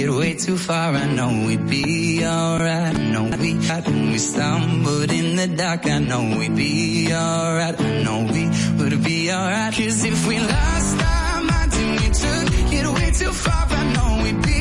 it way too far. I know we'd be alright. I know we had when we stumbled in the dark. I know we'd be alright. I know we would be alright. Cause if we lost our minds and we took it way too far, I know we'd be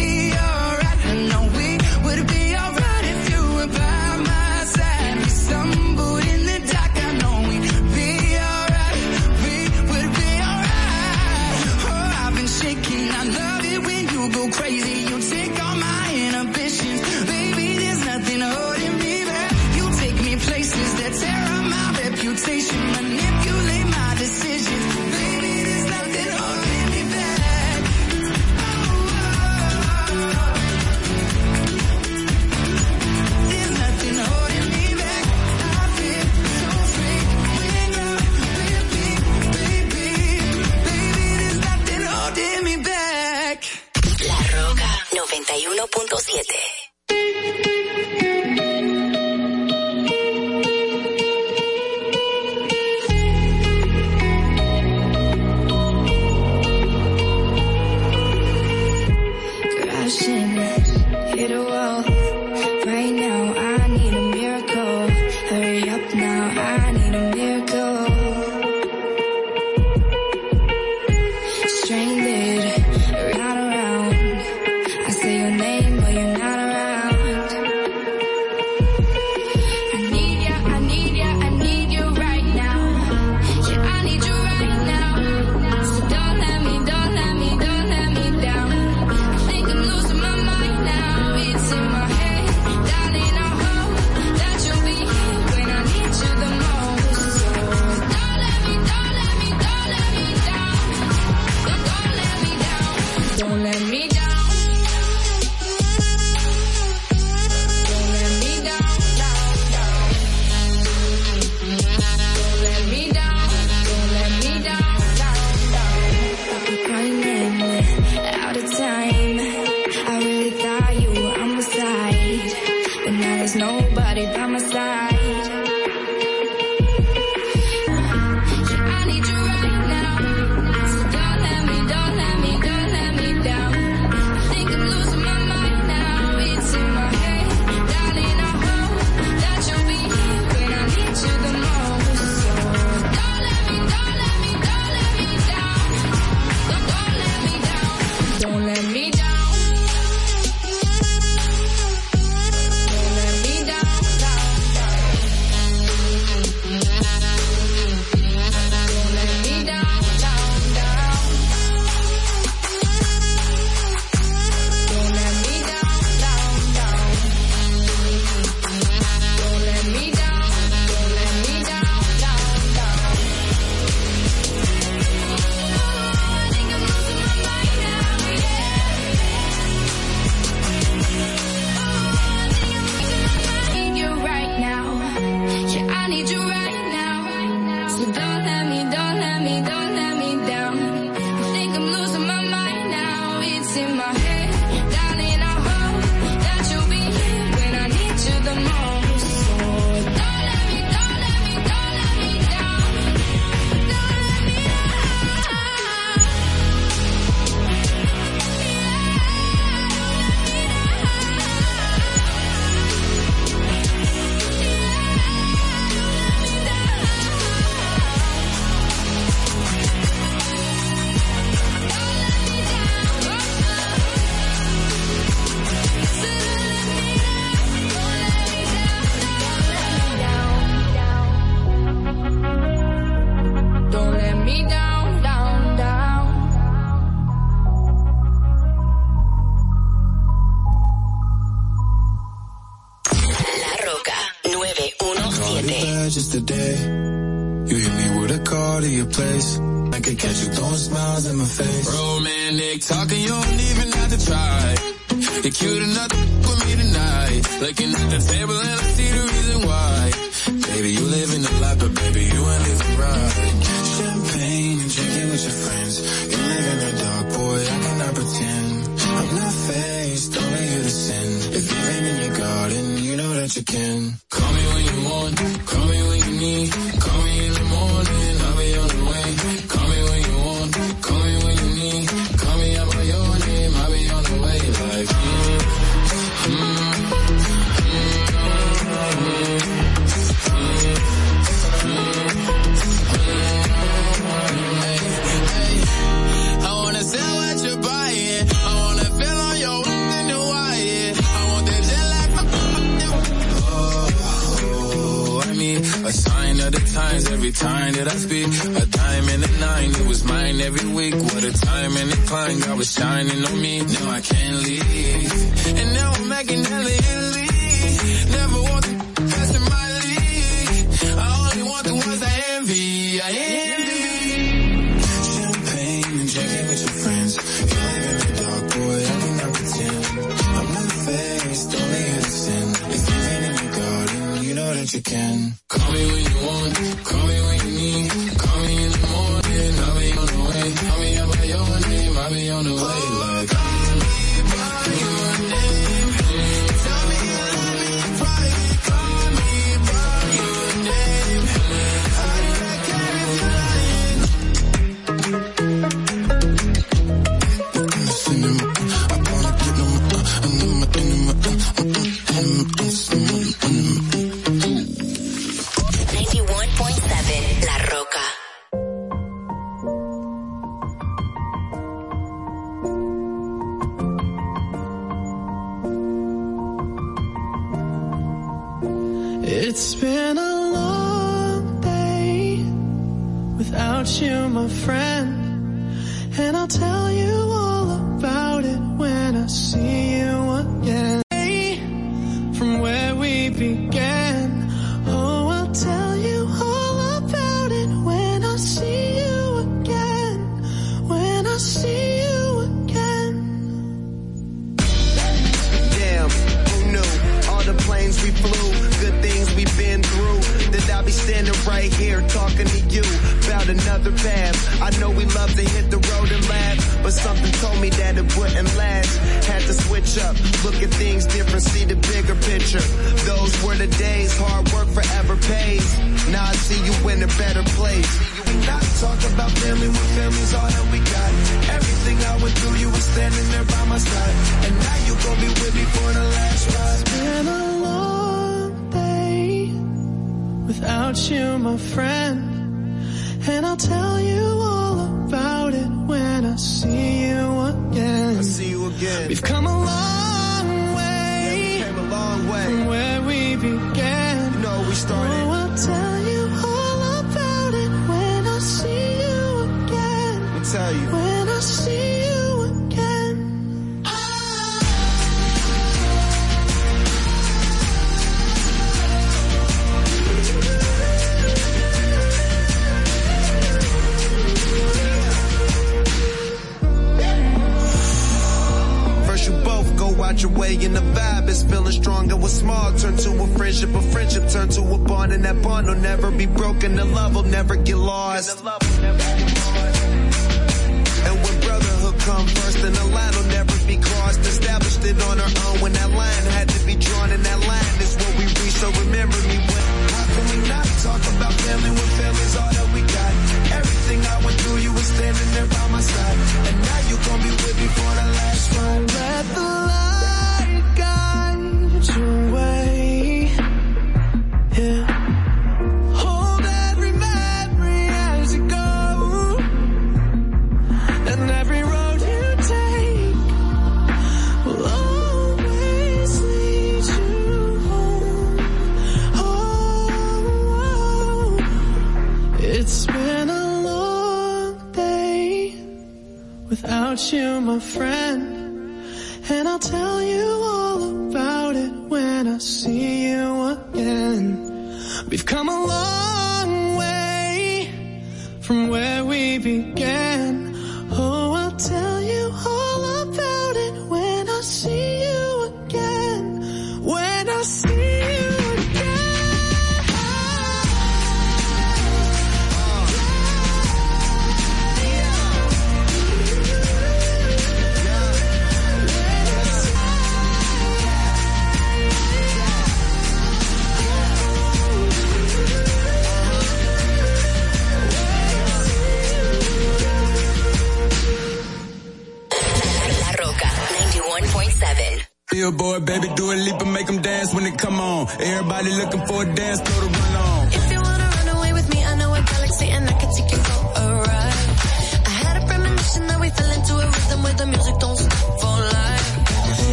106.7.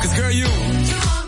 Cause girl, you.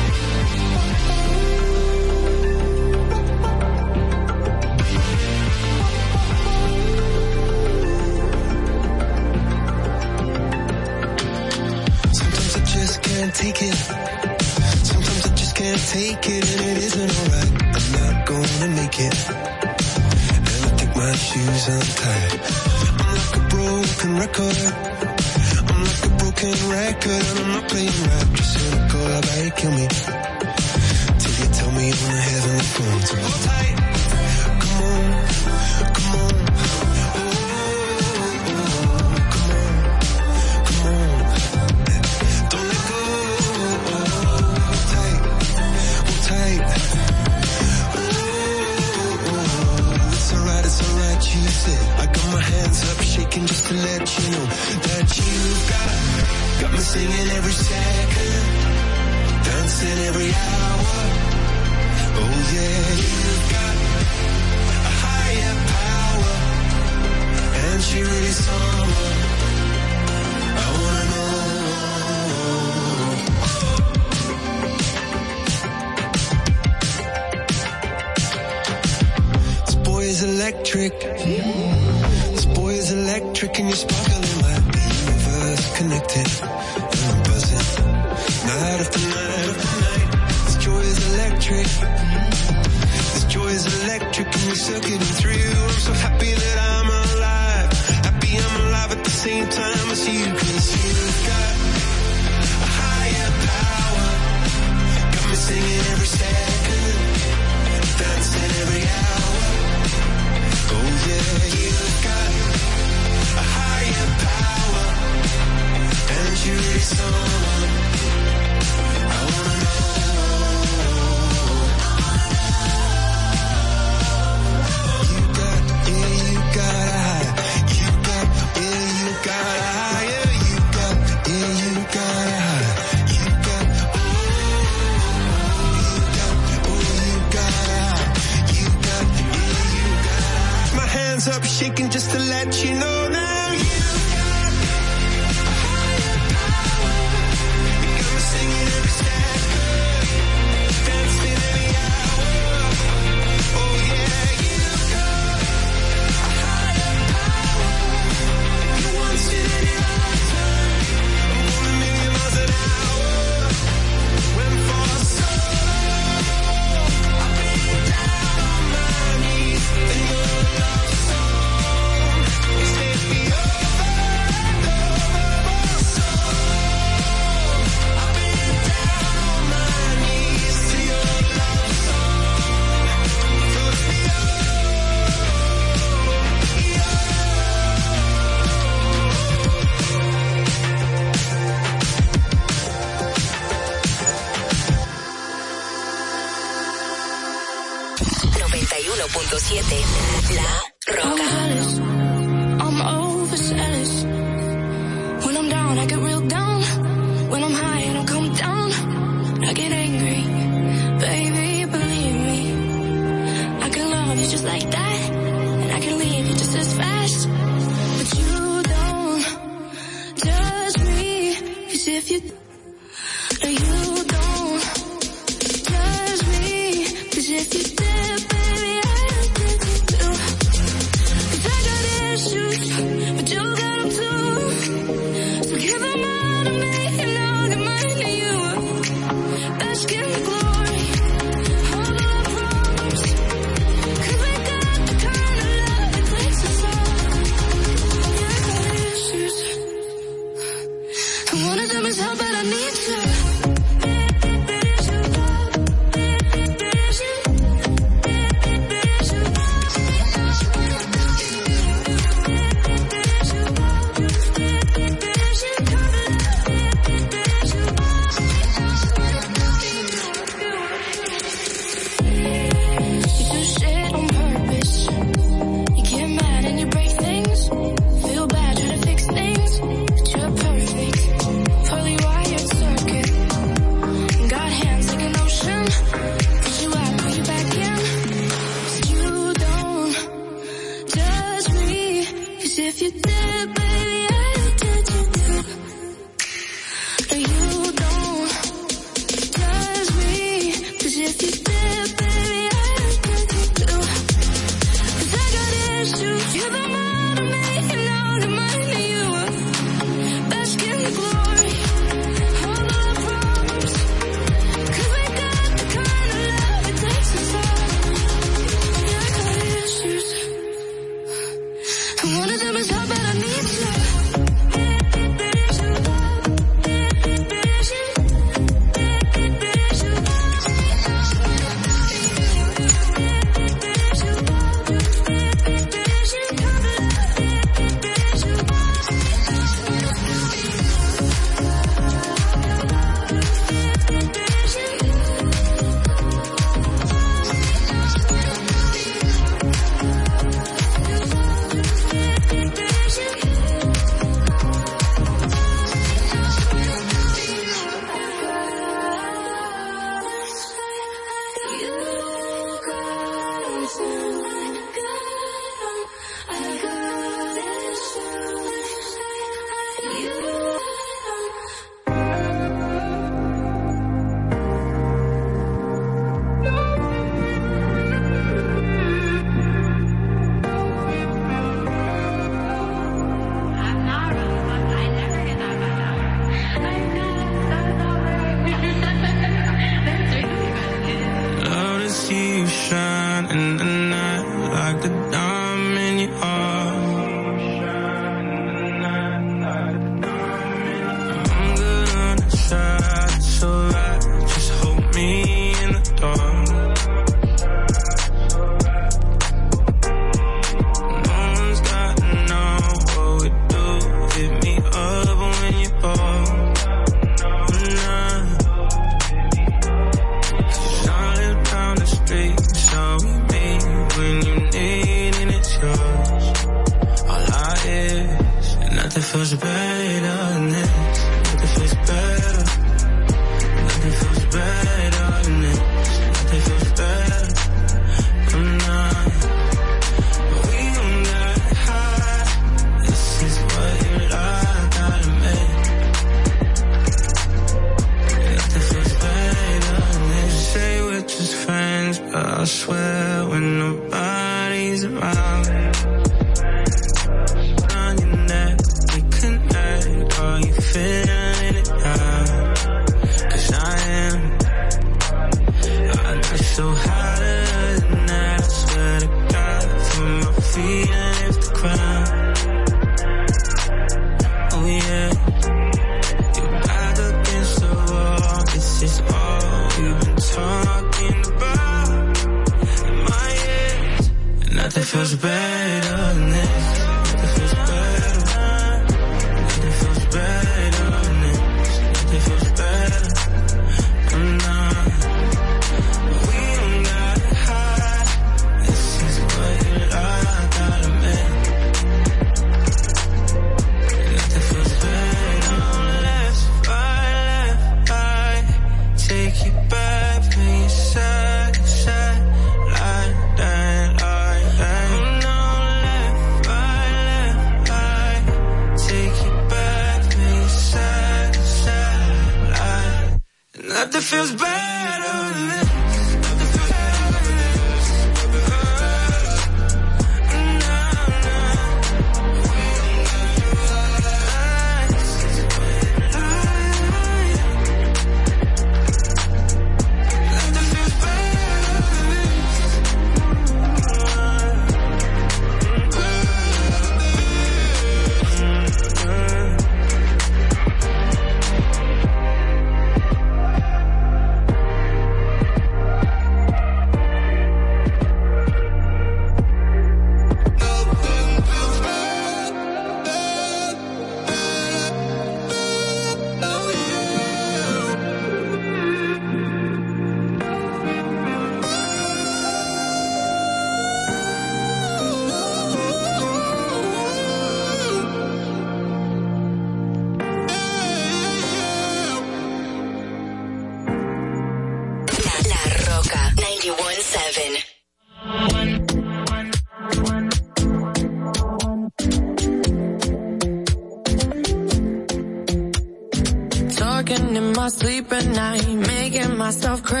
Night, making myself crazy.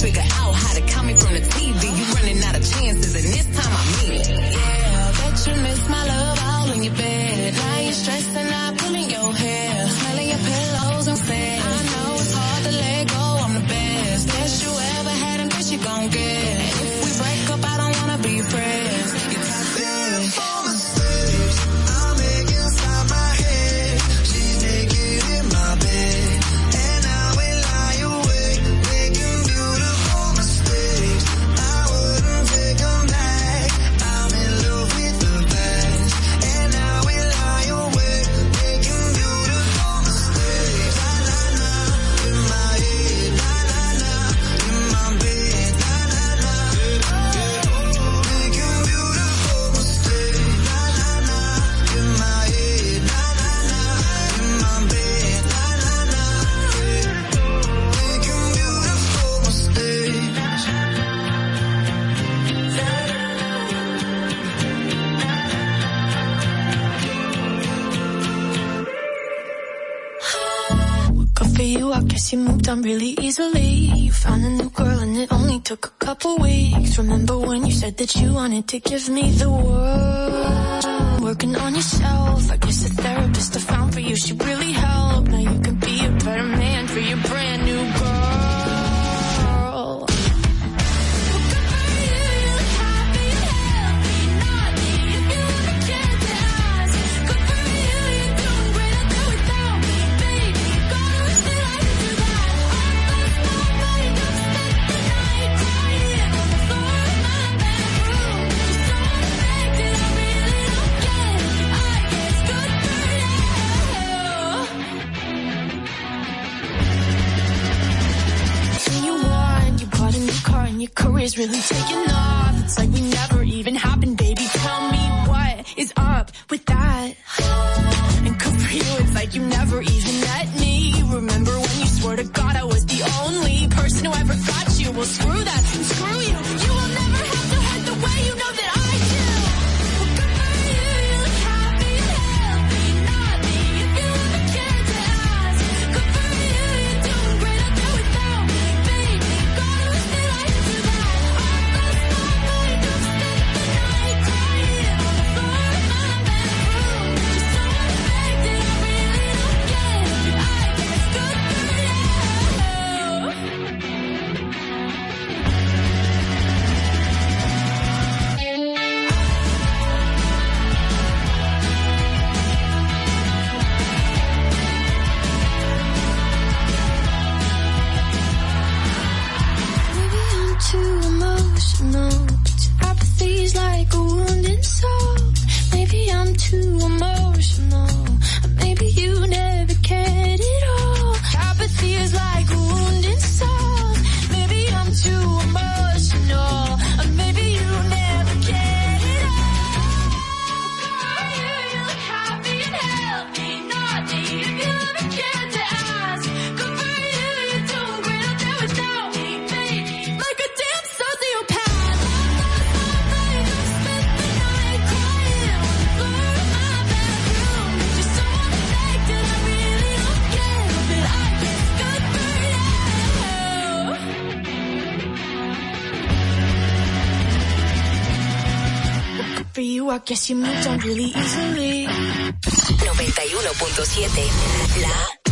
figure out how to comment from the TV. You running out of chances, and this time I mean it. Yeah, I bet you miss my love. Really easily. You found a new girl and it only took a couple weeks. Remember when you said that you wanted to give me the world? Working on yourself. I guess the therapist I found for you, she really helped. Now you can be a better man for your brand. your career's really taking off. It's like we never even happened, baby. Tell me what is up with that? And good for you, it's like you never even met me. Remember when you swore to God I was the only person who ever got you? Well, screw I guess you moved on really easily. 91.7 La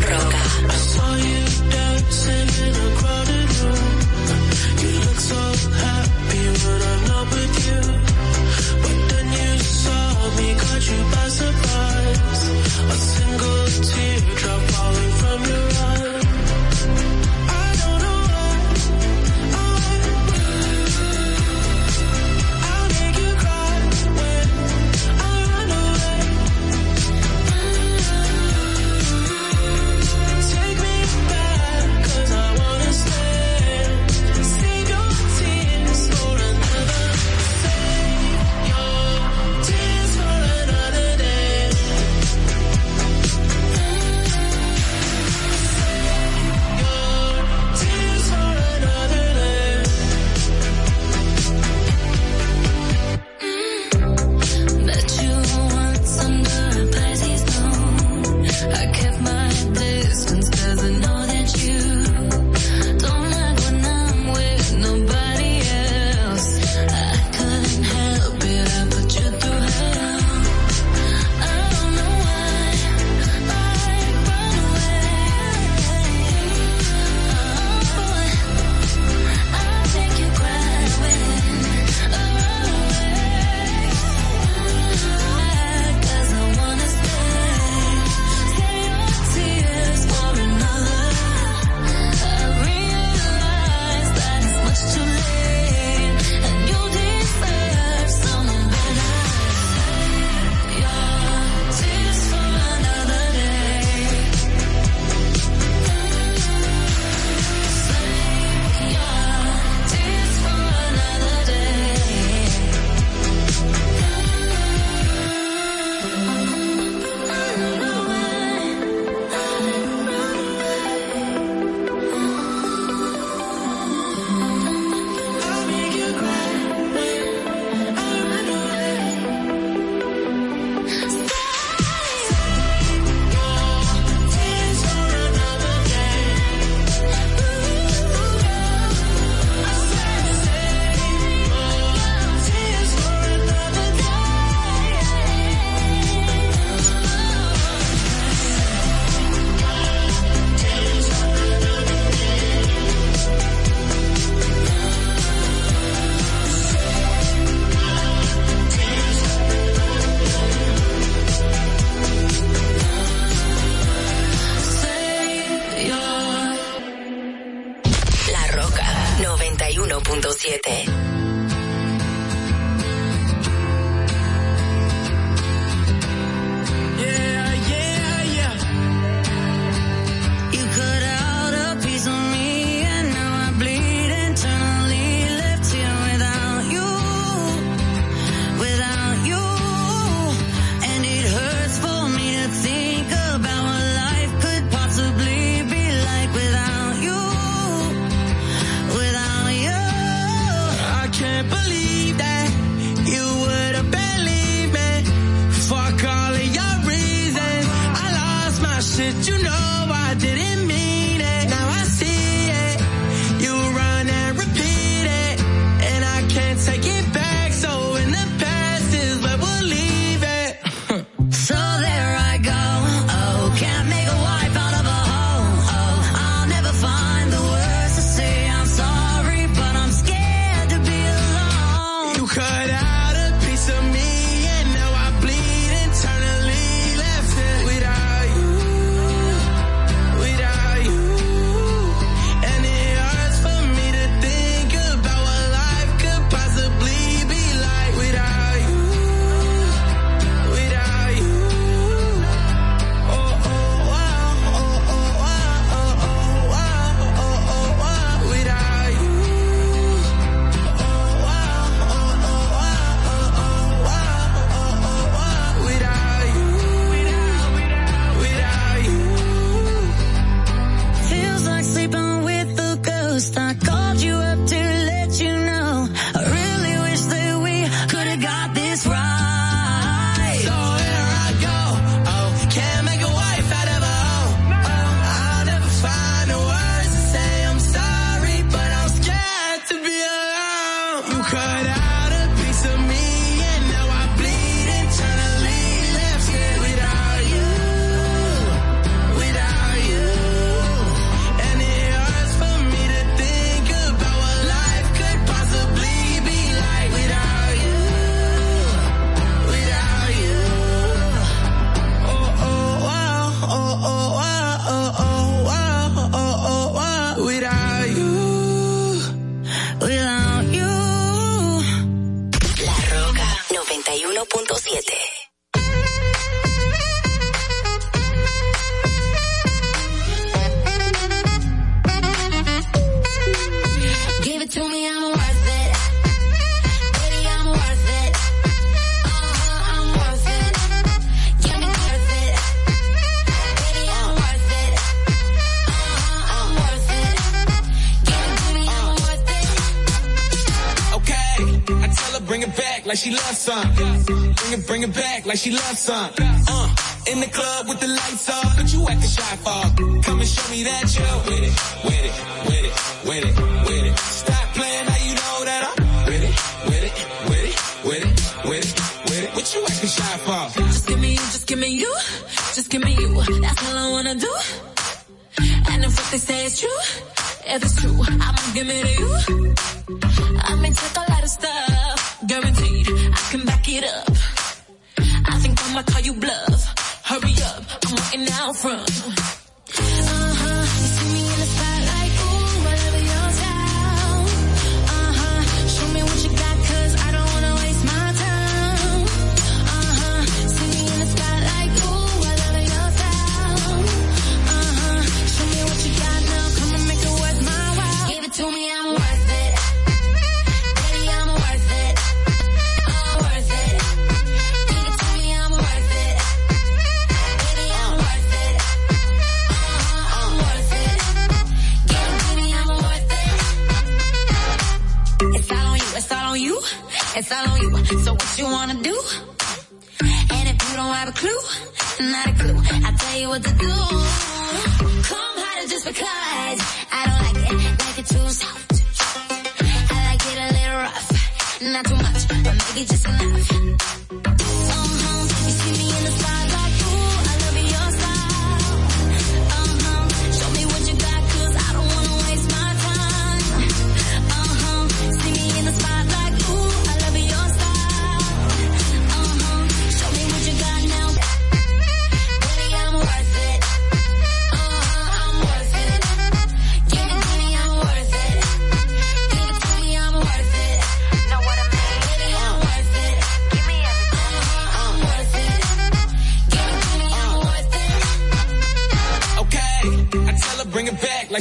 act like she loves some. Uh, in the club with the lights off, but you acting shy fog. Come and show me that you're with.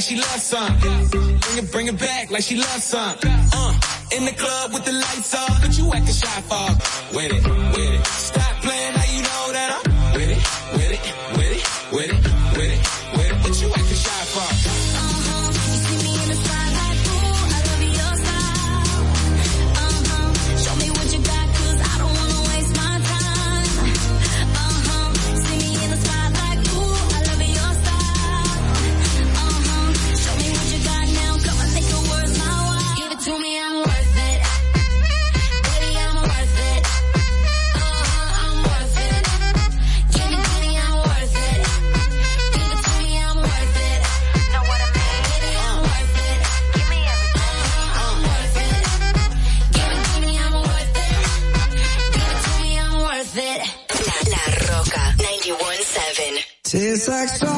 like she loves some. Bring it, bring it back like she loves some. Uh, in the club with the lights off, but you acting shy fog. With it, with it. Stop playing like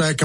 solo sé que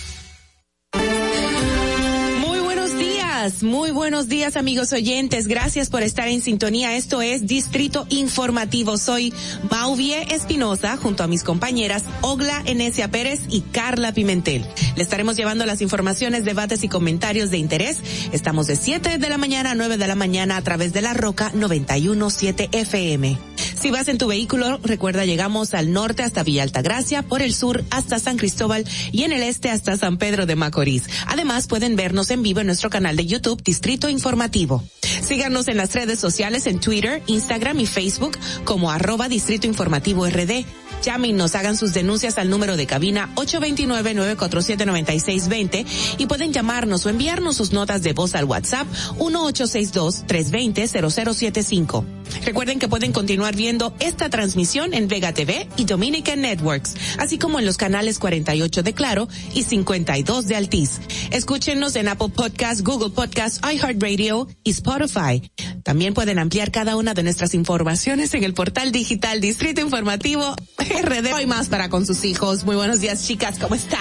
Muy buenos días amigos oyentes. Gracias por estar en sintonía. Esto es Distrito Informativo. Soy Mauvie Espinosa junto a mis compañeras Ogla Enesia Pérez y Carla Pimentel. Le estaremos llevando las informaciones, debates y comentarios de interés. Estamos de 7 de la mañana a 9 de la mañana a través de la Roca 917 FM. Si vas en tu vehículo, recuerda llegamos al norte hasta Villa Altagracia, por el sur hasta San Cristóbal y en el este hasta San Pedro de Macorís. Además pueden vernos en vivo en nuestro canal de YouTube Distrito Informativo. Síganos en las redes sociales en Twitter, Instagram y Facebook como arroba Distrito Informativo RD. Llámenos, hagan sus denuncias al número de cabina 829-947-9620 y pueden llamarnos o enviarnos sus notas de voz al WhatsApp 1862-320-0075. Recuerden que pueden continuar viendo esta transmisión en Vega TV y Dominican Networks, así como en los canales 48 de Claro y 52 de Altiz. Escúchenos en Apple Podcast, Google Podcast, iHeartRadio y Spotify. También pueden ampliar cada una de nuestras informaciones en el portal digital Distrito Informativo RD. Hoy más para con sus hijos. Muy buenos días, chicas. ¿Cómo están?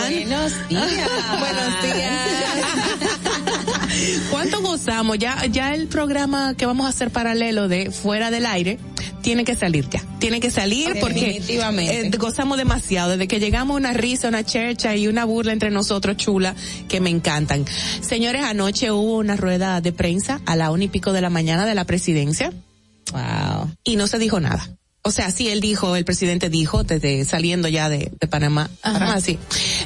Buenos días. buenos días. ¿Cuánto gozamos? Ya, ya el programa que vamos a hacer paralelo de fuera del aire tiene que salir ya. Tiene que salir porque eh, gozamos demasiado. Desde que llegamos una risa, una chercha y una burla entre nosotros chula que me encantan. Señores, anoche hubo una rueda de prensa a la una y pico de la mañana de la presidencia. Wow. Y no se dijo nada. O sea, sí, él dijo, el presidente dijo, desde saliendo ya de, de Panamá, Panamá, sí,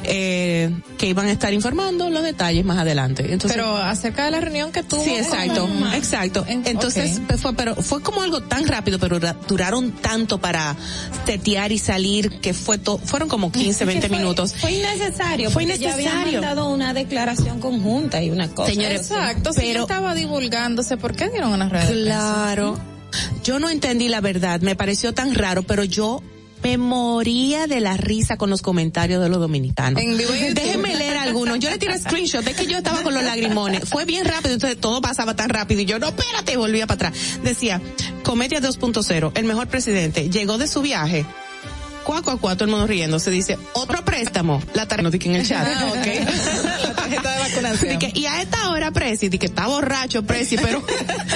eh, que iban a estar informando los detalles más adelante. Entonces, Pero acerca de la reunión que tuvo. Sí, exacto, exacto. En- Entonces ok. fue, pero fue como algo tan rápido, pero ra- duraron tanto para setear y salir que fue to- fueron como 15, 20 Fue- minutos. Fue innecesario. Fue porque ya habían innecesario. una declaración conjunta y una cosa. Señores, Exacto. pero- si estaba divulgándose, ¿por qué dieron una red? Claro. Yo no entendí la verdad, me pareció tan raro, pero yo me moría de la risa con los comentarios de los dominicanos. Déjenme leer algunos. Yo le tiré screenshot, es que yo estaba con los lagrimones. Fue bien rápido, entonces todo pasaba tan rápido y yo, no, espérate, volvía para atrás. Decía, Comedia 2.0, el mejor presidente, llegó de su viaje. Cuá, cuá, cuá, todo el mundo riendo. Se dice, otro préstamo. La tarjeta, no dije en el chat. Ah. La tarjeta de vacunación. Dije, y a esta hora, Presi, dije, está borracho, Presi, pero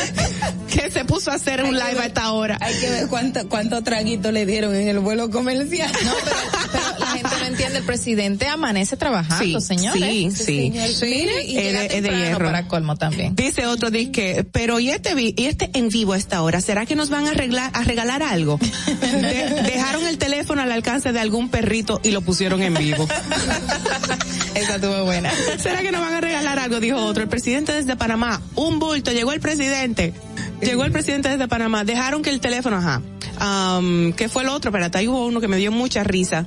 que se puso a hacer un live a esta hora. Hay que ver cuánto, cuánto traguito le dieron en el vuelo comercial. No, pero, pero la gente entiende. El presidente amanece trabajando, Sí, señores. sí, sí. Mire, y Es llega de- de hierro. para colmo también. Dice otro, dice, pero ¿y este, vi- y este en vivo a esta hora? ¿Será que nos van a, arreglar, a regalar algo? De- dejaron el teléfono al alcance de algún perrito y lo pusieron en vivo. Esa estuvo buena. ¿Será que nos van a regalar algo? Dijo otro. El presidente desde Panamá. Un bulto. Llegó el presidente. Llegó el presidente desde Panamá. Dejaron que el teléfono, ajá. Am, ¿Qué fue el otro? Espérate, ahí hubo uno que me dio mucha risa.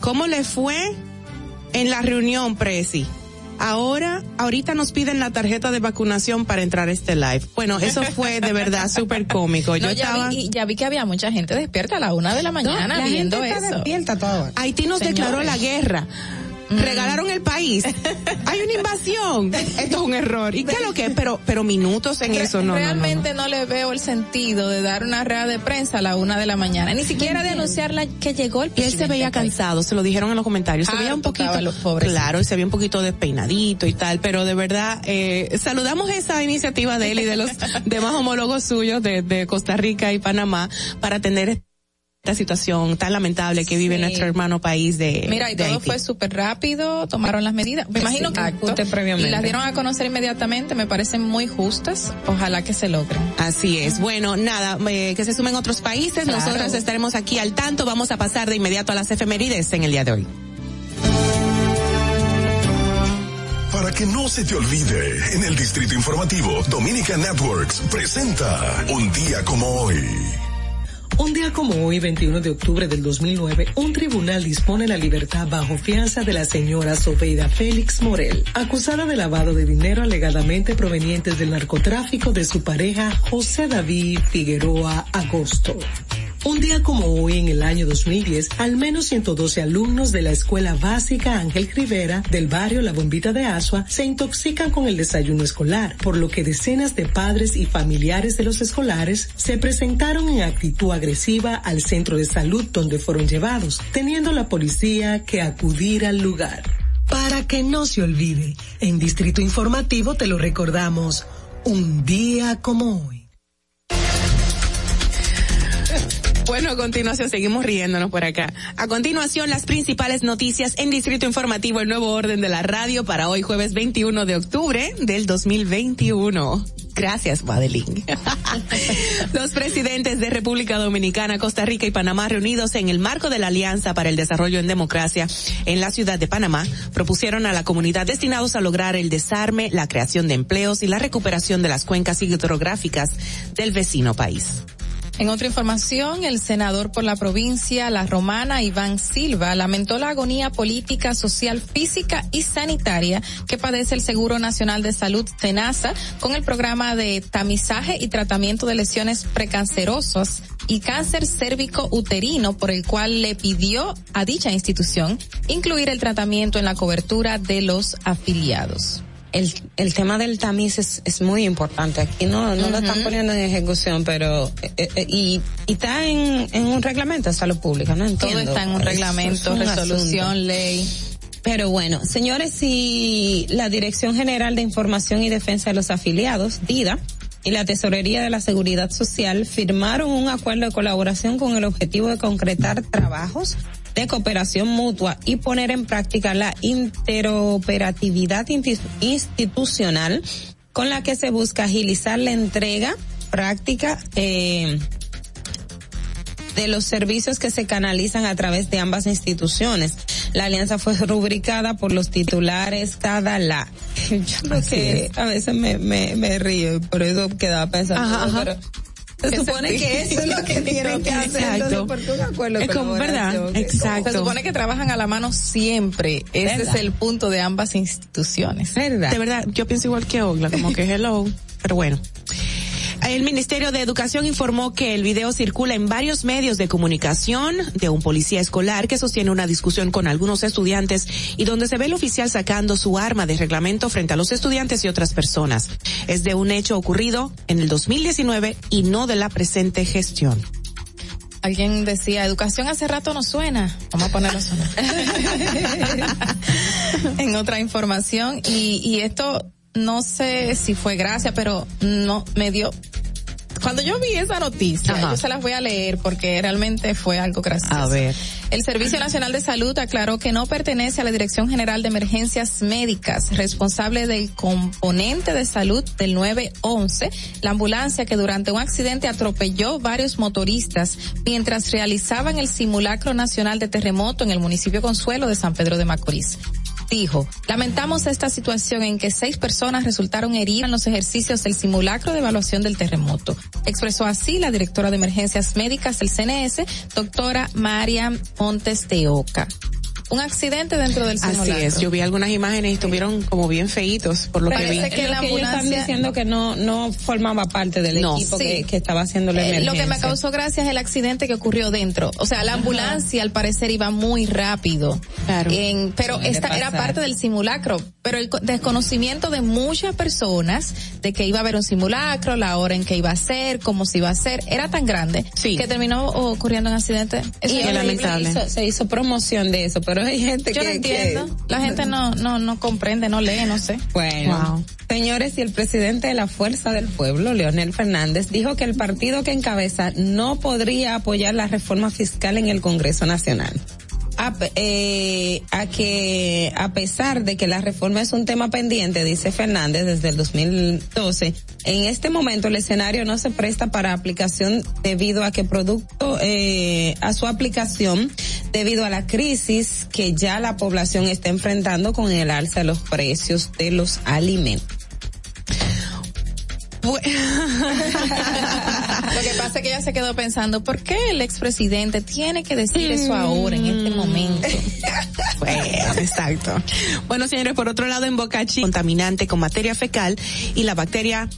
¿Cómo le fue en la reunión, Presi? Ahora, ahorita nos piden la tarjeta de vacunación para entrar a este live. Bueno, eso fue de verdad súper cómico. Yo No, ya, estaba... vi, ya vi que había mucha gente despierta a la una de la mañana la viendo gente está eso. despierta toda hora. Haití nos Señores. declaró la guerra. Regalaron el país. Hay una invasión. Esto es un error. ¿Y qué es lo que es? Pero, pero minutos en eso, no, no, no, no. Realmente no, le veo el sentido de dar una rueda de prensa a la una de la mañana, ni siquiera de anunciarla que llegó el Y él se veía cansado, se lo dijeron en los comentarios. Se Ah, veía un poquito, a los pobres. claro, y se veía un poquito despeinadito y tal, pero de verdad, eh, saludamos esa iniciativa de él y de los demás homólogos suyos de, de Costa Rica y Panamá para atender esta situación tan lamentable que vive Sí. nuestro hermano país de, Mira, y de todo Haití. fue súper rápido, tomaron las medidas. Me imagino que Acute previamente. y las dieron a conocer inmediatamente, me parecen muy justas. Ojalá que se logren. Así es. Bueno, nada, eh, que se sumen otros países. Claro. Nosotros estaremos aquí al tanto. Vamos a pasar de inmediato a las efemérides en el día de hoy. Para que no se te olvide, en el Distrito Informativo, Dominica Networks presenta Un día como hoy. Un día como hoy, 21 de octubre del 2009, un tribunal dispone la libertad bajo fianza de la señora Sobeida Félix Morel, acusada de lavado de dinero alegadamente provenientes del narcotráfico de su pareja José David Figueroa Agosto. Un día como hoy, en el año 2010, al menos 112 alumnos de la Escuela Básica Ángel Rivera del barrio La Bombita de Asua se intoxican con el desayuno escolar, por lo que decenas de padres y familiares de los escolares se presentaron en actitud agresiva al centro de salud donde fueron llevados, teniendo la policía que acudir al lugar. Para que no se olvide, en Distrito Informativo te lo recordamos, un día como hoy. Bueno, a continuación seguimos riéndonos por acá. A continuación, las principales noticias en Distrito Informativo, el nuevo orden de la radio para hoy jueves 21 de octubre del 2021. Gracias, Madeline. Los presidentes de República Dominicana, Costa Rica y Panamá reunidos en el marco de la Alianza para el Desarrollo en Democracia en la ciudad de Panamá propusieron a la comunidad destinados a lograr el desarme, la creación de empleos y la recuperación de las cuencas hidrográficas del vecino país. En otra información, el senador por la provincia La Romana, Iván Silva, lamentó la agonía política, social, física y sanitaria que padece el Seguro Nacional de Salud SENASA con el programa de tamizaje y tratamiento de lesiones precancerosas y cáncer cérvico uterino por el cual le pidió a dicha institución incluir el tratamiento en la cobertura de los afiliados. El, el tema del tamiz es, es muy importante. Aquí no, no lo están poniendo en ejecución, pero eh, eh, y, y está en, en un reglamento de salud pública, ¿no? Todo está en un reglamento, es un resolución, asunto. ley. Pero bueno, señores, si la Dirección General de Información y Defensa de los Afiliados, DIDA, y la Tesorería de la Seguridad Social firmaron un acuerdo de colaboración con el objetivo de concretar trabajos de cooperación mutua y poner en práctica la interoperatividad institucional con la que se busca agilizar la entrega práctica eh, de los servicios que se canalizan a través de ambas instituciones. La alianza fue rubricada por los titulares cada la. Yo creo Así que es. a veces me, me, me río y por eso quedaba pensando. Ajá, ajá. pero se supone que eso es lo que tienen que hacer. Exacto. Entonces, ¿por qué un acuerdo Es como, ¿verdad? Exacto. Se supone que trabajan a la mano siempre. Ese ¿Verdad? es el punto de ambas instituciones. ¿Verdad? De verdad, yo pienso igual que Ogla, como que hello, pero bueno. El Ministerio de Educación informó que el video circula en varios medios de comunicación de un policía escolar que sostiene una discusión con algunos estudiantes y donde se ve el oficial sacando su arma de reglamento frente a los estudiantes y otras personas. Es de un hecho ocurrido en el 2019 y no de la presente gestión. Alguien decía, educación hace rato no suena. Vamos a ponerlo sonar. en otra información, y, y esto no sé si fue gracia, pero no me dio. Cuando yo vi esa noticia, Ajá. yo se las voy a leer porque realmente fue algo gracioso. A ver. El Servicio Nacional de Salud aclaró que no pertenece a la Dirección General de Emergencias Médicas, responsable del componente de salud del 911, la ambulancia que durante un accidente atropelló varios motoristas mientras realizaban el simulacro nacional de terremoto en el municipio Consuelo de San Pedro de Macorís. Dijo, lamentamos esta situación en que seis personas resultaron heridas en los ejercicios del simulacro de evaluación del terremoto. Expresó así la directora de emergencias médicas del CNS, doctora María Montes de Oca. Un accidente dentro del Así simulacro. es, yo vi algunas imágenes y estuvieron como bien feitos por lo que Parece vi. que Lo la que ellos están ambulancia- diciendo que no, no formaba parte del No. equipo Sí. que, que estaba haciendo la Eh, emergencia. lo que me causó gracia es el accidente que ocurrió dentro. O sea, la ambulancia al parecer iba muy rápido. Claro. En- pero esta era parte del simulacro, pero el co- desconocimiento de muchas personas de que iba a haber un simulacro, la hora en que iba a ser, cómo se iba a hacer, era tan grande que terminó ocurriendo un accidente. Eso Y es lamentable. Se hizo, se hizo promoción de eso, pero hay gente Yo que... no entiendo. que- La gente no, no, no comprende, no lee, no sé. Bueno, señores, y el presidente de la Fuerza del Pueblo, Leonel Fernández, dijo que el partido que encabeza no podría apoyar la reforma fiscal en el Congreso Nacional. Eh, a que a pesar de que la reforma es un tema pendiente, dice Fernández desde el 2012, en este momento el escenario no se presta para aplicación debido a que producto eh, a su aplicación debido a la crisis que ya la población está enfrentando con el alza de los precios de los alimentos. Lo que pasa es que ella se quedó pensando, ¿por qué el expresidente tiene que decir eso ahora, en este momento? Bueno, exacto. Bueno, señores, por otro lado, en Boca Chica, contaminante con materia fecal y la bacteria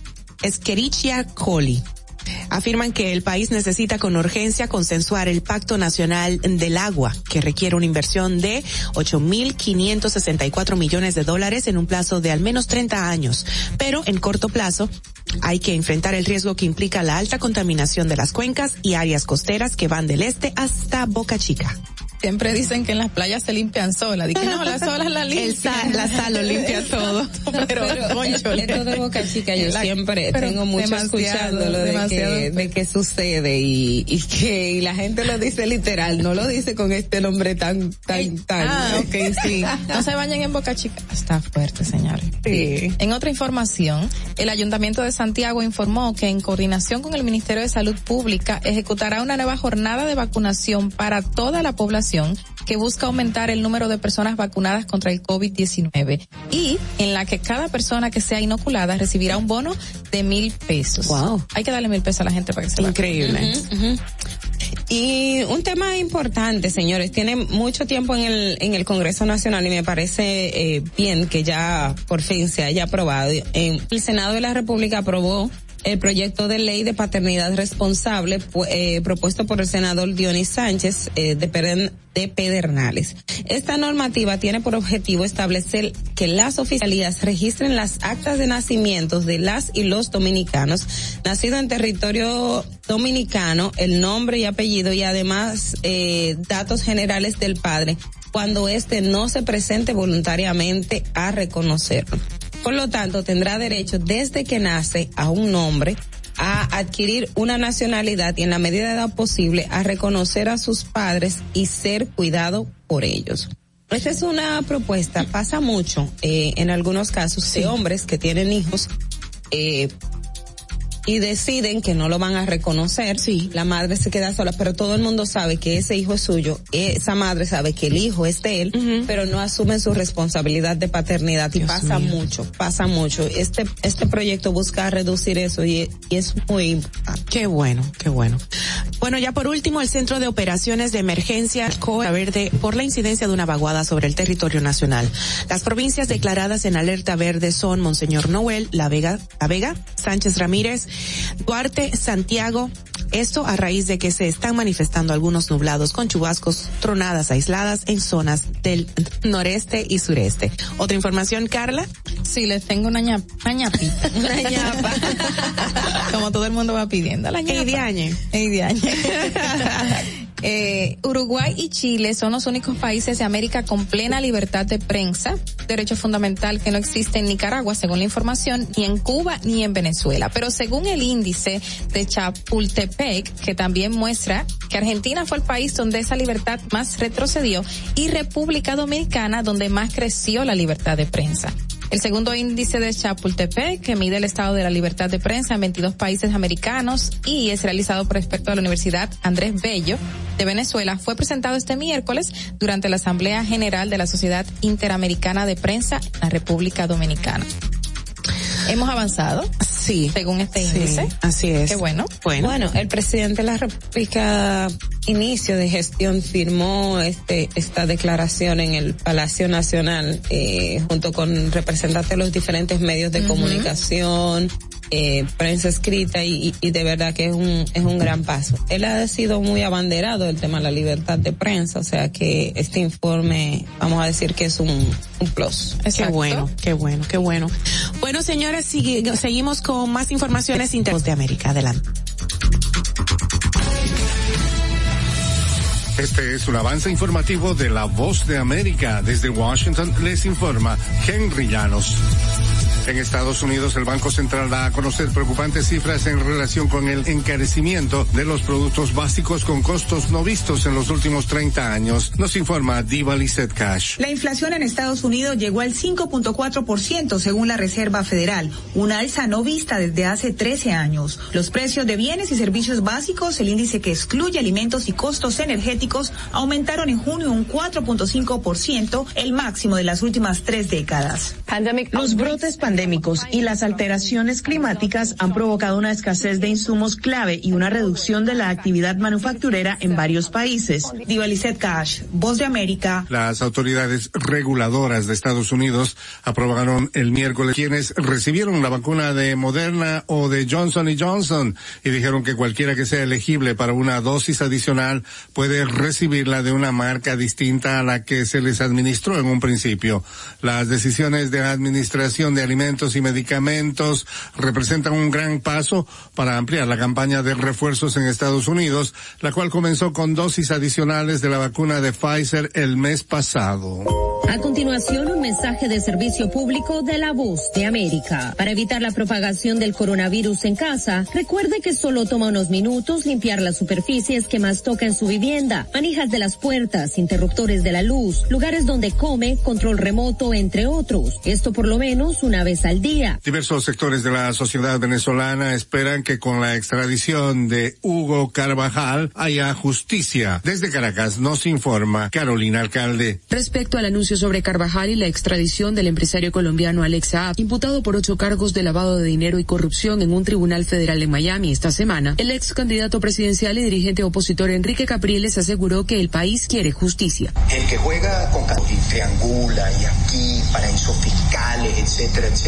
Escherichia coli. Afirman que el país necesita con urgencia consensuar el Pacto Nacional del Agua, que requiere una inversión de 8.564 millones de dólares en un plazo de al menos 30 años. Pero en corto plazo hay que enfrentar el riesgo que implica la alta contaminación de las cuencas y áreas costeras que van del este hasta Boca Chica. Siempre dicen que en las playas se limpian solas. Dije, no, las olas la limpian. El sal- la sal lo limpia todo. Pero, esto de Boca Chica yo La- siempre pero tengo mucho escuchándolo de que, de que sucede y, y que y la gente lo dice literal, no lo dice con este nombre tan, tan, tan. Ah, ok, sí. No se bañen en Boca Chica. Está fuerte, señores. Sí. En otra información, el Ayuntamiento de Santiago informó que en coordinación con el Ministerio de Salud Pública ejecutará una nueva jornada de vacunación para toda la población que busca aumentar el número de personas vacunadas contra el COVID-19 y en la que cada persona que sea inoculada recibirá un bono de mil pesos. Wow. Hay que darle mil pesos a la gente para que se. Increíble. Ujú. Y un tema importante, señores, tiene mucho tiempo en el, en el Congreso Nacional y me parece eh, bien que ya por fin se haya aprobado. El Senado de la República aprobó el proyecto de ley de paternidad responsable eh, propuesto por el senador Dionis Sánchez eh, de, de Pedernales. Esta normativa tiene por objetivo establecer que las oficialías registren las actas de nacimientos de las y los dominicanos nacidos en territorio dominicano, el nombre y apellido y además eh, datos generales del padre cuando éste no se presente voluntariamente a reconocerlo. Por lo tanto, tendrá derecho desde que nace a un nombre a adquirir una nacionalidad y en la medida de lo posible a reconocer a sus padres y ser cuidado por ellos. Esta es una propuesta, pasa mucho eh, en algunos casos de hombres que tienen hijos eh, y deciden que no lo van a reconocer. Sí. La madre se queda sola, pero todo el mundo sabe que ese hijo es suyo. Esa madre sabe que el hijo es de él, pero no asumen su responsabilidad de paternidad y pasa mucho, pasa mucho. Este este proyecto busca reducir eso y, y es muy importante. Qué bueno, qué bueno. Bueno, ya por último, el Centro de Operaciones de Emergencia COA Verde por la incidencia de una vaguada sobre el territorio nacional. Las provincias declaradas en alerta verde son Monseñor Noel, La Vega, La Vega, Sánchez Ramírez, Duarte, Santiago. Esto a raíz de que se están manifestando algunos nublados con chubascos, tronadas aisladas en zonas del noreste y sureste. Otra información, Carla. Sí, les tengo una, ña- una ñapita. Una ñapa. Como todo el mundo va pidiendo. La ñapa. Ey, diañe. Ey, diañe. Eh, Uruguay y Chile son los únicos países de América con plena libertad de prensa, derecho fundamental que no existe en Nicaragua, según la información, ni en Cuba ni en Venezuela. Pero según el índice de Chapultepec, que también muestra que Argentina fue el país donde esa libertad más retrocedió y República Dominicana donde más creció la libertad de prensa. El segundo índice de Chapultepec, que mide el estado de la libertad de prensa en 22 países americanos y es realizado por expertos de la Universidad Andrés Bello de Venezuela, fue presentado este miércoles durante la Asamblea General de la Sociedad Interamericana de Prensa en la República Dominicana. Hemos avanzado. Sí. Según este Sí, índice. así es. Qué bueno. Bueno. Bueno, el presidente de la República, inicio de gestión, firmó este esta declaración en el Palacio Nacional eh, junto con representantes de los diferentes medios de comunicación, eh, prensa escrita y, de verdad que es un, es un gran paso. Él ha sido muy abanderado del tema de la libertad de prensa, o sea que este informe, vamos a decir que es un, un plus. Qué bueno, qué bueno, qué bueno. Bueno, señores, sigue- seguimos con más informaciones internos de América. Adelante. Este es un avance informativo de La Voz de América. Desde Washington les informa Henry Llanos. En Estados Unidos, el Banco Central da a conocer preocupantes cifras en relación con el encarecimiento de los productos básicos con costos no vistos en los últimos 30 años. Nos informa Diva Lizette Cash. La inflación en Estados Unidos llegó al 5.4% según la Reserva Federal, una alza no vista desde hace 13 años. Los precios de bienes y servicios básicos, el índice que excluye alimentos y costos energéticos, aumentaron en junio un 4.5%, el máximo de las últimas tres décadas. Los brotes pandémicos y las alteraciones climáticas han provocado una escasez de insumos clave y una reducción de la actividad manufacturera en varios países. Diva Lizette Cash, Voz de América. Las autoridades reguladoras de Estados Unidos aprobaron el miércoles quienes recibieron la vacuna de Moderna o de Johnson Johnson y dijeron que cualquiera que sea elegible para una dosis adicional puede recibirla de una marca distinta a la que se les administró en un principio. Las decisiones de administración de alimentos y medicamentos representan un gran paso para ampliar la campaña de refuerzos en Estados Unidos, la cual comenzó con dosis adicionales de la vacuna de Pfizer el mes pasado. A continuación, un mensaje de servicio público de la voz de América. Para evitar la propagación del coronavirus en casa, recuerde que solo toma unos minutos limpiar las superficies que más toca en su vivienda, manijas de las puertas, interruptores de la luz, lugares donde come, control remoto, entre otros. Esto por lo menos una vez al día. Diversos sectores de la sociedad venezolana esperan que con la extradición de Hugo Carvajal haya justicia. Desde Caracas nos informa Carolina Alcalde. Respecto al anuncio sobre Carvajal y la extradición del empresario colombiano Alex Saab, imputado por ocho cargos de lavado de dinero y corrupción en un tribunal federal en Miami esta semana, el ex candidato presidencial y dirigente opositor Enrique Capriles aseguró que el país quiere justicia. El que juega con y triangula y aquí paraísos fiscales, etcétera, etcétera,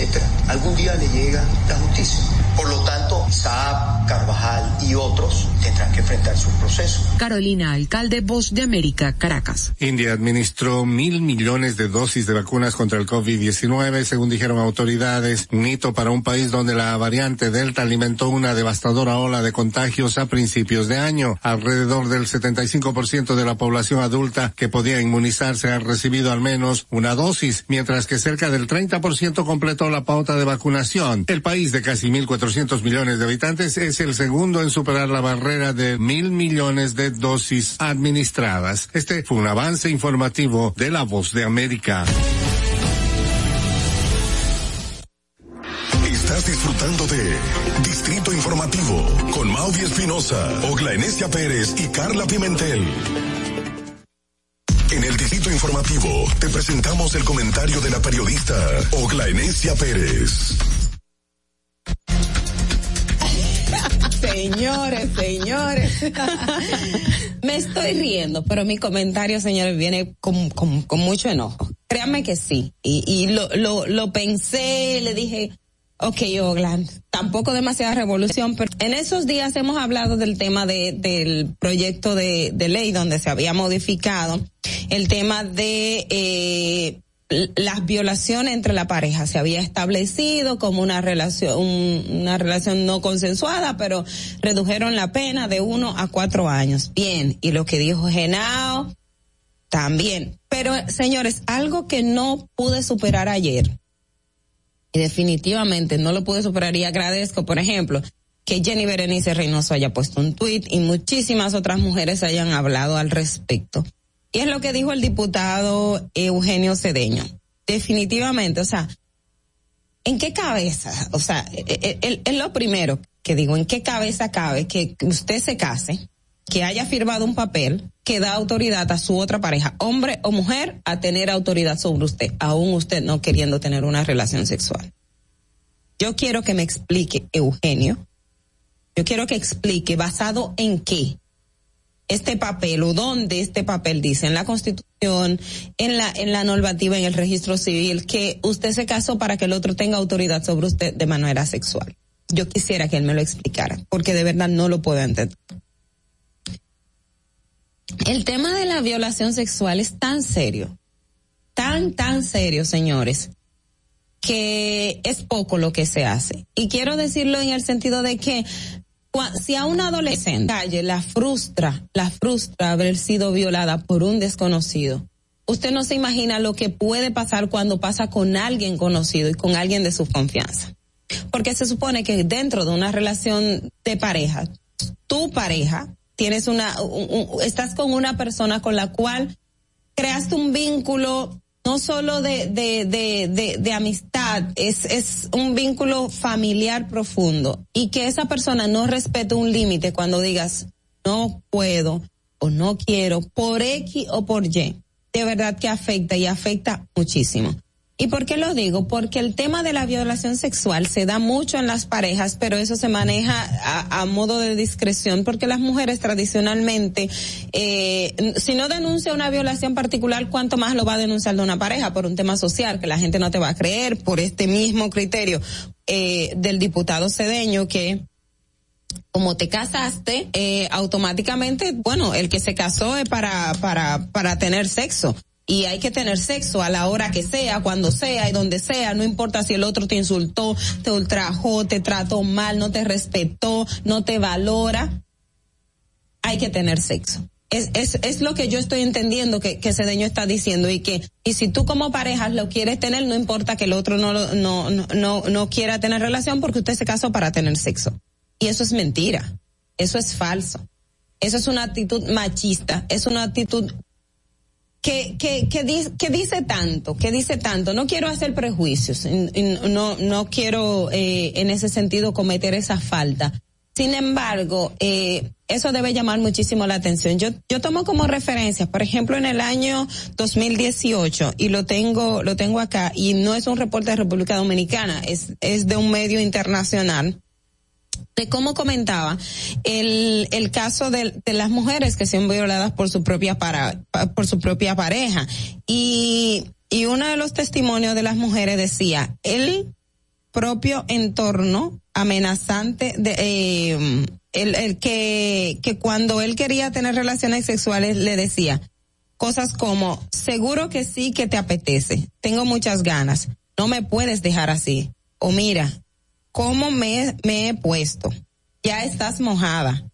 algún día le llega la justicia. Por lo tanto, Saab, Carvajal y otros tendrán que enfrentar su proceso. Carolina Alcalde, Voz de América, Caracas. India administró mil millones de dosis de vacunas contra el COVID-19, según dijeron autoridades, un hito para un país donde la variante Delta alimentó una devastadora ola de contagios a principios de año. Alrededor del 75% de la población adulta que podía inmunizarse ha recibido al menos una dosis, mientras que cerca del 30% completó la pauta de vacunación. El país de casi 1.400 millones de habitantes es el segundo en superar la barrera de mil millones de dosis administradas. Este fue un avance informativo de La Voz de América. Estás disfrutando de Distrito Informativo con Maudie Espinosa, Ogla Enesia Pérez y Carla Pimentel. En el Distrito Informativo te presentamos el comentario de la periodista Ogla Enesia Pérez. Señores, señores. Me estoy riendo, pero mi comentario, señores, viene con, con, mucho enojo. Créanme que sí. Y, y lo, lo, lo pensé, le dije, ok, Oglan, tampoco demasiada revolución, pero en esos días hemos hablado del tema de, del proyecto de, de ley donde se había modificado el tema de eh, las violaciones entre la pareja. Se había establecido como una relación un- una relación no consensuada pero redujeron la pena de uno a cuatro años. Bien y lo que dijo Genao también. Pero señores algo que no pude superar ayer y definitivamente no lo pude superar y agradezco por ejemplo que Jenny Berenice Reynoso haya puesto un tuit y muchísimas otras mujeres hayan hablado al respecto. Y es lo que dijo el diputado Eugenio Cedeño. Definitivamente, o sea, ¿en qué cabeza? O sea, es lo primero que digo, ¿en qué cabeza cabe que usted se case, que haya firmado un papel que da autoridad a su otra pareja, hombre o mujer, a tener autoridad sobre usted, aún usted no queriendo tener una relación sexual? Yo quiero que me explique, Eugenio, yo quiero que explique basado en qué este papel o dónde este papel dice en la Constitución, en la en la normativa, en el registro civil que usted se casó para que el otro tenga autoridad sobre usted de manera sexual. yo quisiera que él me lo explicara, porque de verdad no lo puedo entender. El tema de la violación sexual es tan serio, tan, tan serio, señores, que es poco lo que se hace. Y quiero decirlo en el sentido de que si a una adolescente calle la frustra, la frustra haber sido violada por un desconocido, usted no se imagina lo que puede pasar cuando pasa con alguien conocido y con alguien de su confianza. Porque se supone que dentro de una relación de pareja, tu pareja, tienes una, un- estás con una persona con la cual creaste un vínculo no solo de, de, de, de, de amistad, es, es un vínculo familiar profundo y que esa persona no respete un límite cuando digas no puedo o no quiero por X o por Y, de verdad que afecta y afecta muchísimo. ¿Y por qué lo digo? Porque el tema de la violación sexual se da mucho en las parejas, pero eso se maneja a, a modo de discreción, porque las mujeres tradicionalmente, eh, si no denuncia una violación particular, ¿cuánto más lo va a denunciar de una pareja por un tema social que la gente no te va a creer por este mismo criterio eh, del diputado Cedeño que como te casaste, eh, automáticamente, bueno, el que se casó es para, para, para tener sexo. Y hay que tener sexo a la hora que sea, cuando sea y donde sea, no importa si el otro te insultó, te ultrajó, te trató mal, no te respetó, no te valora. Hay que tener sexo. Es, es, es lo que yo estoy entendiendo que, que Cedeño está diciendo y que, y si tú como pareja lo quieres tener, no importa que el otro no, no, no, no, no quiera tener relación porque usted se casó para tener sexo. Y eso es mentira. Eso es falso. Eso es una actitud machista. Es una actitud que, que, que, di- que dice tanto, que dice tanto. No quiero hacer prejuicios. No, no quiero eh, en ese sentido cometer esa falta. Sin embargo, eh, eso debe llamar muchísimo la atención. Yo, yo tomo como referencia, por ejemplo, en el año 2018, y lo tengo, lo tengo acá, y no es un reporte de República Dominicana, es, es de un medio internacional de cómo comentaba el, el caso de, las mujeres que son violadas por su propia para, pa- por su propia pareja. Y y uno de los testimonios de las mujeres decía el propio entorno amenazante de eh, el, el que que cuando él quería tener relaciones sexuales le decía cosas como seguro que sí que te apetece tengo muchas ganas no me puedes dejar así o mira cómo me, me he puesto. Ya estás mojada.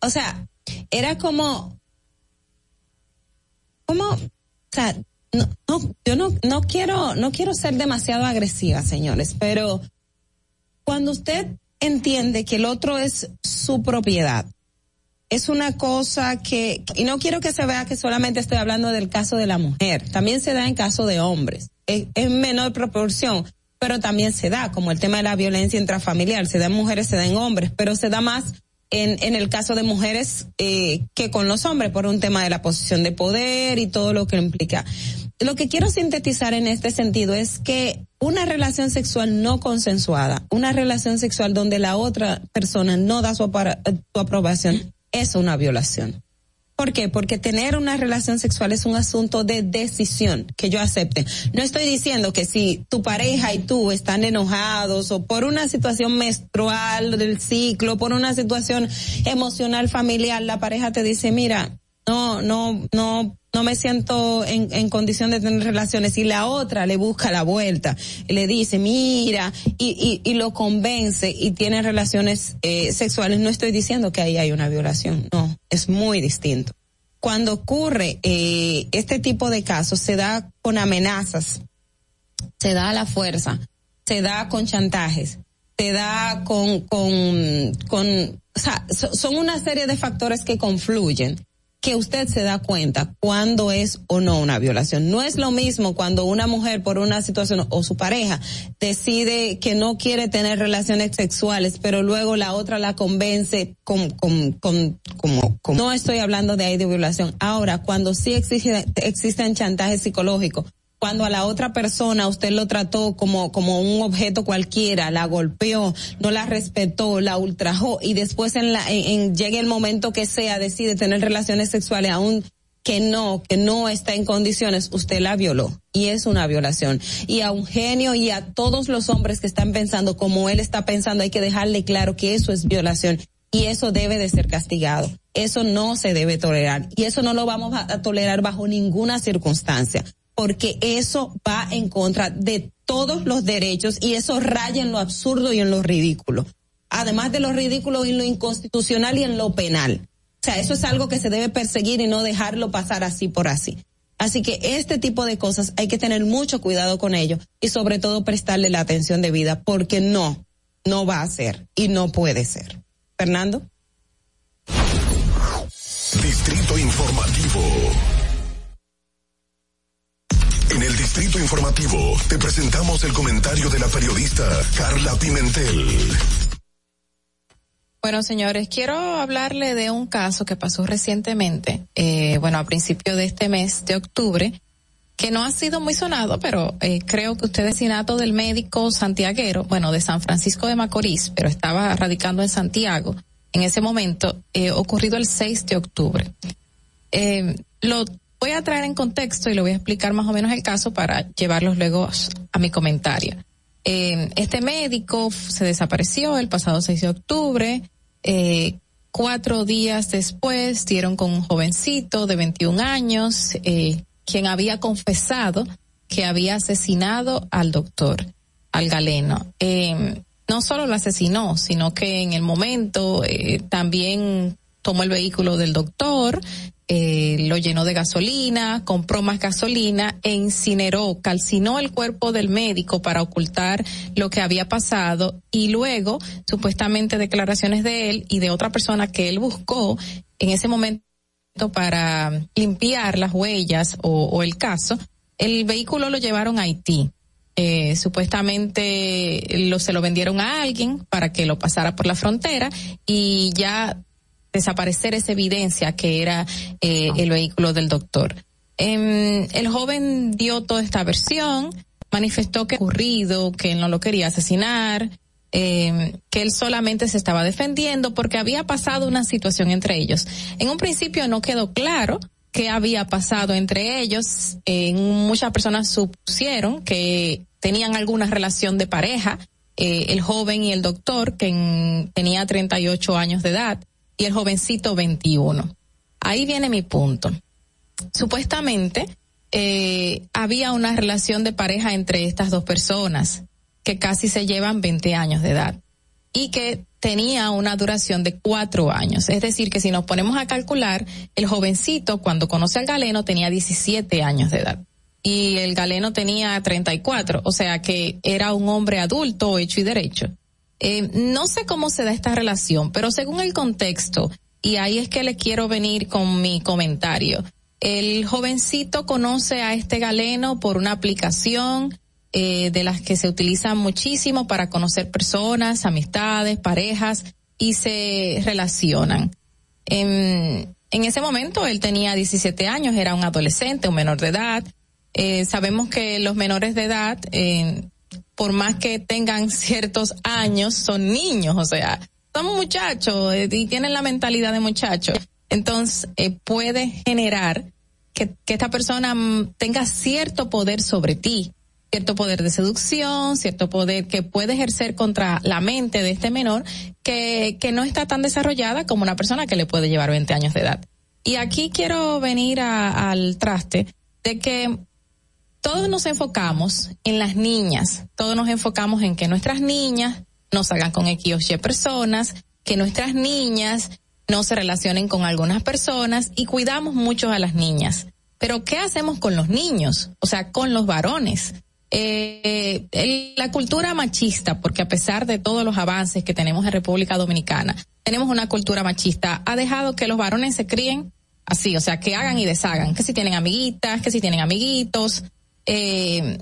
O sea, era como, como, o sea, no, no, yo no, no quiero, no quiero ser demasiado agresiva, señores, pero cuando usted entiende que el otro es su propiedad, es una cosa que, y no quiero que se vea que solamente estoy hablando del caso de la mujer, también se da en caso de hombres, es- en menor proporción, pero también se da, como el tema de la violencia intrafamiliar, se da en mujeres, se da en hombres, pero se da más en, en el caso de mujeres eh, que con los hombres por un tema de la posición de poder y todo lo que implica. Lo que quiero sintetizar en este sentido es que una relación sexual no consensuada, una relación sexual donde la otra persona no da su, eh, su aprobación, es una violación. ¿Por qué? Porque tener una relación sexual es un asunto de decisión que yo acepte. No estoy diciendo que si tu pareja y tú están enojados o por una situación menstrual del ciclo, por una situación emocional familiar, la pareja te dice, mira, no, no, no, no me siento en, en condición de tener relaciones y la otra le busca la vuelta le dice, mira, y, y, y lo convence y tiene relaciones eh, sexuales. No estoy diciendo que ahí hay una violación, no, es muy distinto. Cuando ocurre eh, este tipo de casos, se da con amenazas, se da a la fuerza, se da con chantajes, se da con, con, con, o sea, so- son una serie de factores que confluyen que usted se da cuenta cuándo es o no una violación. No es lo mismo cuando una mujer por una situación o su pareja decide que no quiere tener relaciones sexuales, pero luego la otra la convence con, con, con, como, como- no estoy hablando de ahí de violación. Ahora, cuando sí existe, existen chantajes psicológicos, cuando a la otra persona usted lo trató como, como un objeto cualquiera, la golpeó, no la respetó, la ultrajó y después en la, en, en- llegue el momento que sea, decide tener relaciones sexuales aún que no, que no está en condiciones, usted la violó. Y es una violación. Y a Eugenio y a todos los hombres que están pensando como él está pensando, hay que dejarle claro que eso es violación. Y eso debe de ser castigado. Eso no se debe tolerar. Y eso no lo vamos a a tolerar bajo ninguna circunstancia. Porque eso va en contra de todos los derechos y eso raya en lo absurdo y en lo ridículo. Además de lo ridículo y en lo inconstitucional y en lo penal. O sea, eso es algo que se debe perseguir y no dejarlo pasar así por así. Así que este tipo de cosas hay que tener mucho cuidado con ello y sobre todo prestarle la atención debida porque no, no va a ser y no puede ser. Fernando. Distrito Informativo. En el Distrito Informativo te presentamos el comentario de la periodista Carla Pimentel. Bueno, señores, quiero hablarle de un caso que pasó recientemente, eh, bueno, a principio de este mes de octubre, que no ha sido muy sonado, pero eh, creo que usted es sinato del médico santiaguero, bueno, de San Francisco de Macorís, pero estaba radicando en Santiago en ese momento, eh, ocurrido el 6 de octubre. Eh, lo voy a traer en contexto y le voy a explicar más o menos el caso para llevarlos luego a mi comentario. Eh, este médico se desapareció el pasado 6 de octubre. Eh, cuatro días después dieron con un jovencito de 21 años, eh, quien había confesado que había asesinado al doctor, al galeno. Eh, no solo lo asesinó, sino que en el momento eh, también tomó el vehículo del doctor, eh, lo llenó de gasolina, compró más gasolina e incineró, calcinó el cuerpo del médico para ocultar lo que había pasado y luego, supuestamente, declaraciones de él y de otra persona que él buscó en ese momento para limpiar las huellas o, o el caso, el vehículo lo llevaron a Haití. Eh, supuestamente lo, se lo vendieron a alguien para que lo pasara por la frontera y ya desaparecer esa evidencia que era eh, el vehículo del doctor. Em, el joven dio toda esta versión, manifestó que ocurrido, que él no lo quería asesinar, eh, que él solamente se estaba defendiendo porque había pasado una situación entre ellos. En un principio no quedó claro qué había pasado entre ellos. Eh, muchas personas supusieron que tenían alguna relación de pareja, eh, el joven y el doctor, que en- tenía 38 años de edad, y el jovencito 21. Ahí viene mi punto. Supuestamente eh, había una relación de pareja entre estas dos personas que casi se llevan 20 años de edad y que tenía una duración de cuatro años. Es decir, que si nos ponemos a calcular, el jovencito cuando conoce al galeno tenía 17 años de edad y el galeno tenía 34, o sea que era un hombre adulto hecho y derecho. Eh, no sé cómo se da esta relación, pero según el contexto, y ahí es que le quiero venir con mi comentario. El jovencito conoce a este galeno por una aplicación eh, de las que se utilizan muchísimo para conocer personas, amistades, parejas y se relacionan. En, en ese momento él tenía 17 años, era un adolescente, un menor de edad. Eh, sabemos que los menores de edad, eh, por más que tengan ciertos años, son niños, o sea, son muchachos eh, y tienen la mentalidad de muchachos. Entonces, eh, puede generar que, que esta persona mm, tenga cierto poder sobre ti, cierto poder de seducción, cierto poder que puede ejercer contra la mente de este menor que, que no está tan desarrollada como una persona que le puede llevar 20 años de edad. Y aquí quiero venir al traste de que todos nos enfocamos en las niñas, todos nos enfocamos en que nuestras niñas no salgan con X o Y personas, que nuestras niñas no se relacionen con algunas personas y cuidamos mucho a las niñas. Pero ¿qué hacemos con los niños? O sea, con los varones. Eh, la cultura machista, porque a pesar de todos los avances que tenemos en República Dominicana, tenemos una cultura machista, ha dejado que los varones se críen así, o sea, que hagan y deshagan, que si tienen amiguitas, que si tienen amiguitos, eh,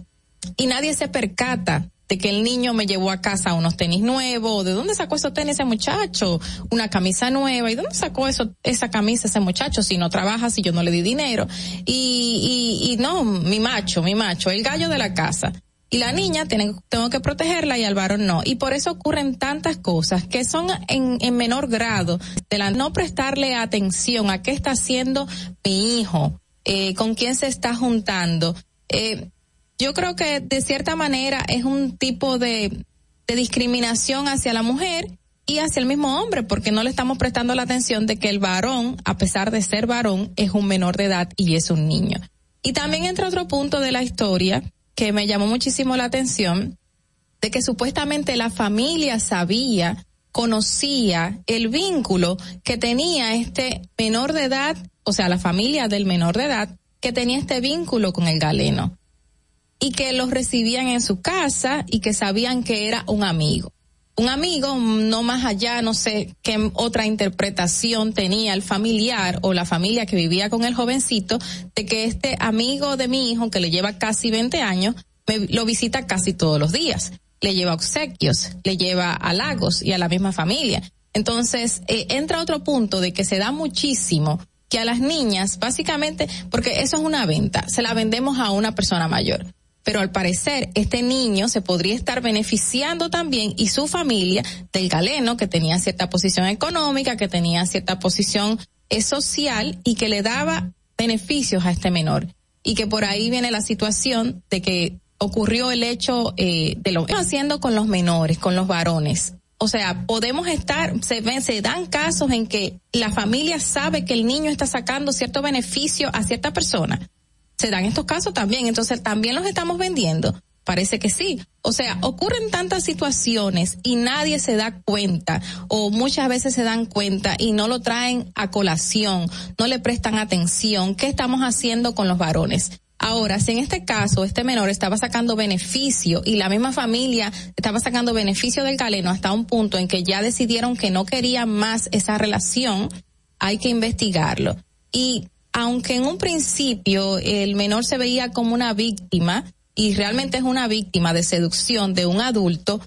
y nadie se percata de que el niño me llevó a casa unos tenis nuevos, ¿de dónde sacó esos tenis ese muchacho? Una camisa nueva, ¿y dónde sacó eso, esa camisa ese muchacho si no trabaja, si yo no le di dinero? Y, y, y no, mi macho, mi macho, el gallo de la casa. y la niña tiene, tengo que protegerla y al varón no. Y por eso ocurren tantas cosas que son en, en menor grado de la no prestarle atención a qué está haciendo mi hijo, eh, con quién se está juntando. Eh, yo creo que de cierta manera es un tipo de, de discriminación hacia la mujer y hacia el mismo hombre, porque no le estamos prestando la atención de que el varón, a pesar de ser varón, es un menor de edad y es un niño. Y también entra otro punto de la historia que me llamó muchísimo la atención, de que supuestamente la familia sabía, conocía el vínculo que tenía este menor de edad, o sea, la familia del menor de edad, que tenía este vínculo con el galeno y que los recibían en su casa y que sabían que era un amigo. Un amigo, no más allá, no sé qué otra interpretación tenía el familiar o la familia que vivía con el jovencito, de que este amigo de mi hijo, que le lleva casi 20 años, me, lo visita casi todos los días. Le lleva obsequios, le lleva halagos y a la misma familia. Entonces, eh, entra otro punto de que se da muchísimo que a las niñas, básicamente, porque eso es una venta, se la vendemos a una persona mayor pero al parecer este niño se podría estar beneficiando también y su familia del galeno que tenía cierta posición económica, que tenía cierta posición eh, social y que le daba beneficios a este menor. Y que por ahí viene la situación de que ocurrió el hecho eh, de lo que haciendo con los menores, con los varones. O sea, podemos estar, se ven, se dan casos en que la familia sabe que el niño está sacando cierto beneficio a cierta persona se dan estos casos también. Entonces, también los estamos vendiendo. Parece que sí. O sea, ocurren tantas situaciones y nadie se da cuenta o muchas veces se dan cuenta y no lo traen a colación, no le prestan atención. ¿Qué estamos haciendo con los varones? Ahora, si en este caso este menor estaba sacando beneficio y la misma familia estaba sacando beneficio del galeno hasta un punto en que ya decidieron que no querían más esa relación, hay que investigarlo. Y aunque en un principio el menor se veía como una víctima y realmente es una víctima de seducción de un adulto,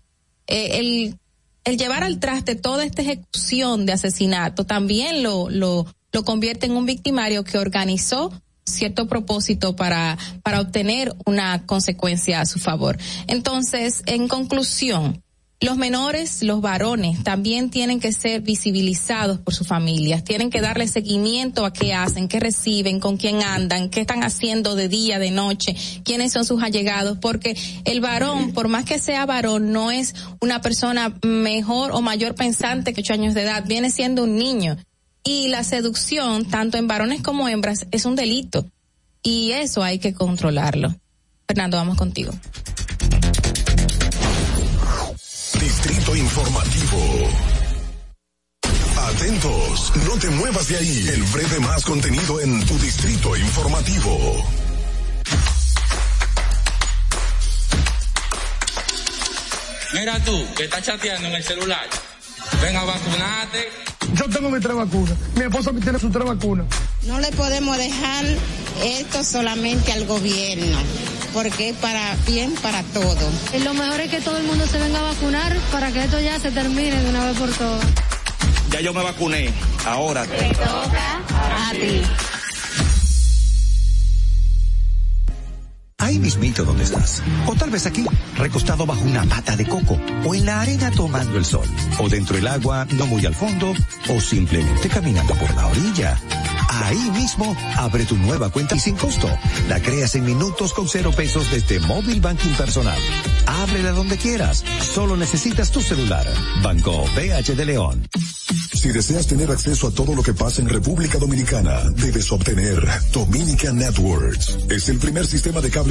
eh, el, el llevar al traste toda esta ejecución de asesinato también lo, lo, lo convierte en un victimario que organizó cierto propósito para, para obtener una consecuencia a su favor. Entonces, en conclusión, los menores, los varones, también tienen que ser visibilizados por sus familias, tienen que darle seguimiento a qué hacen, qué reciben, con quién andan, qué están haciendo de día, de noche, quiénes son sus allegados, porque el varón, por más que sea varón, no es una persona mejor o mayor pensante que ocho años de edad, viene siendo un niño. Y la seducción, tanto en varones como hembras, es un delito. Y eso hay que controlarlo. Fernando, vamos contigo. Distrito Informativo. Atentos, no te muevas de ahí. El breve más contenido en tu Distrito Informativo. Mira tú, que estás chateando en el celular. Ven a vacunarte. Yo tengo mi tres vacunas. Mi esposa tiene sus tres vacunas. No le podemos dejar esto solamente al gobierno, porque es para bien para todo. Lo mejor es que todo el mundo se venga a vacunar para que esto ya se termine de una vez por todas. Ya yo me vacuné. Ahora te toca a ti. Ahí mismito donde estás. O tal vez aquí, recostado bajo una mata de coco. O en la arena tomando el sol. O dentro del agua, no muy al fondo. O simplemente caminando por la orilla. Ahí mismo, abre tu nueva cuenta y sin costo. La creas en minutos con cero pesos desde Móvil Banking Personal. Ábrela donde quieras. Solo necesitas tu celular. Banco BH de León. Si deseas tener acceso a todo lo que pasa en República Dominicana, debes obtener Dominican Networks. Es el primer sistema de cable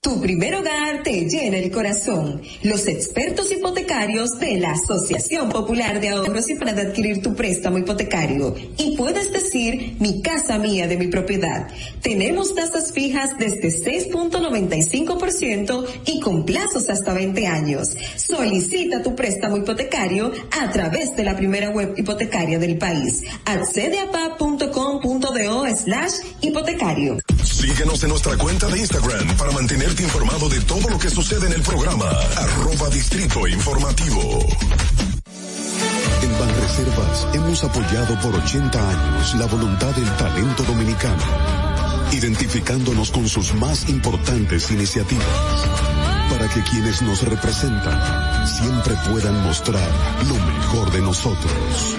Tu primer hogar te llena el corazón. Los expertos hipotecarios de la Asociación Popular de Ahorros y para adquirir tu préstamo hipotecario. Y puedes decir, mi casa mía de mi propiedad. Tenemos tasas fijas desde 6.95% y con plazos hasta 20 años. Solicita tu préstamo hipotecario a través de la primera web hipotecaria del país. Accede a pa.com.do slash hipotecario. Síguenos en nuestra cuenta de Instagram para mantenerte informado de todo lo que sucede en el programa. Arroba Distrito Informativo. En Banreservas hemos apoyado por 80 años la voluntad del talento dominicano, identificándonos con sus más importantes iniciativas, para que quienes nos representan siempre puedan mostrar lo mejor de nosotros.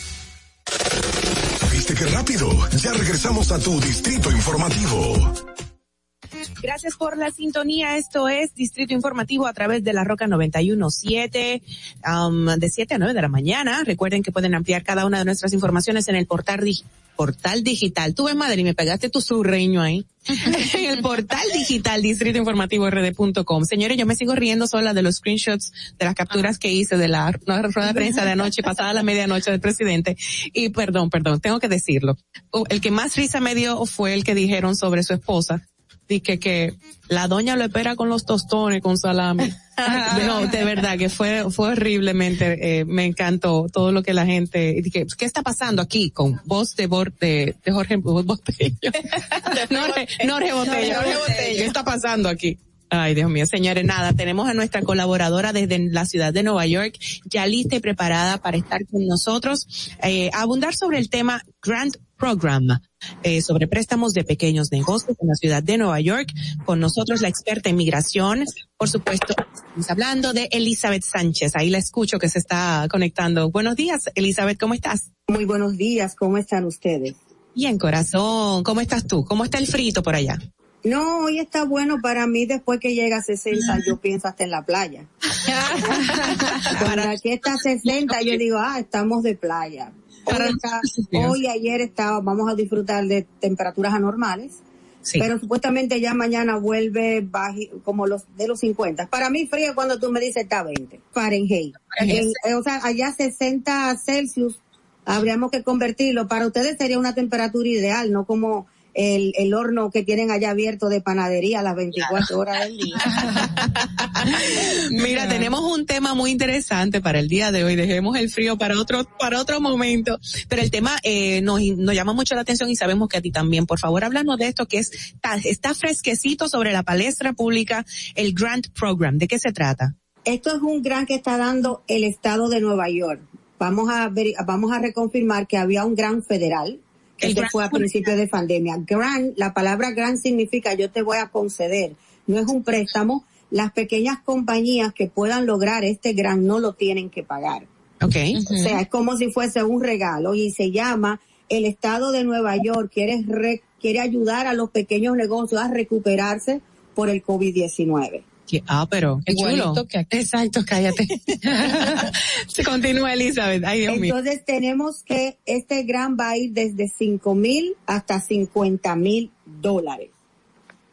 ¿Viste qué rápido? Ya regresamos a tu Distrito Informativo. Gracias por la sintonía. Esto es Distrito Informativo a través de la Roca 917, um, de 7 a 9 de la mañana. Recuerden que pueden ampliar cada una de nuestras informaciones en el portal, dig- portal digital. Tú ves, madre, y me pegaste tu surreño ahí. en el portal digital Distrito Informativo RD.com. Señores, yo me sigo riendo sola de los screenshots de las capturas que hice de la rueda de prensa de anoche, pasada la medianoche del presidente. Y perdón, perdón, tengo que decirlo. El que más risa me dio fue el que dijeron sobre su esposa. Dije que la doña lo espera con los tostones, con salami. no, de verdad que fue, fue horriblemente, eh, me encantó todo lo que la gente, dije, ¿qué está pasando aquí con voz de, de, de Jorge Botello? no, Re- no Rebotello. Jorge Botello. ¿Qué está pasando aquí? Ay, Dios mío, señores, nada, tenemos a nuestra colaboradora desde la ciudad de Nueva York, ya lista y preparada para estar con nosotros, eh, abundar sobre el tema Grant Program, eh, sobre préstamos de pequeños negocios en la ciudad de Nueva York. Con nosotros la experta en migración, por supuesto, estamos hablando de Elizabeth Sánchez. Ahí la escucho que se está conectando. Buenos días, Elizabeth, ¿cómo estás? Muy buenos días, ¿cómo están ustedes? Bien, corazón, ¿cómo estás tú? ¿Cómo está el frito por allá? No, hoy está bueno para mí después que llega a 60, yo pienso hasta en la playa. Cuando aquí está a 60, yo digo, ah, estamos de playa. Hoy, está- hoy ayer estaba, vamos a disfrutar de temperaturas anormales, Sí. pero supuestamente ya mañana vuelve baji- como los de los 50. Para mí frío cuando tú me dices está 20, Fahrenheit. En- eh, o sea, allá 60 Celsius, habríamos que convertirlo. Para ustedes sería una temperatura ideal, no como el, el horno que tienen allá abierto de panadería a las 24 horas del día. Mira, tenemos un tema muy interesante para el día de hoy. Dejemos el frío para otro, para otro momento. Pero el tema eh, nos, nos llama mucho la atención y sabemos que a ti también. Por favor, háblanos de esto que es, está, está fresquecito sobre la palestra pública, el Grant Program. ¿De qué se trata? Esto es un gran que está dando el estado de Nueva York. Vamos a ver, vamos a reconfirmar que había un gran federal gran fue a principios de pandemia. Gran, la palabra gran significa yo te voy a conceder. No es un préstamo. Las pequeñas compañías que puedan lograr este gran no lo tienen que pagar. Okay. O sea, es como si fuese un regalo y se llama el estado de Nueva York quiere re- quiere ayudar a los pequeños negocios a recuperarse por el COVID-19. Que- Ah, pero qué Igualito chulo. Exacto, cállate. Se continúa Elizabeth. Ay, Dios mío. Entonces tenemos que este gran va a ir desde 5 mil hasta 50 mil dólares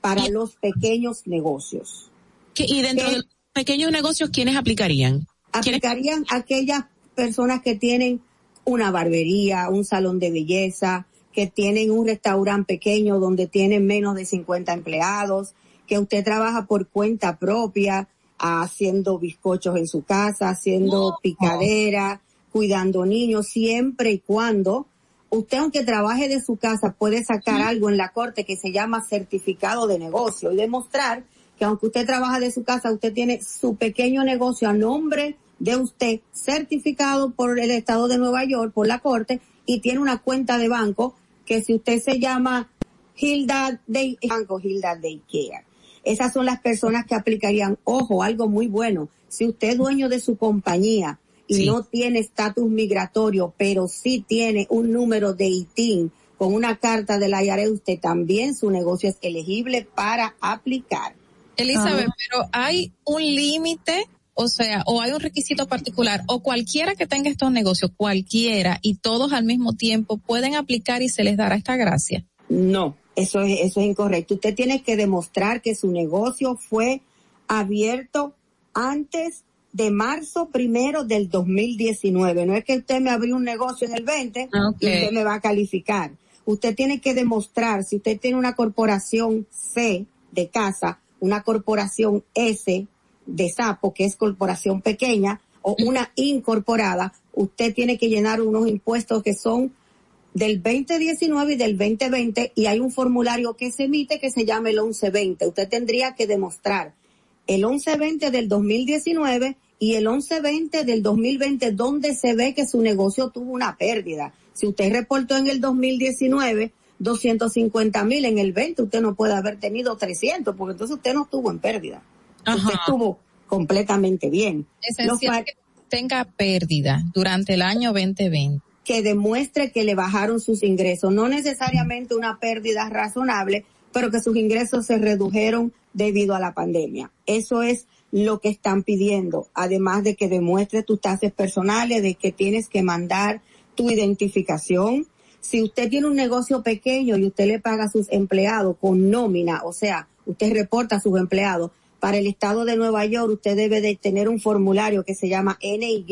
para los pequeños negocios. ¿Qué- y dentro de los pequeños negocios, ¿quiénes aplicarían? Aplicarían aquellas personas que tienen una barbería, un salón de belleza, que tienen un restaurante pequeño donde tienen menos de 50 empleados, que usted trabaja por cuenta propia, haciendo bizcochos en su casa, haciendo picadera, cuidando niños, siempre y cuando usted aunque trabaje de su casa puede sacar algo en la corte que se llama certificado de negocio y demostrar que aunque usted trabaja de su casa, usted tiene su pequeño negocio a nombre de usted certificado por el estado de Nueva York, por la corte, y tiene una cuenta de banco que si usted se llama Hilda de Banco Hilda de Ikea. Esas son las personas que aplicarían, ojo, algo muy bueno. Si usted es dueño de su compañía y no tiene estatus migratorio, pero sí tiene un número de ITIN con una carta de la IARE, usted también su negocio es elegible para aplicar. Elizabeth, pero hay un límite, o sea, o hay un requisito particular, o cualquiera que tenga estos negocios, cualquiera, y todos al mismo tiempo pueden aplicar y se les dará esta gracia. No, eso es, eso es incorrecto. Usted tiene que demostrar que su negocio fue abierto antes de marzo primero del 2019. No es que usted me abrió un negocio en el 20 y usted me va a calificar. Usted tiene que demostrar, si usted tiene una corporación C de casa, una corporación S de sapo, que es corporación pequeña, o una incorporada, usted tiene que llenar unos impuestos que son del 2019 y del 2020 y hay un formulario que se emite que se llama el 1120. Usted tendría que demostrar el 1120 del 2019 y el 1120 del 2020 donde se ve que su negocio tuvo una pérdida. Si usted reportó en el 2019 250 mil, en el 20 usted no puede haber tenido 300 porque entonces usted no estuvo en pérdida. Usted estuvo completamente bien. Esencial que tenga pérdida durante el año 2020 que demuestre que le bajaron sus ingresos, no necesariamente una pérdida razonable, pero que sus ingresos se redujeron debido a la pandemia. Eso es lo que están pidiendo, además de que demuestre tus tasas personales, de que tienes que mandar tu identificación. Si usted tiene un negocio pequeño y usted le paga a sus empleados con nómina, o sea, usted reporta a sus empleados, para el estado de Nueva York usted debe de tener un formulario que se llama NY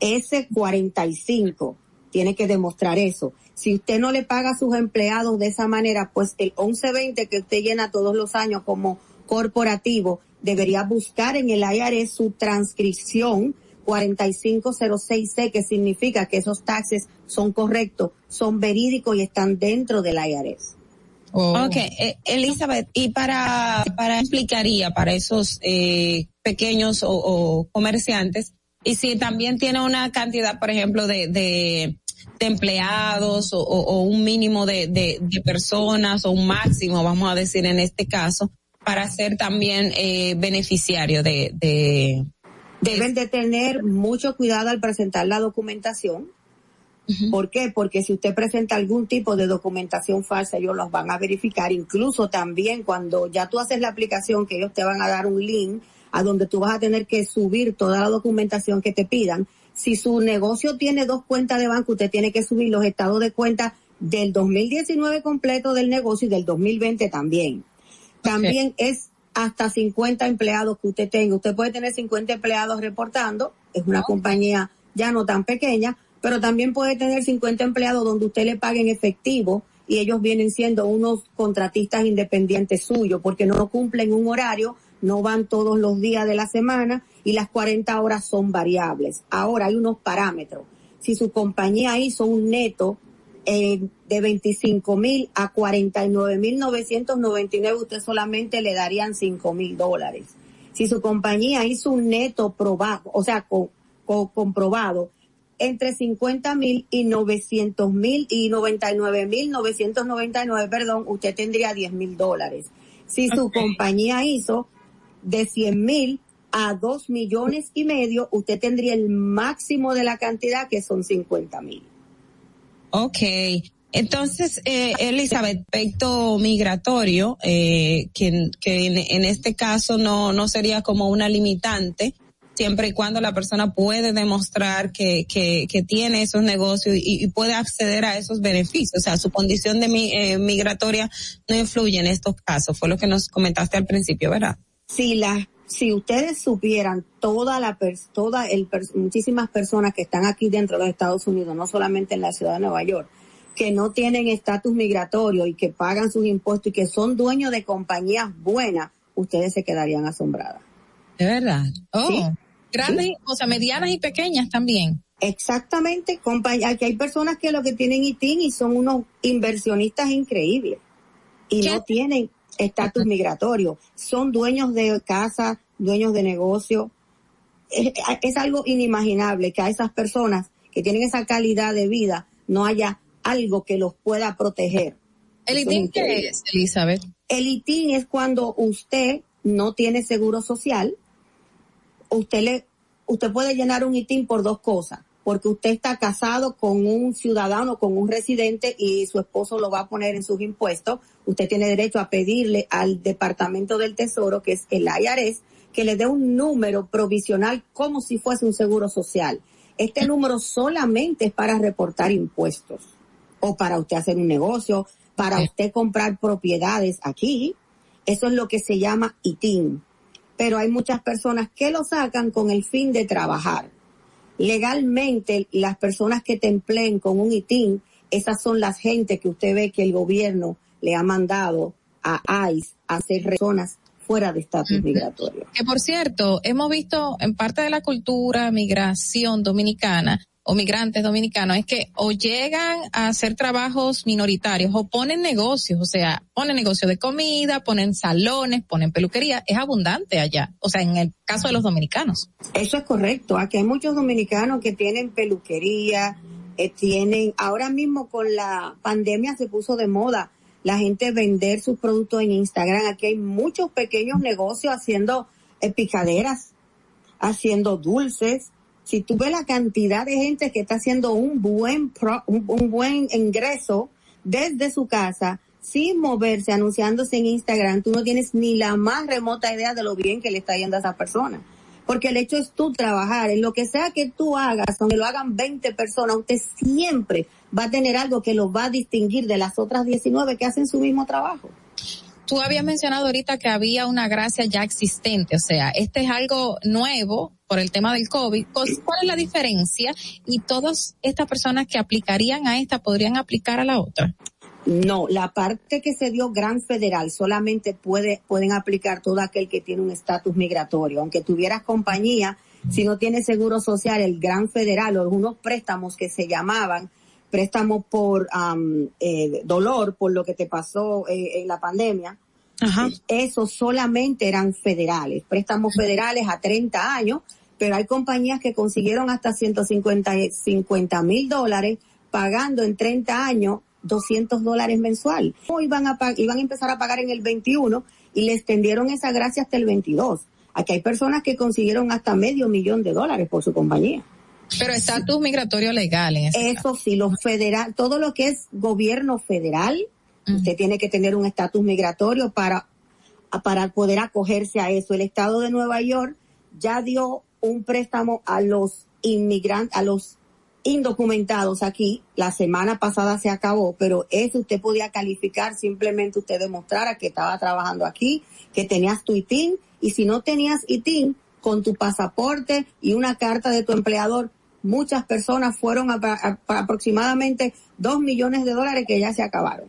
S45. Tiene que demostrar eso. Si usted no le paga a sus empleados de esa manera, pues el 1120 que usted llena todos los años como corporativo, debería buscar en el IRS su transcripción 4506C, que significa que esos taxes son correctos, son verídicos y están dentro del IRS. Oh. Ok, eh, Elizabeth, y para, para explicaría para esos eh, pequeños o comerciantes, y si también tiene una cantidad, por ejemplo, de, de, empleados o, un mínimo de, de, personas o un máximo, vamos a decir en este caso, para ser también eh, beneficiario de, de, Deben de tener mucho cuidado al presentar la documentación. ¿Por qué? Porque si usted presenta algún tipo de documentación falsa, ellos los van a verificar. Incluso también cuando ya tú haces la aplicación, que ellos te van a dar un link a donde tú vas a tener que subir toda la documentación que te pidan. Si su negocio tiene dos cuentas de banco, usted tiene que subir los estados de cuenta del 2019 completo del negocio y del 2020 también. También es hasta 50 empleados que usted tenga. Usted puede tener 50 empleados reportando, es una compañía ya no tan pequeña, pero también puede tener 50 empleados donde usted le pague en efectivo y ellos vienen siendo unos contratistas independientes suyos porque no cumplen un horario no van todos los días de la semana y las 40 horas son variables. Ahora hay unos parámetros. Si su compañía hizo un neto eh, de 25 mil a 49 mil 999, usted solamente le darían 5 mil dólares. Si su compañía hizo un neto probado, o sea, comprobado entre 50 mil y 900 mil y 99 mil 999, perdón, usted tendría 10 mil dólares. Si su compañía hizo de 100 mil a 2 millones y medio, usted tendría el máximo de la cantidad que son 50 mil. Ok. Entonces, eh, Elizabeth, aspecto migratorio, eh, que, que en, este caso no, no sería como una limitante, siempre y cuando la persona puede demostrar que, que, tiene esos negocios y, puede acceder a esos beneficios. O sea, su condición de eh, migratoria no influye en estos casos. Fue lo que nos comentaste al principio, ¿verdad? Si la si ustedes supieran toda la toda el muchísimas personas que están aquí dentro de los Estados Unidos, no solamente en la ciudad de Nueva York, que no tienen estatus migratorio y que pagan sus impuestos y que son dueños de compañías buenas, ustedes se quedarían asombradas. De verdad. Oh, grandes, o sea, medianas y pequeñas también. Exactamente, compañía, aquí hay personas que lo que tienen ITIN y son unos inversionistas increíbles y no tienen estatus migratorio, son dueños de casa, dueños de negocio. Es, es algo inimaginable que a esas personas que tienen esa calidad de vida no haya algo que los pueda proteger. ¿El ITIN qué es, Elizabeth? El ITIN es cuando usted no tiene seguro social. Usted le, usted puede llenar un ITIN por dos cosas. Porque usted está casado con un ciudadano, con un residente y su esposo lo va a poner en sus impuestos. Usted tiene derecho a pedirle al Departamento del Tesoro, que es el IRS, que le dé un número provisional como si fuese un seguro social. Este número solamente es para reportar impuestos o para usted hacer un negocio, para usted comprar propiedades aquí. Eso es lo que se llama ITIN. Pero hay muchas personas que lo sacan con el fin de trabajar. Legalmente, las personas que te empleen con un ITIN, esas son las gente que usted ve que el gobierno le ha mandado a ICE a hacer personas fuera de estatus migratorio. Que por cierto, hemos visto en parte de la cultura migración dominicana o migrantes dominicanos es que o llegan a hacer trabajos minoritarios o ponen negocios, o sea, ponen negocio de comida, ponen salones, ponen peluquería, es abundante allá, o sea, en el caso de los dominicanos. Eso es correcto. Aquí hay muchos dominicanos que tienen peluquería, eh, tienen, ahora mismo con la pandemia se puso de moda la gente vender sus productos en Instagram. Aquí hay muchos pequeños negocios haciendo eh, picaderas, haciendo dulces. Si tú ves la cantidad de gente que está haciendo un buen pro- un, buen ingreso desde su casa sin moverse, anunciándose en Instagram, tú no tienes ni la más remota idea de lo bien que le está yendo a esa persona. Porque el hecho es tú trabajar en lo que sea que tú hagas, aunque lo hagan 20 personas, usted siempre va a tener algo que lo va a distinguir de las otras 19 que hacen su mismo trabajo. Tú habías mencionado ahorita que había una gracia ya existente, o sea, este es algo nuevo por el tema del COVID. ¿Cuál es la diferencia? Y todas estas personas que aplicarían a esta podrían aplicar a la otra. No, la parte que se dio gran federal solamente puede, pueden aplicar todo aquel que tiene un estatus migratorio. Aunque tuvieras compañía, si no tienes seguro social, el gran federal o algunos préstamos que se llamaban préstamos por am, eh, dolor, por lo que te pasó eh, en la pandemia, esos solamente eran federales, préstamos federales a 30 años, pero hay compañías que consiguieron hasta 150 mil dólares pagando en 30 años 200 dólares mensual. Iban a, iban a empezar a pagar en el 21 y le extendieron esa gracia hasta el 22. Aquí hay personas que consiguieron hasta medio millón de dólares por su compañía. Pero estatus migratorio legal en ese Eso sí, lo federal, todo lo que es gobierno federal, usted tiene que tener un estatus migratorio para, para poder acogerse a eso. El estado de Nueva York ya dio un préstamo a los inmigrantes, a los indocumentados aquí. La semana pasada se acabó, pero eso usted podía calificar simplemente usted demostrara que estaba trabajando aquí, que tenías tu ITIN y si no tenías ITIN con tu pasaporte y una carta de tu empleador, muchas personas fueron a, aproximadamente dos millones de dólares que ya se acabaron.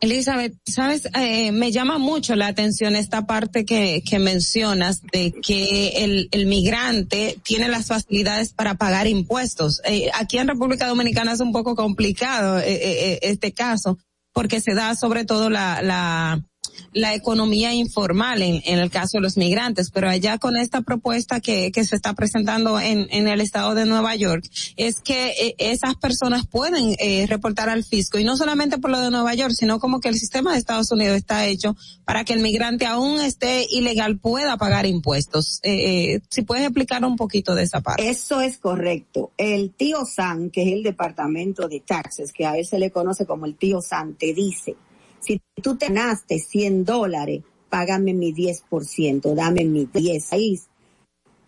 Elizabeth, sabes, Eh, me llama mucho la atención esta parte que, que mencionas de que el, migrante tiene las facilidades para pagar impuestos. Eh, aquí en República Dominicana es un poco complicado eh, eh, este caso porque se da sobre todo la, la, la economía informal en, el caso de los migrantes, pero allá con esta propuesta que, que se está presentando en, en el estado de Nueva York, es que eh, esas personas pueden eh, reportar al fisco, y no solamente por lo de Nueva York, sino como que el sistema de Estados Unidos está hecho para que el migrante aún esté ilegal pueda pagar impuestos. Eh, eh, si puedes explicar un poquito de esa parte. Eso es correcto. El tío San, que es el departamento de taxes, que a él se le conoce como el tío San, te dice, si tú te ganaste 100 dólares, págame mi 10%, dame mi 10. Ahí,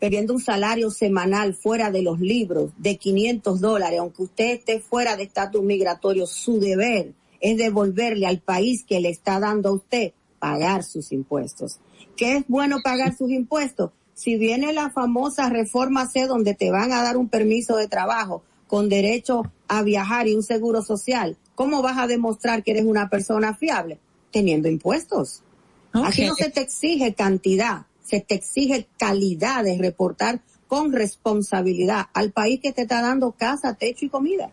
perdiendo un salario semanal fuera de los libros de 500 dólares, aunque usted esté fuera de estatus migratorio, su deber es devolverle al país que le está dando a usted pagar sus impuestos. ¿Qué es bueno pagar sus impuestos? Si viene la famosa reforma C donde te van a dar un permiso de trabajo con derecho a viajar y un seguro social, ¿cómo vas a demostrar que eres una persona fiable? Teniendo impuestos. Aquí no se te exige cantidad, se te exige calidad de reportar con responsabilidad al país que te está dando casa, techo y comida.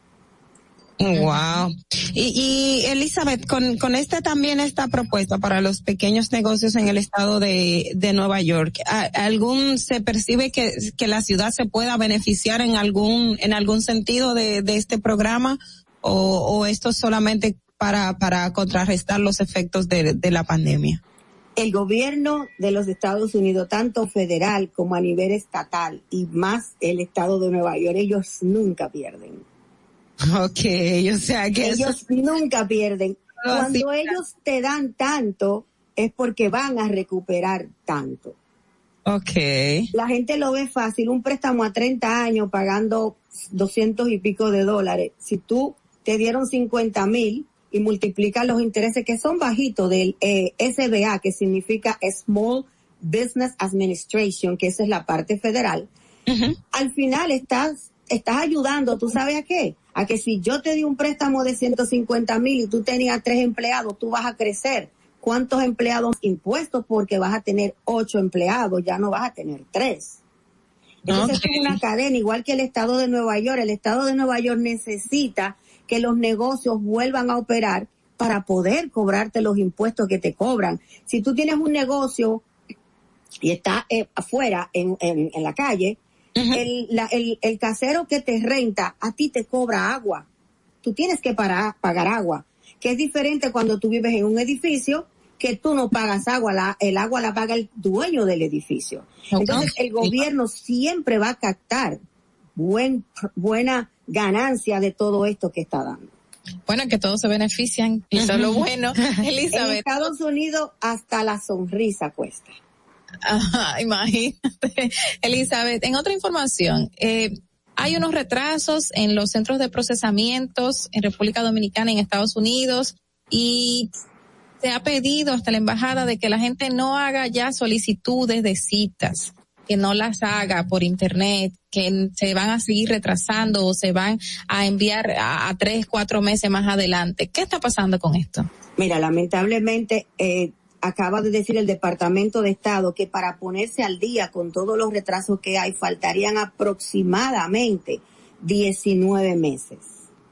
Wow. Y, y Elizabeth, con, con esta también esta propuesta para los pequeños negocios en el estado de, de Nueva York, ¿algún se percibe que, que la ciudad se pueda beneficiar en algún, en algún sentido de, de este programa o, o esto solamente para, para contrarrestar los efectos de, de la pandemia? El gobierno de los Estados Unidos, tanto federal como a nivel estatal y más el estado de Nueva York, ellos nunca pierden Ok, o sea que ellos nunca pierden. Cuando ellos te dan tanto, es porque van a recuperar tanto. Ok. La gente lo ve fácil, un préstamo a 30 años pagando 200 y pico de dólares. Si tú te dieron 50 mil y multiplicas los intereses que son bajitos del eh, SBA, que significa Small Business Administration, que esa es la parte federal, al final estás, estás ayudando, ¿tú sabes a qué? a que si yo te di un préstamo de 150 mil y tú tenías tres empleados, tú vas a crecer. ¿Cuántos empleados impuestos? Porque vas a tener ocho empleados, ya no vas a tener tres. Entonces es una cadena, igual que el estado de Nueva York. El estado de Nueva York necesita que los negocios vuelvan a operar para poder cobrarte los impuestos que te cobran. Si tú tienes un negocio y está eh, afuera en, en, en la calle, el, la, el, el, casero que te renta a ti te cobra agua. Tú tienes que pagar agua, que es diferente cuando tú vives en un edificio que tú no pagas agua, la, el agua la paga el dueño del edificio. Entonces el gobierno siempre va a captar buen, buena ganancia de todo esto que está dando. Bueno, que todos se benefician y eso es lo bueno. Elizabeth. En Estados Unidos hasta la sonrisa cuesta. Ajá, imagínate. Elizabeth, en otra información, eh, hay unos retrasos en los centros de procesamientos en República Dominicana, en Estados Unidos, y se ha pedido hasta la embajada de que la gente no haga ya solicitudes de citas, que no las haga por internet, que se van a seguir retrasando o se van a enviar a, a tres, cuatro meses más adelante. ¿Qué está pasando con esto? Mira, lamentablemente, eh, acaba de decir el Departamento de Estado que para ponerse al día con todos los retrasos que hay faltarían aproximadamente 19 meses.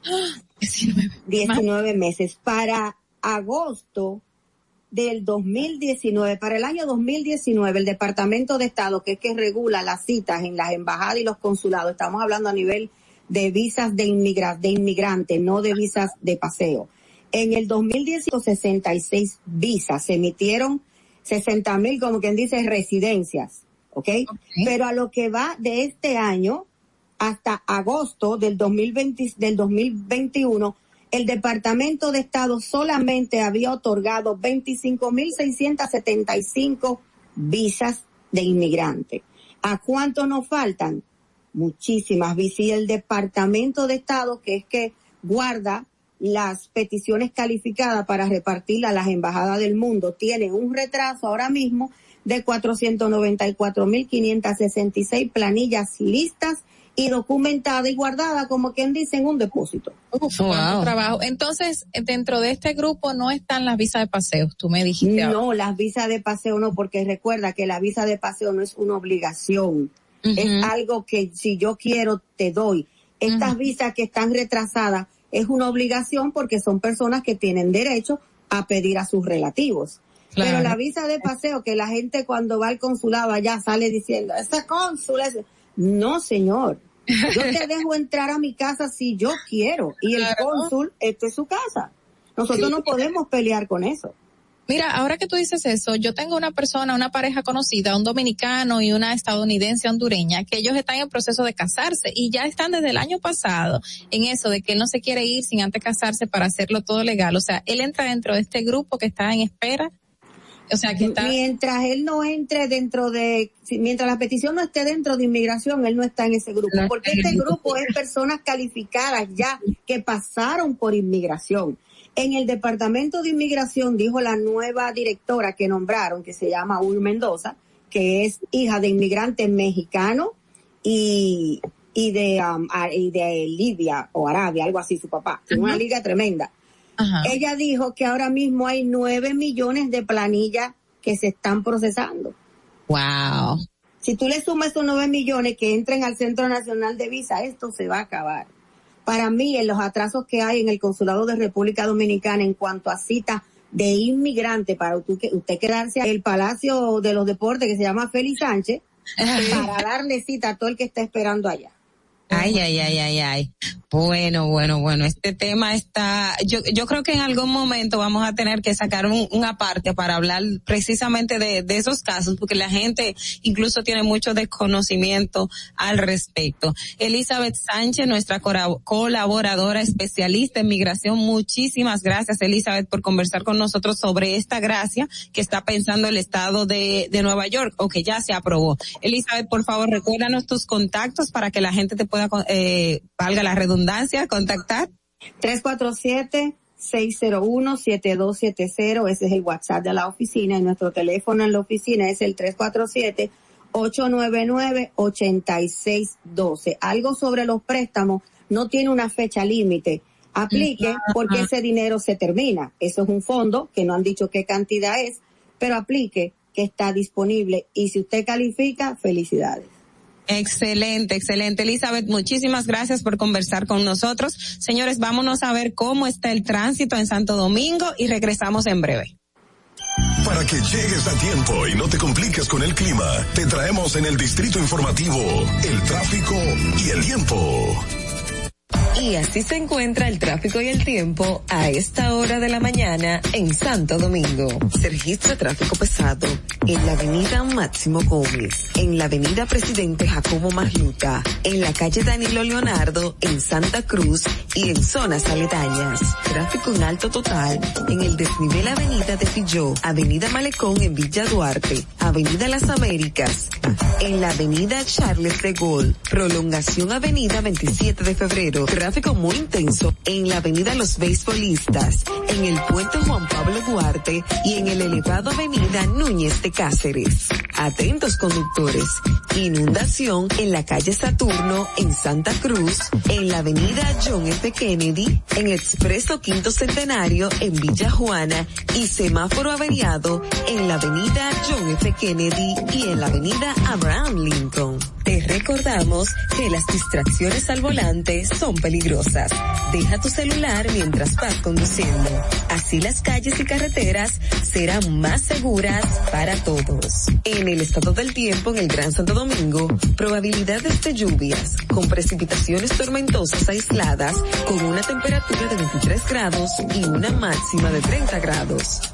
19. 19 meses. Para agosto del 2019, para el año 2019, el Departamento de Estado, que es que regula las citas en las embajadas y los consulados, estamos hablando a nivel de visas de, inmigra de inmigrante, no de visas de paseo en el 2018, 66 visas, se emitieron 60 mil, como quien dice, residencias, ¿okay? ¿ok? Pero a lo que va de este año hasta agosto del 2020, del 2021, el Departamento de Estado solamente había otorgado 25.675 visas de inmigrante. ¿A cuánto nos faltan? Muchísimas visas. Y el Departamento de Estado, que es que guarda las peticiones calificadas para repartir a las embajadas del mundo tienen un retraso ahora mismo de 494.566 planillas listas y documentadas y guardadas como quien dice en un depósito. Uf, wow. trabajo. Entonces, dentro de este grupo no están las visas de paseo, tú me dijiste. No, ahora. las visas de paseo no, porque recuerda que la visa de paseo no es una obligación. Uh -huh. Es algo que si yo quiero te doy. Estas uh -huh. visas que están retrasadas es una obligación porque son personas que tienen derecho a pedir a sus relativos. Claro. Pero la visa de paseo, que la gente cuando va al consulado allá sale diciendo, ese cónsul es... No, señor. Yo te dejo entrar a mi casa si yo quiero. Y el claro. cónsul, esto es su casa. Nosotros sí. no podemos pelear con eso. Mira, ahora que tú dices eso, yo tengo una persona, una pareja conocida, un dominicano y una estadounidense hondureña, que ellos están en proceso de casarse y ya están desde el año pasado en eso de que él no se quiere ir sin antes casarse para hacerlo todo legal. O sea, él entra dentro de este grupo que está en espera. O sea, que está... Mientras él no entre dentro de, mientras la petición no esté dentro de inmigración, él no está en ese grupo. No, porque este grupo es personas calificadas ya que pasaron por inmigración. En el Departamento de Inmigración dijo la nueva directora que nombraron, que se llama Ul Mendoza, que es hija de inmigrantes mexicanos y, y, de, um, y de Libia o Arabia, algo así, su papá. Uh -huh. Una liga tremenda. Ella dijo que ahora mismo hay nueve millones de planillas que se están procesando. Wow. Si tú le sumas esos 9 millones que entren al Centro Nacional de Visa, esto se va a acabar. Para mí, en los atrasos que hay en el Consulado de República Dominicana en cuanto a cita de inmigrante para usted, usted quedarse en el Palacio de los Deportes que se llama Félix Sánchez, para darle cita a todo el que está esperando allá. Ay, ay, ay, ay, ay. Bueno, bueno, bueno, este tema está, yo, yo creo que en algún momento vamos a tener que sacar un, una parte para hablar precisamente de, esos casos, porque la gente incluso tiene mucho desconocimiento al respecto. Elizabeth Sánchez, nuestra colaboradora especialista en migración, muchísimas gracias Elizabeth por conversar con nosotros sobre esta gracia que está pensando el estado de, Nueva York o que ya se aprobó. Elizabeth, por favor, recuérdanos tus contactos para que la gente te pueda, eh, valga la redundancia contactar? 347-601-7270, ese es el WhatsApp de la oficina y nuestro teléfono en la oficina es el 347-899-8612. Algo sobre los préstamos no tiene una fecha límite. Aplique porque ese dinero se termina. Eso es un fondo que no han dicho qué cantidad es, pero aplique que está disponible y si usted califica, felicidades. Excelente, excelente. Elizabeth, muchísimas gracias por conversar con nosotros. Señores, vámonos a ver cómo está el tránsito en Santo Domingo y regresamos en breve. Para que llegues a tiempo y no te compliques con el clima, te traemos en el distrito informativo el tráfico y el tiempo. Y así se encuentra el tráfico y el tiempo a esta hora de la mañana en Santo Domingo. Se registra tráfico pesado en la avenida Máximo Gómez, en la avenida Presidente Jacobo Magluta, en la calle Danilo Leonardo, en Santa Cruz y en zonas aledañas. Tráfico en alto total en el desnivel avenida de Filló, avenida Malecón en Villa Duarte, avenida Las Américas, en la avenida Charles de Gaulle, prolongación avenida 27 de febrero, tráfico muy intenso en la avenida Los Beisbolistas, en el puente Juan Pablo Duarte y en el elevado avenida Núñez de Cáceres. Atentos conductores. Inundación en la calle Saturno en Santa Cruz, en la avenida John F. Kennedy, en Expreso Quinto Centenario en Villa Juana y semáforo averiado en la avenida John F. Kennedy y en la avenida Abraham Lincoln. Te recordamos que las distracciones al volante son peligrosas. Deja tu celular mientras vas conduciendo. Así las calles y carreteras serán más seguras para todos. En el estado del tiempo en el Gran Santo Domingo, probabilidades de lluvias con precipitaciones tormentosas aisladas con una temperatura de 23 grados y una máxima de 30 grados.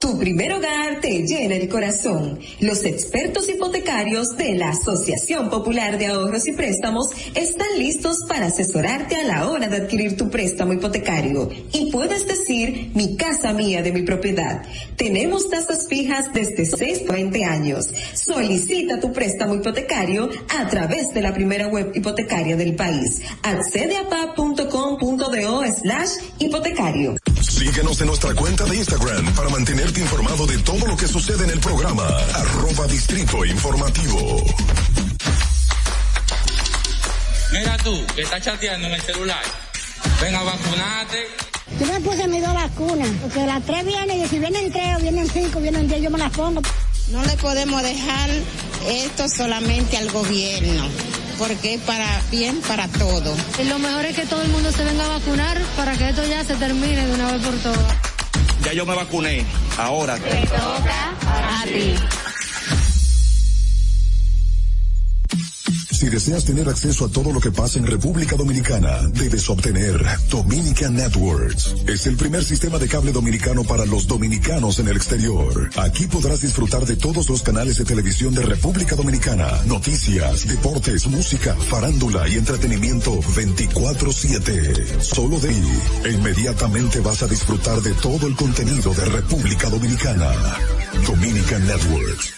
Tu primer hogar te llena el corazón. Los expertos hipotecarios de la Asociación Popular de Ahorros y Préstamos están listos para asesorarte a la hora de adquirir tu préstamo hipotecario. Y puedes decir, mi casa mía de mi propiedad. Tenemos tasas fijas desde 6 a 20 años. Solicita tu préstamo hipotecario a través de la primera web hipotecaria del país. Accede a pa.com.do slash hipotecario. Síguenos en nuestra cuenta de Instagram para mantenerte informado de todo lo que sucede en el programa. Arroba Distrito Informativo. Mira tú, que estás chateando en el celular. Ven a vacunarte. Yo me puse mis dos vacunas, porque las tres vienen y si vienen tres o vienen cinco, vienen diez, yo me las pongo. No le podemos dejar esto solamente al gobierno, porque es para bien para todo. Y lo mejor es que todo el mundo se venga a vacunar para que esto ya se termine de una vez por todas. Ya yo me vacuné, ahora. Te toca a ti. Si deseas tener acceso a todo lo que pasa en República Dominicana, debes obtener Dominican Networks. Es el primer sistema de cable dominicano para los dominicanos en el exterior. Aquí podrás disfrutar de todos los canales de televisión de República Dominicana, noticias, deportes, música, farándula y entretenimiento 24/7. Solo de ahí, e inmediatamente vas a disfrutar de todo el contenido de República Dominicana. Dominican Networks.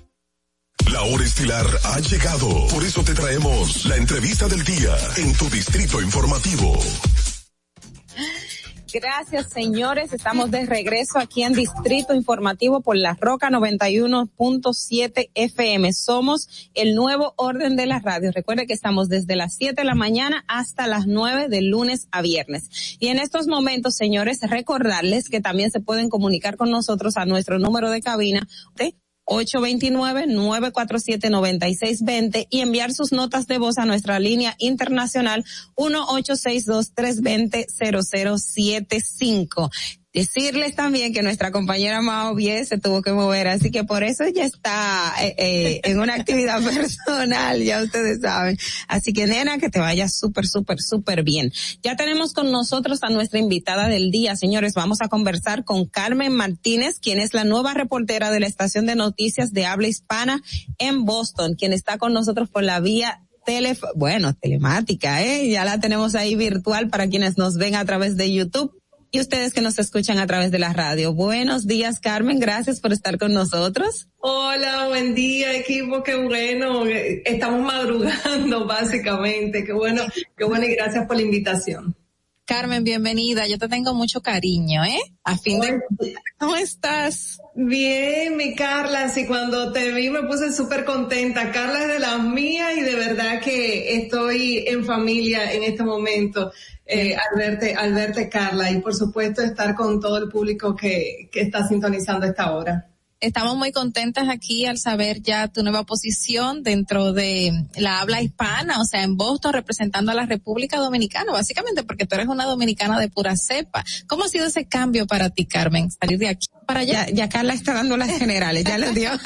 La hora estilar ha llegado. Por eso te traemos la entrevista del día en tu distrito informativo. Gracias, señores. Estamos de regreso aquí en Distrito Informativo por La Roca 91.7 FM. Somos el nuevo orden de la radio. Recuerde que estamos desde las 7 de la mañana hasta las 9 de lunes a viernes. Y en estos momentos, señores, recordarles que también se pueden comunicar con nosotros a nuestro número de cabina 829-947-9620 y enviar sus notas de voz a nuestra línea internacional 1-862-320-0075. Decirles también que nuestra compañera Mao Vie se tuvo que mover, así que por eso ella está eh, eh, en una actividad personal, ya ustedes saben. Así que nena, que te vaya súper, súper, súper bien. Ya tenemos con nosotros a nuestra invitada del día, señores. Vamos a conversar con Carmen Martínez, quien es la nueva reportera de la estación de noticias de habla hispana en Boston, quien está con nosotros por la vía tele, bueno, telemática, eh, ya la tenemos ahí virtual para quienes nos ven a través de YouTube y ustedes que nos escuchan a través de la radio. Buenos días, Carmen. Gracias por estar con nosotros. Hola, buen día, equipo. Qué bueno. Estamos madrugando, básicamente. Qué bueno, qué bueno y gracias por la invitación. Carmen, bienvenida. Yo te tengo mucho cariño, ¿eh? A fin de ¿Cómo estás? Bien, mi Carla, sí, cuando te vi me puse súper contenta. Carla es de las mías y de verdad que estoy en familia en este momento. Eh, al verte, al verte Carla y por supuesto estar con todo el público que, que está sintonizando esta hora. Estamos muy contentas aquí al saber ya tu nueva posición dentro de la habla hispana, o sea, en Boston representando a la República Dominicana, básicamente porque tú eres una dominicana de pura cepa. ¿Cómo ha sido ese cambio para ti, Carmen? Salir de aquí para allá. Ya, ya Carla está dando las generales, ya les dio.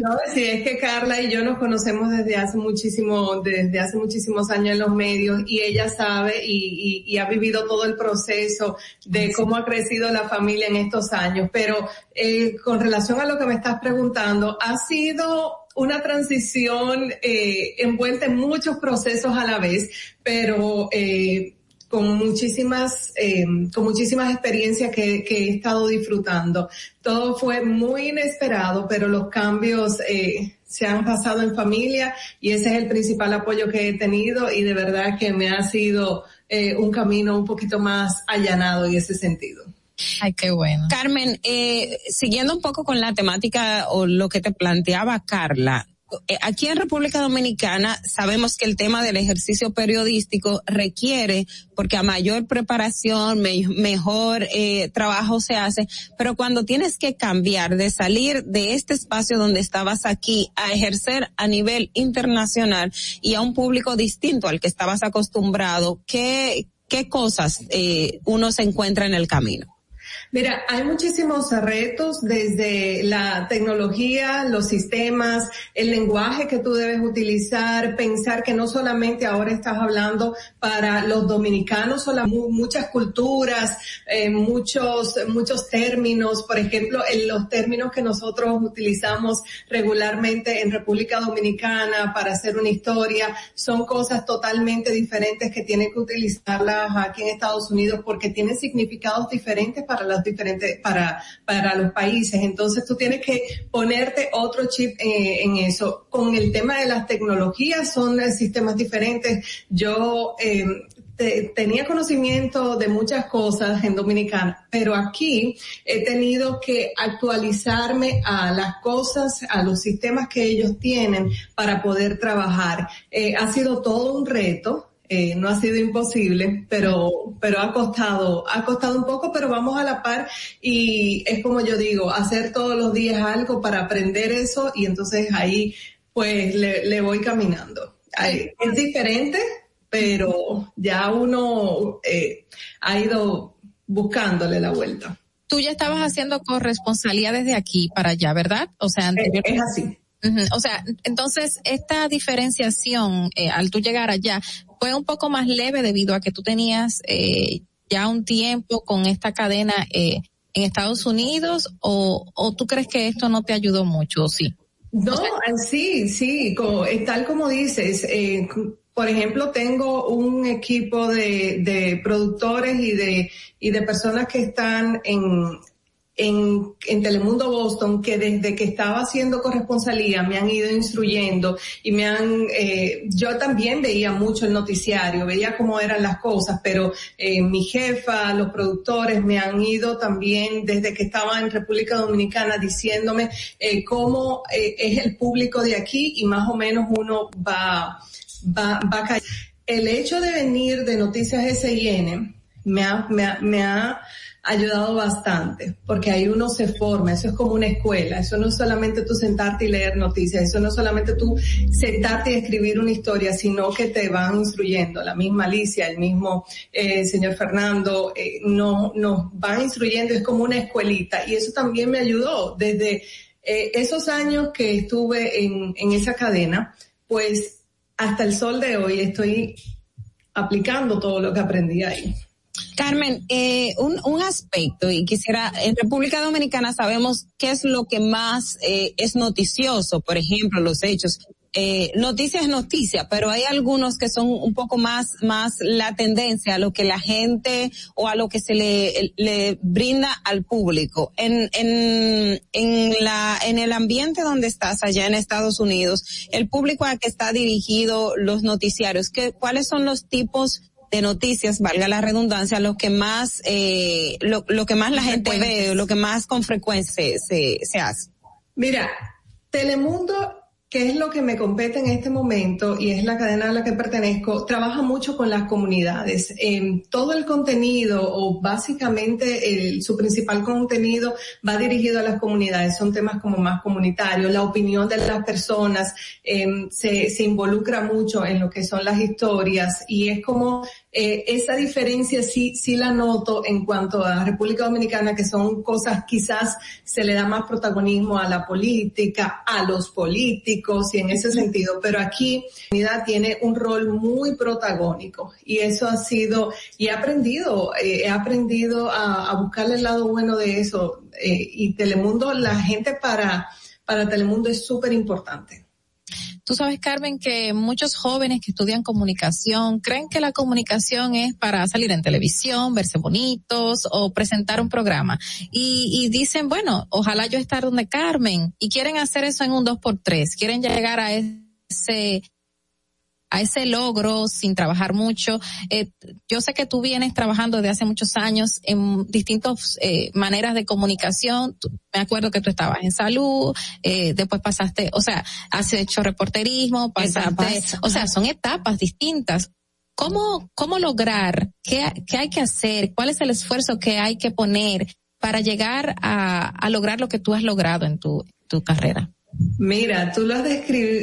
No, sí, es que Carla y yo nos conocemos desde hace muchísimo, desde hace muchísimos años en los medios y ella sabe y, y, y ha vivido todo el proceso de cómo ha crecido la familia en estos años. Pero eh, con relación a lo que me estás preguntando, ha sido una transición eh, envuelta en muchos procesos a la vez, pero eh, con muchísimas, eh, con muchísimas experiencias que, que, he estado disfrutando. Todo fue muy inesperado, pero los cambios eh, se han pasado en familia y ese es el principal apoyo que he tenido y de verdad que me ha sido eh, un camino un poquito más allanado en ese sentido. Ay, qué bueno. Carmen, eh, siguiendo un poco con la temática o lo que te planteaba Carla, eh, aquí en República Dominicana sabemos que el tema del ejercicio periodístico requiere, porque a mayor preparación, me, mejor eh, trabajo se hace, pero cuando tienes que cambiar de salir de este espacio donde estabas aquí a ejercer a nivel internacional y a un público distinto al que estabas acostumbrado, ¿qué, qué cosas eh, uno se encuentra en el camino? Mira, hay muchísimos retos desde la tecnología, los sistemas, el lenguaje que tú debes utilizar, pensar que no solamente ahora estás hablando para los dominicanos, o muchas culturas, eh, muchos, muchos términos, por ejemplo, en los términos que nosotros utilizamos regularmente en República Dominicana para hacer una historia, son cosas totalmente diferentes que tienen que utilizarlas aquí en Estados Unidos porque tienen significados diferentes para las diferentes, para, para los países. Entonces tú tienes que ponerte otro chip eh, en eso. Con el tema de las tecnologías son eh, sistemas diferentes. Yo, eh, tenía conocimiento de muchas cosas en Dominicana, pero aquí he tenido que actualizarme a las cosas, a los sistemas que ellos tienen para poder trabajar. ha sido todo un reto, eh, no ha sido imposible, pero, pero ha costado, ha costado un poco, pero vamos a la par y es como yo digo, hacer todos los días algo para aprender eso y entonces ahí pues le, voy caminando. es diferente, pero ya uno eh, ha ido buscándole la vuelta. Tú ya estabas haciendo corresponsalía desde aquí para allá, ¿verdad? O sea, anteriormente. es así. O sea, entonces esta diferenciación eh, al tú llegar allá fue un poco más leve debido a que tú tenías eh, ya un tiempo con esta cadena eh, en Estados Unidos o, o tú crees que esto no te ayudó mucho o sí? No, sí, sí, tal como dices. por ejemplo, tengo un equipo de, de productores y de, y de personas que están en, en, Telemundo Boston que desde que estaba haciendo corresponsalía me han ido instruyendo y me han, eh, yo también veía mucho el noticiario, veía cómo eran las cosas, pero eh, mi jefa, los productores me han ido también desde que estaba en República Dominicana diciéndome eh, cómo eh, es el público de aquí y más o menos uno va, va, va a caer. El hecho de venir de Noticias SIN me ha, me ha, me ha ayudado bastante, porque ahí uno se forma, eso es como una escuela, eso no es solamente tú sentarte y leer noticias, eso no es solamente tú sentarte y escribir una historia, sino que te van instruyendo, la misma Alicia, el mismo eh, señor Fernando, eh, no, nos van instruyendo, es como una escuelita, y eso también me ayudó desde eh, esos años que estuve en, en esa cadena, pues hasta el sol de hoy estoy aplicando todo lo que aprendí ahí. Carmen, eh, un, un aspecto, y quisiera, en República Dominicana sabemos qué es lo que más eh, es noticioso, por ejemplo, los hechos. Eh, noticia es noticia, pero hay algunos que son un poco más, más la tendencia a lo que la gente o a lo que se le, le brinda al público. En, en, en la, en el ambiente donde estás allá en Estados Unidos, el público a que está dirigido los noticiarios, ¿qué, ¿cuáles son los tipos de noticias, valga la redundancia, lo que más, eh, lo, lo que más la gente ve, lo que más con frecuencia se, se hace. Mira, Telemundo que es lo que me compete en este momento y es la cadena a la que pertenezco, trabaja mucho con las comunidades. Eh, todo el contenido o básicamente el, su principal contenido va dirigido a las comunidades. Son temas como más comunitarios, la opinión de las personas se, se involucra mucho en lo que son las historias y es como eh, esa diferencia sí, sí la noto en cuanto a República Dominicana, que son cosas quizás se le da más protagonismo a la política, a los políticos y en ese sentido, pero aquí la unidad tiene un rol muy protagónico y eso ha sido, y he aprendido, eh, he aprendido a, a buscarle el lado bueno de eso eh, y Telemundo, la gente para, para Telemundo es súper importante. Tú sabes, Carmen, que muchos jóvenes que estudian comunicación creen que la comunicación es para salir en televisión, verse bonitos o presentar un programa. Y, y dicen, bueno, ojalá yo estar donde Carmen. Y quieren hacer eso en un dos por tres. Quieren llegar a ese a ese logro sin trabajar mucho. Eh, yo sé que tú vienes trabajando desde hace muchos años en distintas eh, maneras de comunicación. Me acuerdo que tú estabas en salud, eh, después pasaste, o sea, has hecho reporterismo, pasaste, o sea, son etapas distintas. ¿Cómo, cómo lograr? ¿Qué, ¿Qué hay que hacer? ¿Cuál es el esfuerzo que hay que poner para llegar a, a lograr lo que tú has logrado en tu, tu carrera? Mira, tú lo has,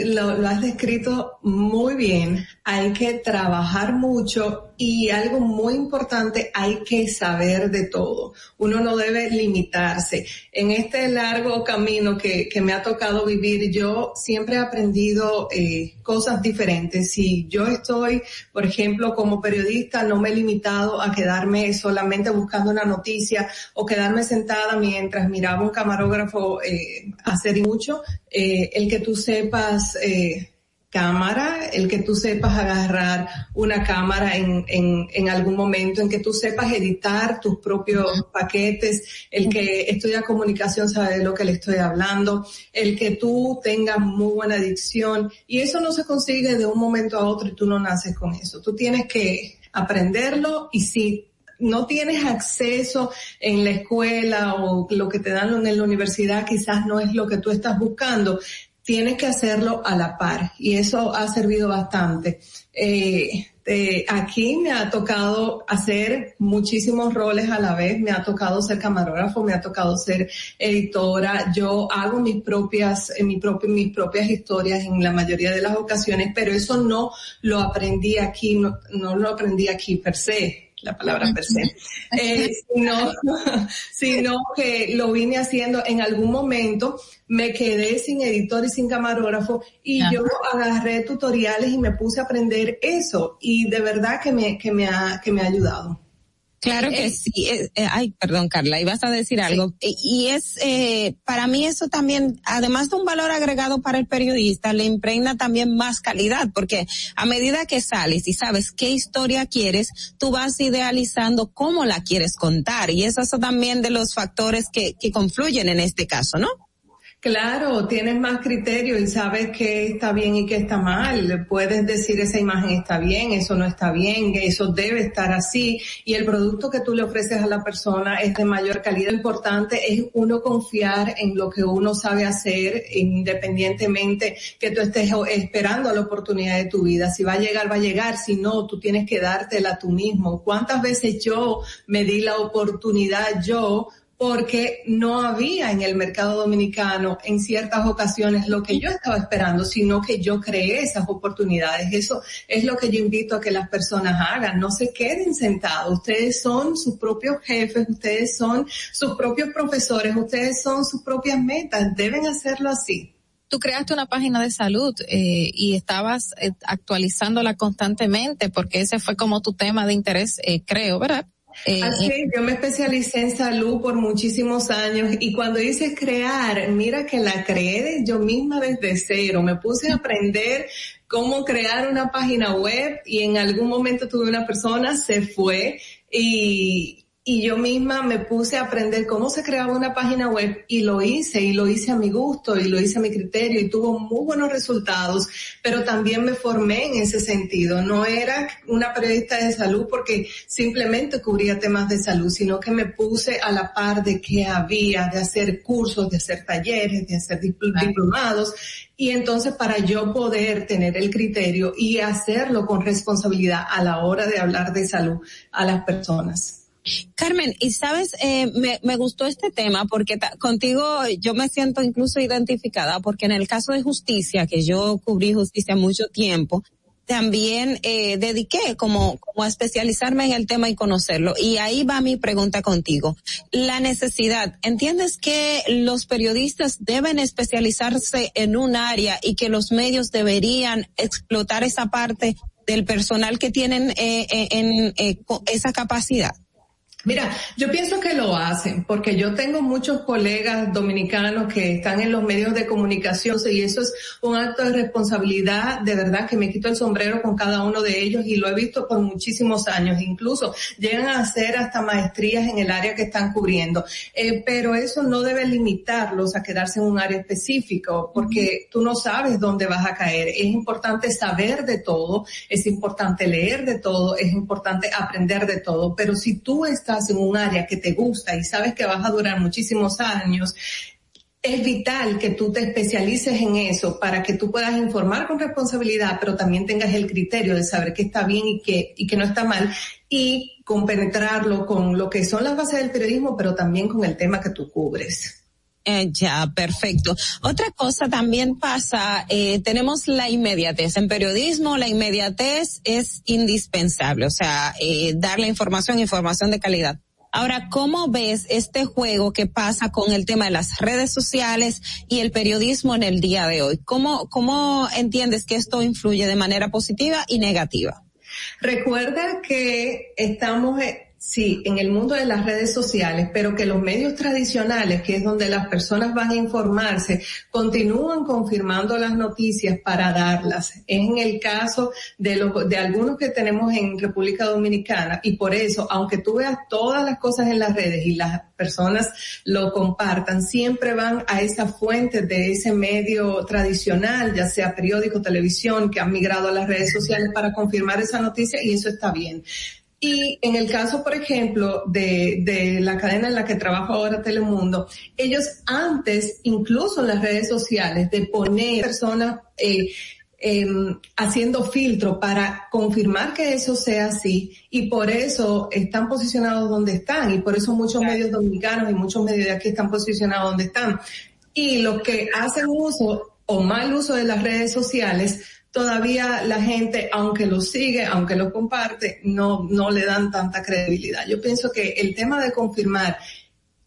lo, has descrito muy bien. Hay que trabajar mucho y algo muy importante, hay que saber de todo. Uno no debe limitarse. En este largo camino que, que me ha tocado vivir, yo siempre he aprendido eh, cosas diferentes. Si yo estoy, por ejemplo, como periodista, no me he limitado a quedarme solamente buscando una noticia o quedarme sentada mientras miraba un camarógrafo eh, hacer mucho. Eh, el que tú sepas eh, cámara, el que tú sepas agarrar una cámara en, en, en, algún momento, en que tú sepas editar tus propios paquetes, el que estudia comunicación sabe de lo que le estoy hablando, el que tú tengas muy buena dicción y eso no se consigue de un momento a otro y tú no naces con eso. Tú tienes que aprenderlo y si no tienes acceso en la escuela o lo que te dan en la universidad quizás no es lo que tú estás buscando, tienes que hacerlo a la par y eso ha servido bastante. Eh, eh, aquí me ha tocado hacer muchísimos roles a la vez, me ha tocado ser camarógrafo, me ha tocado ser editora, yo hago mis propias, eh, mis propias historias en la mayoría de las ocasiones, pero eso no lo aprendí aquí, no lo aprendí aquí per se la palabra per se, eh, sino, sino que lo vine haciendo en algún momento, me quedé sin editor y sin camarógrafo y yo agarré tutoriales y me puse a aprender eso y de verdad que me, que me ha, que me ha ayudado. Claro que sí. Eh, eh, ay, perdón, Carla, ibas a decir algo. Y es, eh, para mí eso también, además de un valor agregado para el periodista, le impregna también más calidad, porque a medida que sales y sabes qué historia quieres, tú vas idealizando cómo la quieres contar. Y eso es también de los factores que, que confluyen en este caso, ¿no? Claro, tienes más criterio y sabes qué está bien y qué está mal. Puedes decir esa imagen está bien, eso no está bien, eso debe estar así. Y el producto que tú le ofreces a la persona es de mayor calidad. Lo importante es uno confiar en lo que uno sabe hacer independientemente que tú estés esperando la oportunidad de tu vida. Si va a llegar, va a llegar. Si no, tú tienes que dártela tú mismo. ¿Cuántas veces yo me di la oportunidad yo porque no había en el mercado dominicano en ciertas ocasiones lo que yo estaba esperando, sino que yo creé esas oportunidades. Eso es lo que yo invito a que las personas hagan. No se queden sentados. Ustedes son sus propios jefes, ustedes son sus propios profesores, ustedes son sus propias metas. Deben hacerlo así tú creaste una página de salud eh, y estabas eh, actualizándola constantemente porque ese fue como tu tema de interés, eh, creo, ¿verdad? Eh, Así, eh, yo me especialicé en salud por muchísimos años y cuando dices crear, mira que la creé yo misma desde cero. Me puse a aprender cómo crear una página web y en algún momento tuve una persona, se fue y, y yo misma me puse a aprender cómo se creaba una página web y lo hice y lo hice a mi gusto y lo hice a mi criterio y tuvo muy buenos resultados, pero también me formé en ese sentido. No era una periodista de salud porque simplemente cubría temas de salud, sino que me puse a la par de que había, de hacer cursos, de hacer talleres, de hacer diplomados y entonces para yo poder tener el criterio y hacerlo con responsabilidad a la hora de hablar de salud a las personas. Carmen, y sabes, eh, me, gustó este tema porque contigo yo me siento incluso identificada porque en el caso de justicia, que yo cubrí justicia mucho tiempo, también eh, dediqué como, como a especializarme en el tema y conocerlo. Y ahí va mi pregunta contigo. La necesidad, ¿entiendes que los periodistas deben especializarse en un área y que los medios deberían explotar esa parte del personal que tienen eh, eh en eh, esa capacidad? Mira, yo pienso que lo hacen, porque yo tengo muchos colegas dominicanos que están en los medios de comunicación y eso es un acto de responsabilidad, de verdad que me quito el sombrero con cada uno de ellos y lo he visto por muchísimos años, incluso llegan a hacer hasta maestrías en el área que están cubriendo, eh, pero eso no debe limitarlos a quedarse en un área específico, porque tú no sabes dónde vas a caer. Es importante saber de todo, es importante leer de todo, es importante aprender de todo, pero si tú estás estás en un área que te gusta y sabes que vas a durar muchísimos años, es vital que tú te especialices en eso para que tú puedas informar con responsabilidad, pero también tengas el criterio de saber qué está bien y qué, y que no está mal y compenetrarlo con lo que son las bases del periodismo, pero también con el tema que tú cubres. Eh, ya, perfecto. Otra cosa también pasa, eh, tenemos la inmediatez. En periodismo la inmediatez es indispensable, o sea, eh, dar la información, información de calidad. Ahora, ¿cómo ves este juego que pasa con el tema de las redes sociales y el periodismo en el día de hoy? ¿Cómo, cómo entiendes que esto influye de manera positiva y negativa? Recuerda que estamos Sí, en el mundo de las redes sociales, pero que los medios tradicionales, que es donde las personas van a informarse, continúan confirmando las noticias para darlas. Es en el caso de, los, de algunos que tenemos en República Dominicana y por eso, aunque tú veas todas las cosas en las redes y las personas lo compartan, siempre van a esa fuente de ese medio tradicional, ya sea periódico, televisión, que han migrado a las redes sociales para confirmar esa noticia y eso está bien. Y en el caso, por ejemplo, de, de la cadena en la que trabajo ahora Telemundo, ellos antes, incluso en las redes sociales, de poner personas eh, eh, haciendo filtro para confirmar que eso sea así y por eso están posicionados donde están y por eso muchos medios dominicanos y muchos medios de aquí están posicionados donde están. Y los que hacen uso o mal uso de las redes sociales, todavía la gente, aunque lo sigue, aunque lo comparte, no, no le dan tanta credibilidad. Yo pienso que el tema de confirmar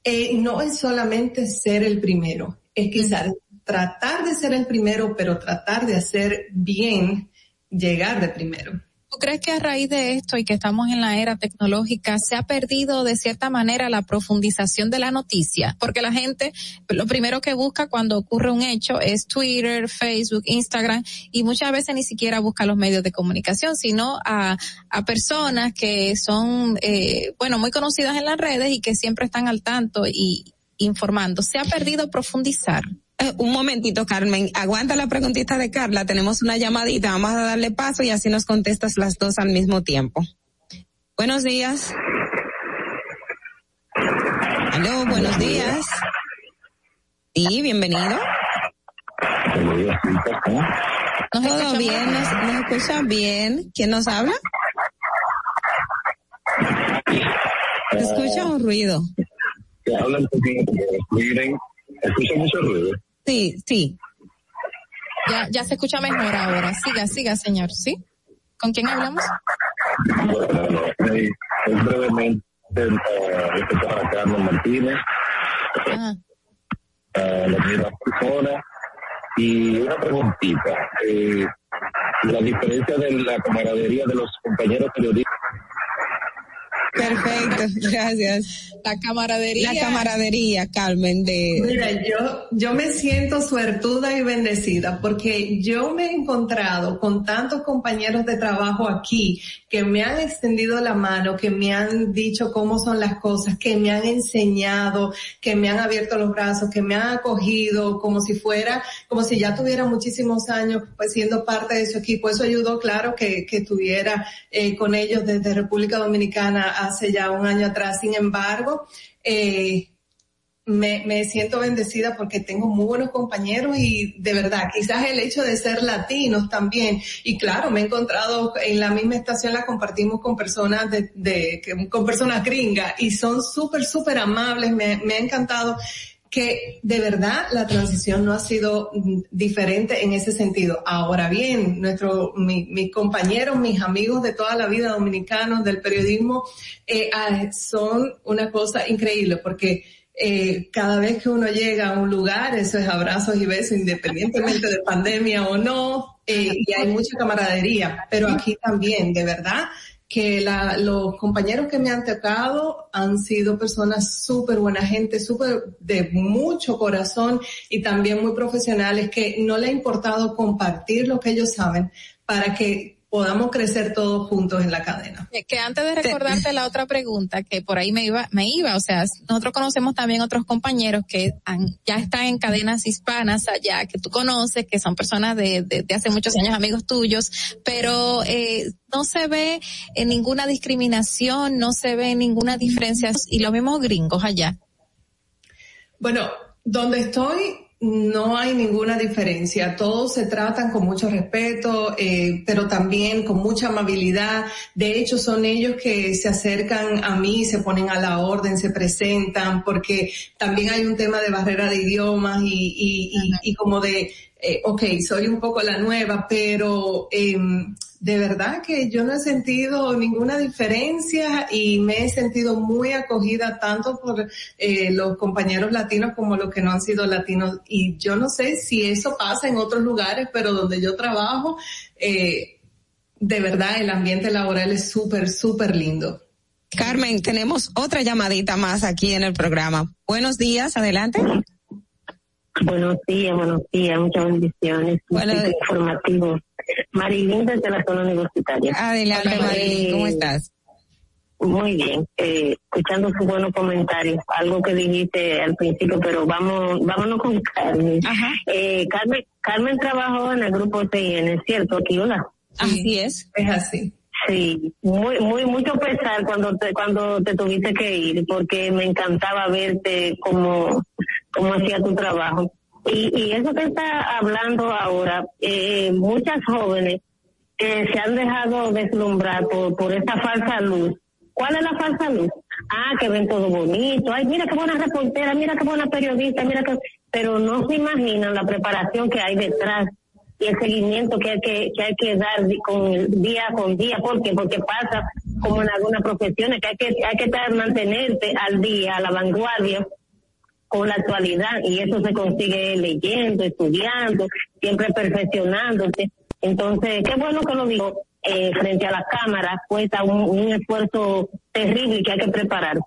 eh, no es solamente ser el primero, es quizás tratar de ser el primero, pero tratar de hacer bien llegar de primero. ¿Tú crees que a raíz de esto y que estamos en la era tecnológica se ha perdido de cierta manera la profundización de la noticia? Porque la gente lo primero que busca cuando ocurre un hecho es Twitter, Facebook, Instagram y muchas veces ni siquiera busca los medios de comunicación, sino a, a personas que son, eh, bueno, muy conocidas en las redes y que siempre están al tanto y informando. Se ha perdido profundizar. Eh, un momentito, Carmen. Aguanta la preguntita de Carla. Tenemos una llamadita. Vamos a darle paso y así nos contestas las dos al mismo tiempo. Buenos días. Aló, buenos días. Sí, bienvenido. Todo bien, nos, nos escucha bien. ¿Quién nos habla? Se escucha un ruido. Se habla un poquito, miren, escucha mucho ruido. Sí, sí. Ya, ya se escucha mejor ahora. Siga, siga, señor. ¿Sí? ¿Con quién hablamos? Bueno, brevemente uh, para Carlos Martínez, Ah, uh, la primera persona. Y una preguntita. Eh, la diferencia de la camaradería de los compañeros periodistas. Perfecto, gracias. La camaradería. La camaradería, Carmen, de... Mira, yo, yo me siento suertuda y bendecida porque yo me he encontrado con tantos compañeros de trabajo aquí que me han extendido la mano, que me han dicho cómo son las cosas, que me han enseñado, que me han abierto los brazos, que me han acogido como si fuera, como si ya tuviera muchísimos años pues siendo parte de su equipo. Eso ayudó, claro, que, que estuviera eh, con ellos desde República Dominicana hace ya un año atrás. Sin embargo, eh, me, me siento bendecida porque tengo muy buenos compañeros y de verdad, quizás el hecho de ser latinos también. Y claro, me he encontrado en la misma estación, la compartimos con personas de, de con personas gringas y son súper, súper amables. Me, me ha encantado que de verdad la transición no ha sido mm, diferente en ese sentido. Ahora bien, nuestro, mi- mis compañeros, mis amigos de toda la vida dominicanos del periodismo, eh, ah, son una cosa increíble porque eh, cada vez que uno llega a un lugar, eso es abrazos y besos, independientemente de pandemia o no, eh, y hay mucha camaradería, pero aquí también, de verdad, que la, los compañeros que me han tocado han sido personas súper buena gente, súper de mucho corazón y también muy profesionales que no le ha importado compartir lo que ellos saben para que podamos crecer todos juntos en la cadena. Que, antes de recordarte la otra pregunta, que por ahí me iba, me iba, o sea, nosotros conocemos también otros compañeros que han- ya están en cadenas hispanas allá, que tú conoces, que son personas de, de, de hace muchos años, amigos tuyos, pero eh, no se ve eh, ninguna discriminación, no se ve ninguna diferencia, y los mismos gringos allá. Bueno, donde estoy no hay ninguna diferencia. Todos se tratan con mucho respeto, eh, pero también con mucha amabilidad. De hecho, son ellos que se acercan a mí, se ponen a la orden, se presentan, porque también hay un tema de barrera de idiomas y, y, y, y como de, eh, ok, soy un poco la nueva, pero eh, de verdad que yo no he sentido ninguna diferencia y me he sentido muy acogida tanto por eh, los compañeros latinos como los que no han sido latinos. Y yo no sé si eso pasa en otros lugares, pero donde yo trabajo, eh, de verdad el ambiente laboral es súper, súper lindo. Carmen, tenemos otra llamadita más aquí en el programa. Buenos días, adelante. Buenos días, buenos días, muchas bendiciones. Bueno, informativo. Marilyn desde la zona universitaria. Adelante, Marilyn, ¿cómo estás? Muy bien, eh, escuchando sus buenos comentarios, algo que dijiste al principio, pero vamos, vámonos con Carmen. Eh, Carmen, Carmen trabajó en el grupo TN, ¿cierto? Aquí, hola. Así es. Es así. Sí, muy, muy, mucho pesar cuando te, cuando te tuviste que ir, porque me encantaba verte como, como hacía tu trabajo. Y, y eso que está hablando ahora, eh, muchas jóvenes que se han dejado deslumbrar por, por esa falsa luz. ¿Cuál es la falsa luz? Ah, que ven todo bonito. Ay, mira qué buena reportera, mira qué buena periodista, mira que, pero no se imaginan la preparación que hay detrás y el seguimiento que hay que, que hay que dar con día con día. ¿Por qué? Porque pasa como en algunas profesiones que hay que, hay que estar, mantenerte al día, a la vanguardia con la actualidad y eso se consigue leyendo, estudiando, siempre perfeccionándose. Entonces, qué bueno que lo digo eh, frente a la cámara, cuesta un, un esfuerzo terrible que hay que preparar.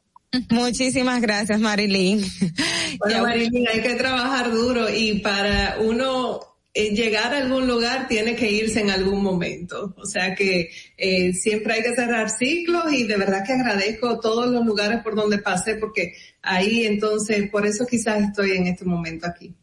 Muchísimas gracias, Marilyn. Bueno, Marilyn, hay que trabajar duro y para uno eh, llegar a algún lugar tiene que irse en algún momento. O sea que eh, siempre hay que cerrar ciclos y de verdad que agradezco todos los lugares por donde pasé porque ahí entonces, por eso quizás estoy en este momento aquí.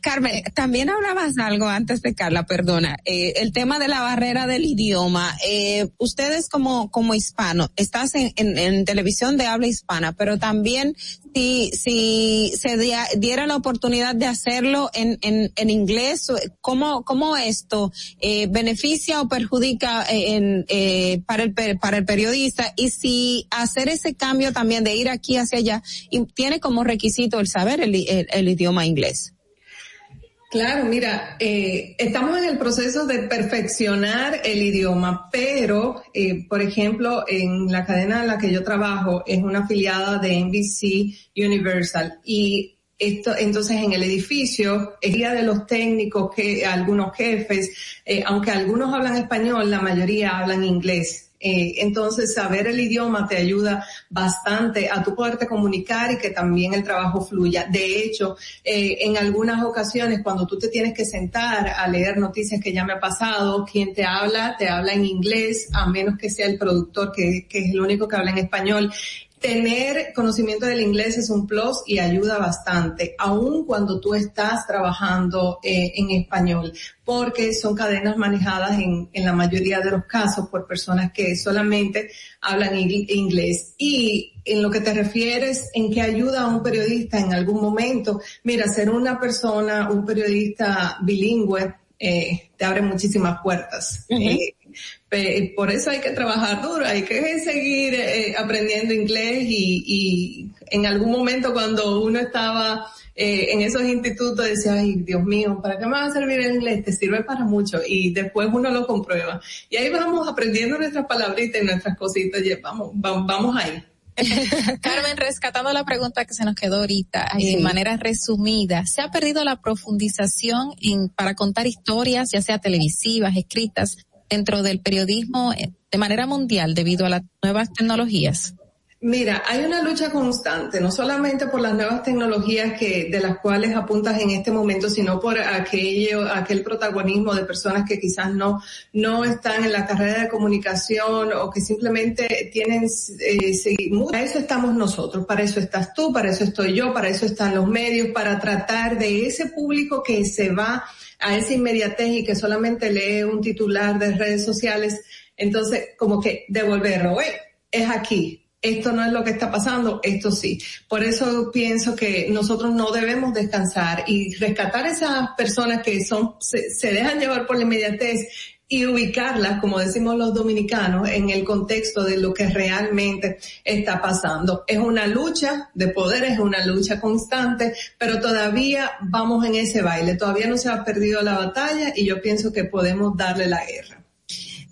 Carmen, también hablabas algo antes de Carla, perdona, eh, el tema de la barrera del idioma. Eh, ustedes como como hispano, estás en, en, televisión de habla hispana, pero también si si se diera la oportunidad de hacerlo en en, en inglés, ¿cómo cómo esto eh, beneficia o perjudica en, eh, para el para el periodista y si hacer ese cambio también de ir aquí hacia allá y tiene como requisito el saber el, el, idioma inglés? Claro, mira, eh, estamos en el proceso de perfeccionar el idioma, pero, eh, por ejemplo, en la cadena en la que yo trabajo es una afiliada de NBC Universal y esto, entonces en el edificio, el día de los técnicos, que algunos jefes, eh, aunque algunos hablan español, la mayoría hablan inglés. Eh, entonces, saber el idioma te ayuda bastante a tu poderte comunicar y que también el trabajo fluya. De hecho, eh, en algunas ocasiones, cuando tú te tienes que sentar a leer noticias que ya me ha pasado, quien te habla, te habla en inglés, a menos que sea el productor, que, que es el único que habla en español tener conocimiento del inglés es un plus y ayuda bastante, aun cuando tú estás trabajando eh, en español, porque son cadenas manejadas en, en, la mayoría de los casos por personas que solamente hablan inglés. Y en lo que te refieres, en que ayuda a un periodista en algún momento, mira, ser una persona, un periodista bilingüe, eh, te abre muchísimas puertas. Uh -huh. eh, por eso hay que trabajar duro, hay que seguir eh, aprendiendo inglés y, y, en algún momento cuando uno estaba eh, en esos institutos decía, ay Dios mío, ¿para qué me va a servir el inglés? Te sirve para mucho y después uno lo comprueba. Y ahí vamos aprendiendo nuestras palabritas y nuestras cositas y vamos, vamos, vamos ahí. Carmen, rescatando la pregunta que se nos quedó ahorita, sí. de manera resumida, ¿se ha perdido la profundización en, para contar historias, ya sea televisivas, escritas, dentro del periodismo eh, de manera mundial debido a las nuevas tecnologías? Mira, hay una lucha constante, no solamente por las nuevas tecnologías que, de las cuales apuntas en este momento, sino por aquello, aquel protagonismo de personas que quizás no, no están en la carrera de comunicación o que simplemente tienen, eh, para eso estamos nosotros, para eso estás tú, para eso estoy yo, para eso están los medios, para tratar de ese público que se va a esa inmediatez y que solamente lee un titular de redes sociales, entonces como que devolverlo, es aquí, esto no es lo que está pasando, esto sí. Por eso pienso que nosotros no debemos descansar y rescatar esas personas que son, se, se dejan llevar por la inmediatez y ubicarlas, como decimos los dominicanos, en el contexto de lo que realmente está pasando. Es una lucha de poder, es una lucha constante, pero todavía vamos en ese baile, todavía no se ha perdido la batalla y yo pienso que podemos darle la guerra.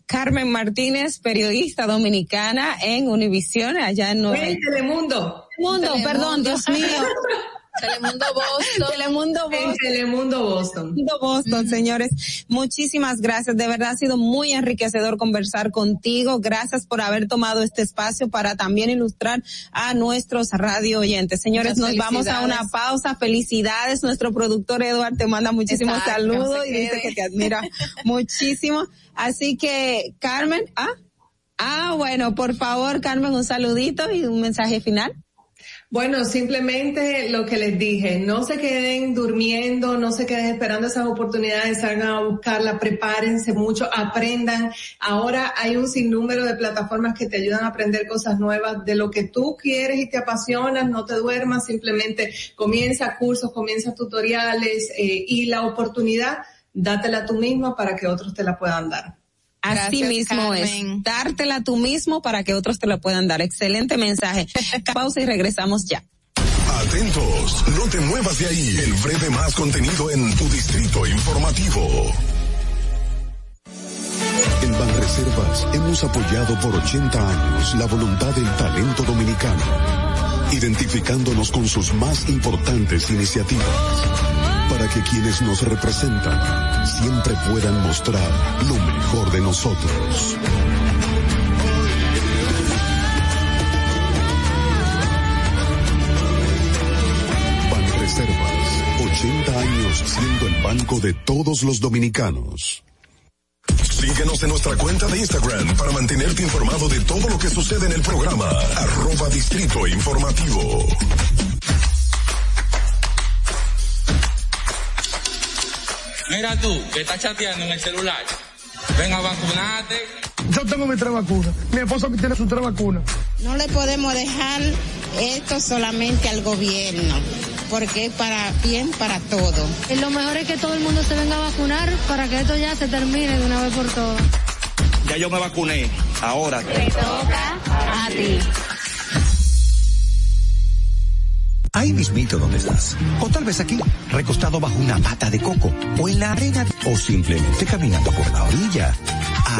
Carmen Martínez, periodista dominicana en Univisión, allá en Nueva En Telemundo. Mundo, perdón, Dios mío. Telemundo Boston. Telemundo Boston. En Telemundo Boston. Telemundo Boston, señores. Muchísimas gracias. De verdad ha sido muy enriquecedor conversar contigo. Gracias por haber tomado este espacio para también ilustrar a nuestros radio oyentes. Señores, Muchas nos vamos a una pausa. Felicidades. Nuestro productor Eduardo te manda muchísimos Exacto, saludos y dice que te admira muchísimo. Así que, Carmen, ah, ah, bueno, por favor, Carmen, un saludito y un mensaje final. Bueno, simplemente lo que les dije, no se queden durmiendo, no se queden esperando esas oportunidades, salgan a buscarlas, prepárense mucho, aprendan. Ahora hay un sinnúmero de plataformas que te ayudan a aprender cosas nuevas de lo que tú quieres y te apasionas, no te duermas, simplemente comienza cursos, comienza tutoriales eh, y la oportunidad, dátela tú misma para que otros te la puedan dar. Así Gracias, mismo Carmen. es. Dártela tú mismo para que otros te la puedan dar. Excelente mensaje. Pausa y regresamos ya. Atentos, no te muevas de ahí. El breve más contenido en tu distrito informativo. En Banreservas hemos apoyado por 80 años la voluntad del talento dominicano, identificándonos con sus más importantes iniciativas, para que quienes nos representan siempre puedan mostrar lo mejor de nosotros. Banreservas, 80 años siendo el banco de todos los dominicanos. Síguenos en nuestra cuenta de Instagram para mantenerte informado de todo lo que sucede en el programa. Arroba Distrito Informativo. Mira tú, que estás chateando en el celular. Ven a vacunarte. Yo tengo mis tres vacunas. Mi esposa tiene sus tres vacunas. No le podemos dejar esto solamente al gobierno, porque es para bien para todo. Y lo mejor es que todo el mundo se venga a vacunar para que esto ya se termine de una vez por todas. Ya yo me vacuné. Ahora. A ti. Ahí mismito donde estás. O tal vez aquí, recostado bajo una mata de coco. O en la arena. O simplemente caminando por la orilla.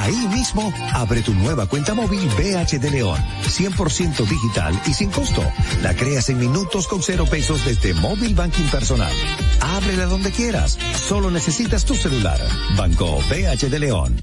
Ahí mismo, abre tu nueva cuenta móvil BH de León. 100% digital y sin costo. La creas en minutos con cero pesos desde Móvil Banking Personal. Ábrela donde quieras. Solo necesitas tu celular. Banco BH de León.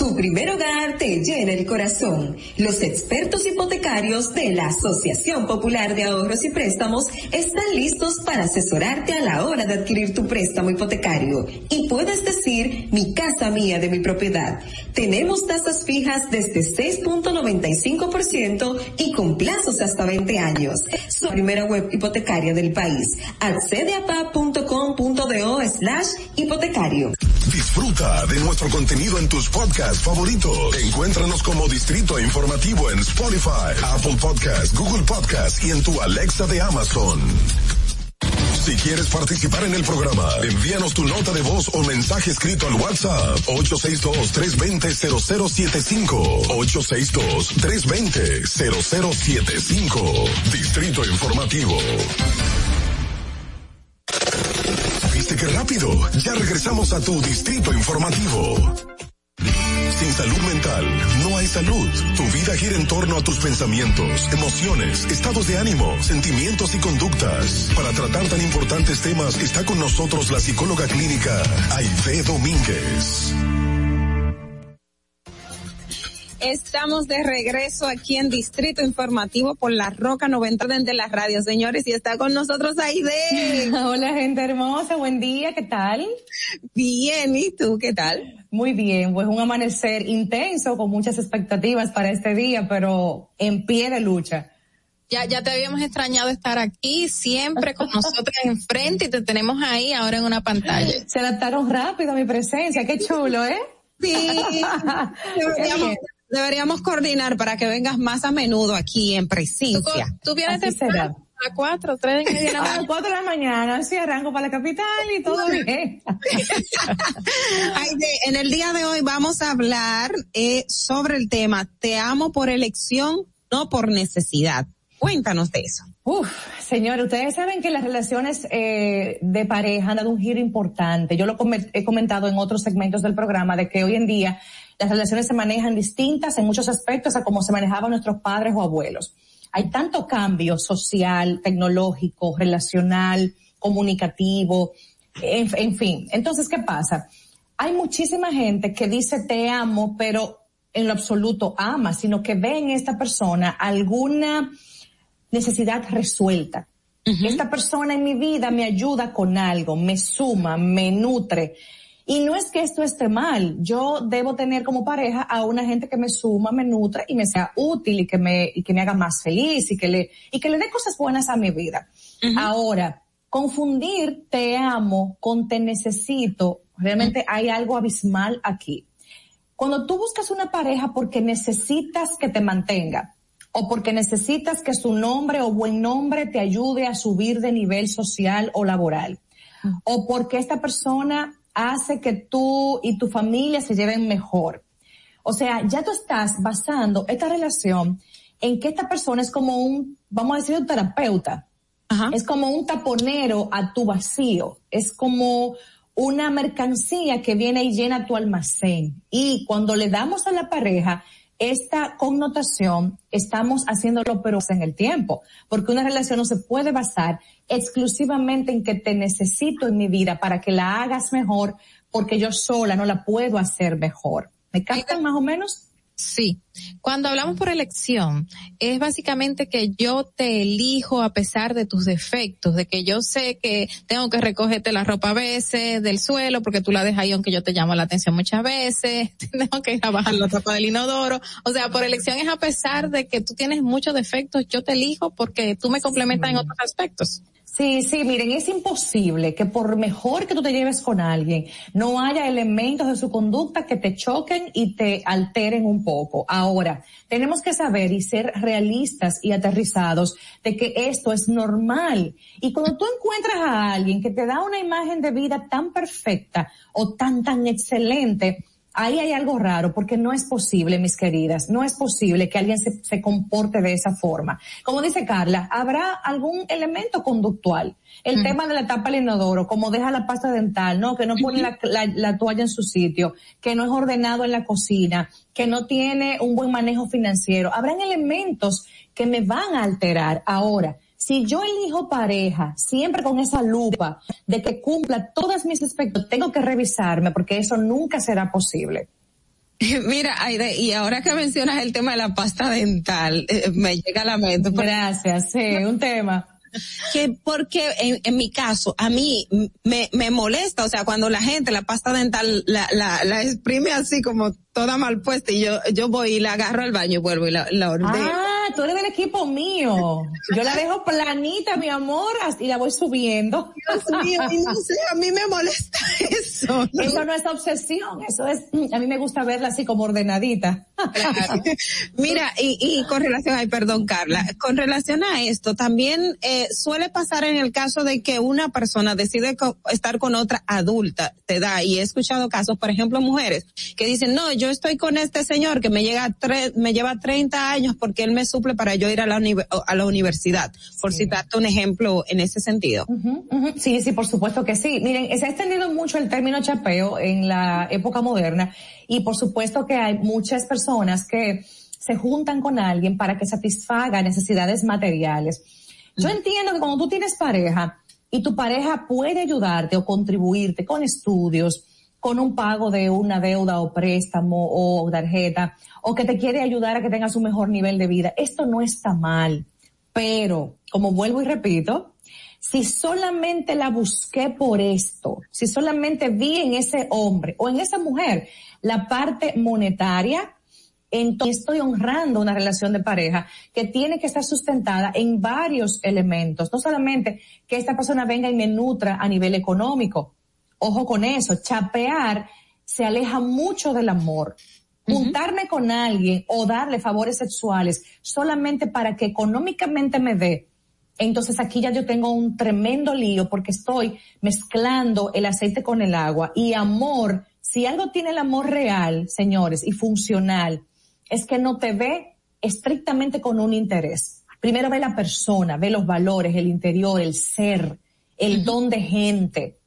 Tu primer hogar te llena el corazón. Los expertos hipotecarios de la Asociación Popular de Ahorros y Préstamos están listos para asesorarte a la hora de adquirir tu préstamo hipotecario. Y puedes decir, mi casa mía de mi propiedad. Tenemos tasas fijas desde 6.95% y con plazos hasta 20 años. Su primera web hipotecaria del país. Accede a pa.com.do slash hipotecario. Disfruta de nuestro contenido en tus podcasts favoritos. Encuéntranos como Distrito Informativo en Spotify, Apple Podcasts, Google Podcasts y en tu Alexa de Amazon. Si quieres participar en el programa, envíanos tu nota de voz o mensaje escrito al WhatsApp 862-320-0075. 862-320-0075. Distrito Informativo. ¿Viste qué rápido? Ya regresamos a tu Distrito Informativo. Sin salud mental, no hay salud. Tu vida gira en torno a tus pensamientos, emociones, estados de ánimo, sentimientos y conductas. Para tratar tan importantes temas está con nosotros la psicóloga clínica Aide Domínguez. Estamos de regreso aquí en Distrito Informativo por la Roca 90 de la radio, señores, y está con nosotros Aide. Hola, gente hermosa, buen día, ¿qué tal? Bien, ¿y tú qué tal? Muy bien, pues un amanecer intenso con muchas expectativas para este día, pero en pie de lucha. Ya, ya te habíamos extrañado estar aquí, siempre con nosotros enfrente y te tenemos ahí ahora en una pantalla. Se adaptaron rápido a mi presencia, qué chulo, ¿eh? Sí. deberíamos, deberíamos coordinar para que vengas más a menudo aquí en presencia. Tú, tú vienes temprano, a cuatro, tres de la A las mañana. cuatro de la mañana, así arranco para la capital y todo bien. Aide, en el día de hoy vamos a hablar eh, sobre el tema Te amo por elección, no por necesidad. Cuéntanos de eso. Uf, señor, ustedes saben que las relaciones eh, de pareja han dado un giro importante. Yo lo come- he comentado en otros segmentos del programa de que hoy en día las relaciones se manejan distintas en muchos aspectos a como se manejaban nuestros padres o abuelos. Hay tanto cambio social, tecnológico, relacional, comunicativo, en, en fin. Entonces, ¿qué pasa? Hay muchísima gente que dice te amo, pero en lo absoluto ama, sino que ve en esta persona alguna necesidad resuelta. Esta persona en mi vida me ayuda con algo, me suma, me nutre. Y no es que esto esté mal. Yo debo tener como pareja a una gente que me suma, me nutre y me sea útil y que me, y que me haga más feliz y que le, y que le dé cosas buenas a mi vida. Ahora, confundir te amo con te necesito, realmente hay algo abismal aquí. Cuando tú buscas una pareja porque necesitas que te mantenga o porque necesitas que su nombre o buen nombre te ayude a subir de nivel social o laboral, o porque esta persona hace que tú y tu familia se lleven mejor. O sea, ya tú estás basando esta relación en que esta persona es como un, vamos a decir, un terapeuta. Es como un taponero a tu vacío. Es como una mercancía que viene y llena tu almacén. Y cuando le damos a la pareja esta connotación, estamos haciéndolo pero en el tiempo, porque una relación no se puede basar exclusivamente en que te necesito en mi vida para que la hagas mejor, porque yo sola no la puedo hacer mejor. ¿Me captan más o menos? Sí. Cuando hablamos por elección, es básicamente que yo te elijo a pesar de tus defectos, de que yo sé que tengo que recogerte la ropa a veces del suelo porque tú la dejas ahí aunque yo te llamo la atención muchas veces, tengo que ir a bajar la tapa del inodoro. O sea, por elección es a pesar de que tú tienes muchos defectos, yo te elijo porque tú me complementas en otros aspectos. Sí, sí, miren, es imposible que por mejor que tú te lleves con alguien, no haya elementos de su conducta que te choquen y te alteren un poco. Ahora, tenemos que saber y ser realistas y aterrizados de que esto es normal. Y cuando tú encuentras a alguien que te da una imagen de vida tan perfecta o tan, tan excelente, ahí hay algo raro porque no es posible, mis queridas, no es posible que alguien se, se, comporte de esa forma. Como dice Carla, habrá algún elemento conductual. El mm. tema de la tapa del inodoro, como deja la pasta dental, ¿no? Que no pone la, la, la, toalla en su sitio, que no es ordenado en la cocina, que no tiene un buen manejo financiero. Habrán elementos que me van a alterar ahora si yo elijo pareja siempre con esa lupa de que cumpla todos mis aspectos, tengo que revisarme porque eso nunca será posible. Mira, Aide, y ahora que mencionas el tema de la pasta dental, eh, me llega a la mente. Gracias, sí, un tema. Que porque en, en, mi caso, a mí me, me molesta, o sea, cuando la gente la pasta dental la, la, la exprime así como toda mal puesta y yo, yo voy y la agarro al baño y vuelvo y la, la ordeno. Ah, tú eres del equipo mío. Yo la dejo planita, mi amor, y la voy subiendo. Dios mío, y no sé, a mí me molesta eso. ¿no? Eso no es obsesión, eso es, a mí me gusta verla así como ordenadita. Claro. Mira, y, y con relación, ay, perdón, Carla, con relación a esto, también eh, suele pasar en el caso de que una persona decide co estar con otra adulta, te da, y he escuchado casos, por ejemplo, mujeres que dicen, no, yo estoy con este señor que me llega me lleva 30 años porque él me suple para yo ir a la, a la universidad, por sí. citarte un ejemplo en ese sentido. Uh -huh, uh -huh. Sí, sí, por supuesto que sí. Miren, se ha extendido mucho el término chapeo en la época moderna y por supuesto que hay muchas personas que se juntan con alguien para que satisfaga necesidades materiales. Yo uh -huh. entiendo que cuando tú tienes pareja y tu pareja puede ayudarte o contribuirte con estudios, con un pago de una deuda o préstamo o tarjeta, o que te quiere ayudar a que tengas un mejor nivel de vida. Esto no está mal. Pero, como vuelvo y repito, si solamente la busqué por esto, si solamente vi en ese hombre o en esa mujer la parte monetaria, entonces estoy honrando una relación de pareja que tiene que estar sustentada en varios elementos, no solamente que esta persona venga y me nutra a nivel económico. Ojo con eso, chapear se aleja mucho del amor. Juntarme con alguien o darle favores sexuales solamente para que económicamente me dé, entonces aquí ya yo tengo un tremendo lío porque estoy mezclando el aceite con el agua y amor, si algo tiene el amor real, señores, y funcional, es que no te ve estrictamente con un interés. Primero ve la persona, ve los valores, el interior, el ser, el don de gente.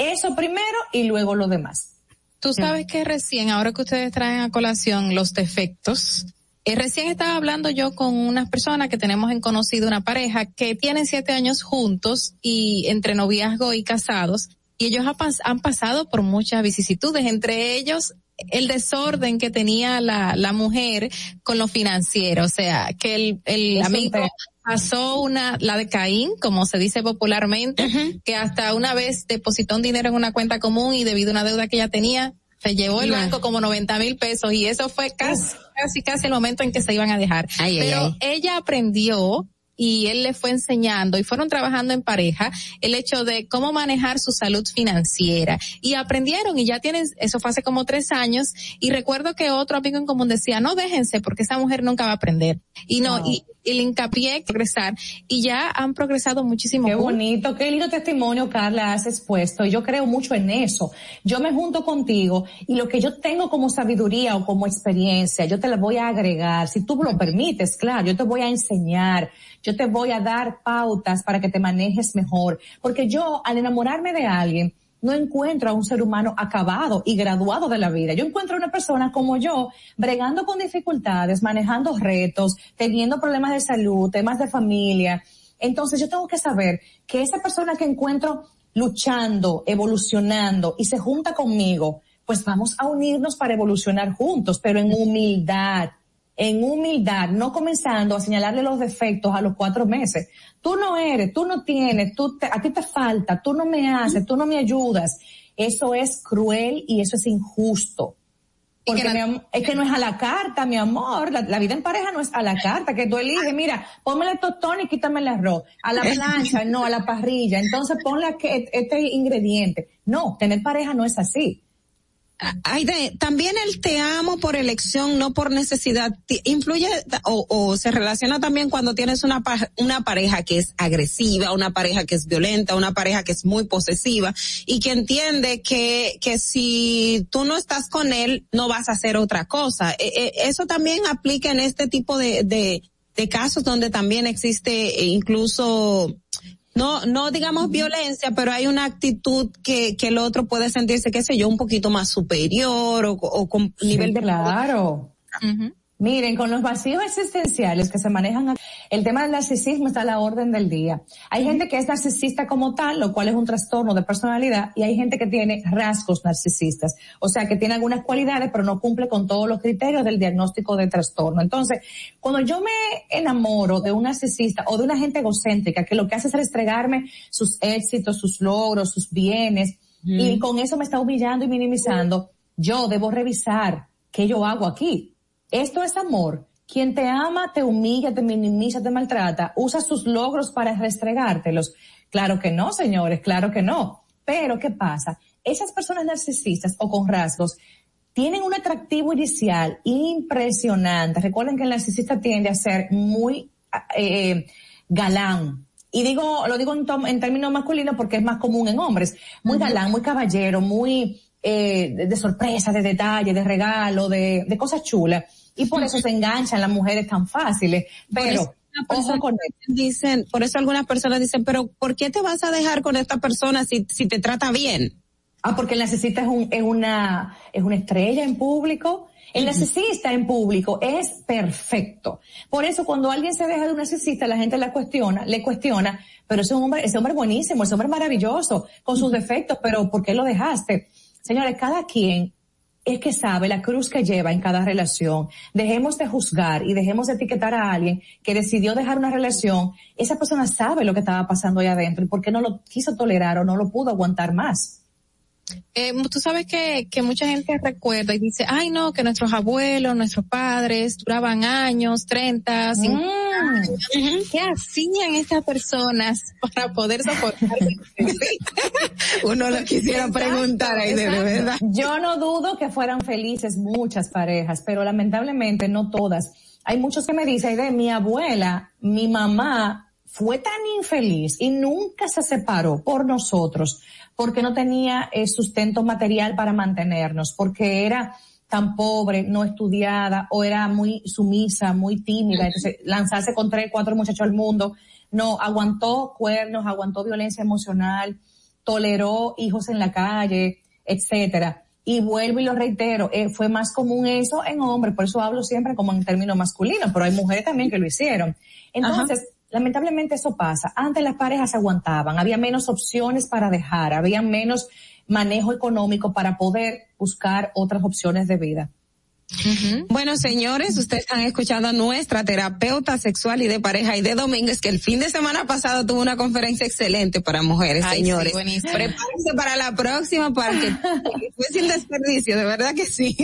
Eso primero y luego lo demás. Tú sabes que recién, ahora que ustedes traen a colación los defectos, eh, recién estaba hablando yo con unas personas que tenemos en conocido una pareja que tienen siete años juntos y entre noviazgo y casados y ellos han pasado por muchas vicisitudes, entre ellos el desorden que tenía la, la mujer con lo financiero, o sea, que el, el amigo pasó una, la de Caín, como se dice popularmente, que hasta una vez depositó un dinero en una cuenta común y debido a una deuda que ella tenía, se llevó el banco como 90 mil pesos y eso fue casi, casi, casi el momento en que se iban a dejar. Pero ella aprendió y él le fue enseñando y fueron trabajando en pareja el hecho de cómo manejar su salud financiera. Y aprendieron y ya tienen, eso fue hace como tres años y recuerdo que otro amigo en común decía, no déjense porque esa mujer nunca va a aprender. Y no, y el hincapié progresar y ya han progresado muchísimo. Qué bonito, qué lindo testimonio, Carla, has expuesto. Y yo creo mucho en eso. Yo me junto contigo y lo que yo tengo como sabiduría o como experiencia, yo te la voy a agregar. Si tú lo permites, claro, yo te voy a enseñar. Yo te voy a dar pautas para que te manejes mejor. Porque yo, al enamorarme de alguien, no encuentro a un ser humano acabado y graduado de la vida. Yo encuentro a una persona como yo, bregando con dificultades, manejando retos, teniendo problemas de salud, temas de familia. Entonces yo tengo que saber que esa persona que encuentro luchando, evolucionando y se junta conmigo, pues vamos a unirnos para evolucionar juntos, pero en humildad, en humildad, no comenzando a señalarle los defectos a los cuatro meses. Tú no eres, tú no tienes, tú a ti te falta, tú no me haces, tú no me ayudas. Eso es cruel y eso es injusto. Porque es que no es a la carta, mi amor. La, vida en pareja no es a la carta, que tú eliges, mira, pónmele tostón y quítame el arroz. A la plancha, no, a la parrilla. Entonces ponle este ingrediente. No, tener pareja no es así. Aide, también el te amo por elección, no por necesidad, influye o, se relaciona también cuando tienes una, una pareja que es agresiva, una pareja que es violenta, una pareja que es muy posesiva y que entiende que, que si tú no estás con él, no vas a hacer otra cosa. E, e, eso también aplica en este tipo de, de, de casos donde también existe incluso no, no digamos violencia, pero hay una actitud que, que el otro puede sentirse, qué sé yo, un poquito más superior o, o con nivel de... Claro. Miren, con los vacíos existenciales que se manejan, el tema del narcisismo está a la orden del día. Hay gente que es narcisista como tal, lo cual es un trastorno de personalidad, y hay gente que tiene rasgos narcisistas. O sea, que tiene algunas cualidades, pero no cumple con todos los criterios del diagnóstico de trastorno. Entonces, cuando yo me enamoro de un narcisista o de una gente egocéntrica que lo que hace es restregarme sus éxitos, sus logros, sus bienes, y con eso me está humillando y minimizando, yo debo revisar qué yo hago aquí esto es amor. Quien te ama, te humilla, te minimiza, te maltrata, usa sus logros para restregártelos. Claro que no, señores, claro que no. Pero, ¿qué pasa? Esas personas narcisistas o con rasgos tienen un atractivo inicial impresionante. Recuerden que el narcisista tiende a ser muy eh, galán. Y digo, lo digo en, en términos masculinos porque es más común en hombres. Muy galán, muy caballero, muy eh, de, sorpresa, de detalle, de regalo, de, de cosas chulas y por eso se enganchan las mujeres tan fáciles. Pero, ojo con dicen, por eso algunas personas dicen, pero ¿por qué te vas a dejar con esta persona si, si te trata bien? Ah, porque el narcisista es, un, es una, es una estrella en público. El narcisista en público es perfecto. Por eso cuando alguien se deja de un narcisista, la gente la cuestiona, le cuestiona, pero ese hombre, ese hombre buenísimo, ese hombre maravilloso, con sus defectos, pero ¿por qué lo dejaste? Señores, cada quien es que sabe la cruz que lleva en cada relación. Dejemos de juzgar y dejemos de etiquetar a alguien que decidió dejar una relación. Esa persona sabe lo que estaba pasando ahí adentro y por qué no lo quiso tolerar o no lo pudo aguantar más. Eh, tú sabes que, que mucha gente recuerda y dice, ay no, que nuestros abuelos, nuestros padres duraban años, 30, 50 ¿Qué hacían estas personas para poder soportar? Uno lo quisiera preguntar ahí de verdad. Yo no dudo que fueran felices muchas parejas, pero lamentablemente no todas. Hay muchos que me dicen, de mi abuela, mi mamá fue tan infeliz y nunca se separó por nosotros porque no tenía eh, sustento material para mantenernos, porque era tan pobre, no estudiada, o era muy sumisa, muy tímida, entonces lanzarse con tres, cuatro muchachos al mundo, no, aguantó cuernos, aguantó violencia emocional, toleró hijos en la calle, etcétera. Y vuelvo y lo reitero, eh, fue más común eso en hombres, por eso hablo siempre como en términos masculinos, pero hay mujeres también que lo hicieron. Entonces, lamentablemente eso pasa. Antes las parejas aguantaban, había menos opciones para dejar, había menos manejo económico para poder buscar otras opciones de vida. Bueno, señores, ustedes están escuchando a nuestra terapeuta sexual y de pareja y de Domínguez, que el fin de semana pasado tuvo una conferencia excelente para mujeres, señores. Prepárense para la próxima para que fue sin desperdicio, de verdad que sí.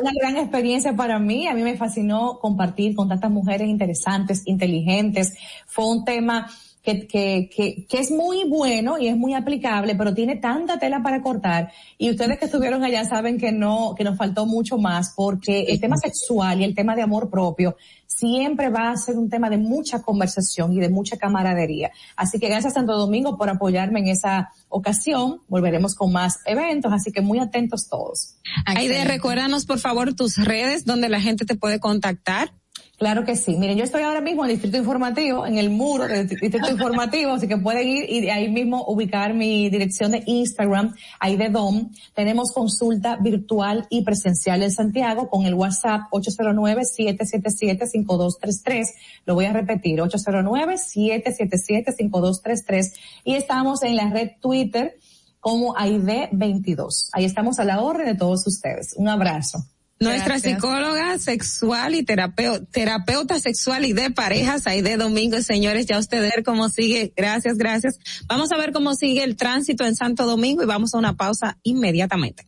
Una gran experiencia para mí, a mí me fascinó compartir con tantas mujeres interesantes, inteligentes. Fue un tema que, que, que, que, es muy bueno y es muy aplicable, pero tiene tanta tela para cortar. Y ustedes que estuvieron allá saben que no, que nos faltó mucho más porque el tema sexual y el tema de amor propio siempre va a ser un tema de mucha conversación y de mucha camaradería. Así que gracias Santo Domingo por apoyarme en esa ocasión. Volveremos con más eventos, así que muy atentos todos. Aide, recuérdanos por favor tus redes donde la gente te puede contactar. Claro que sí. Miren, yo estoy ahora mismo en el Distrito Informativo, en el muro del Distrito Informativo, así que pueden ir y ahí mismo ubicar mi dirección de Instagram, ahí de DOM. Tenemos consulta virtual y presencial en Santiago con el WhatsApp 809-777-5233. Lo voy a repetir, 809-777-5233. Y estamos en la red Twitter como AID22. Ahí estamos a la orden de todos ustedes. Un abrazo. Nuestra psicóloga sexual y terapeuta, terapeuta sexual y de parejas, ahí de domingo, señores, ya usted ver cómo sigue. Gracias, gracias. Vamos a ver cómo sigue el tránsito en Santo Domingo y vamos a una pausa inmediatamente.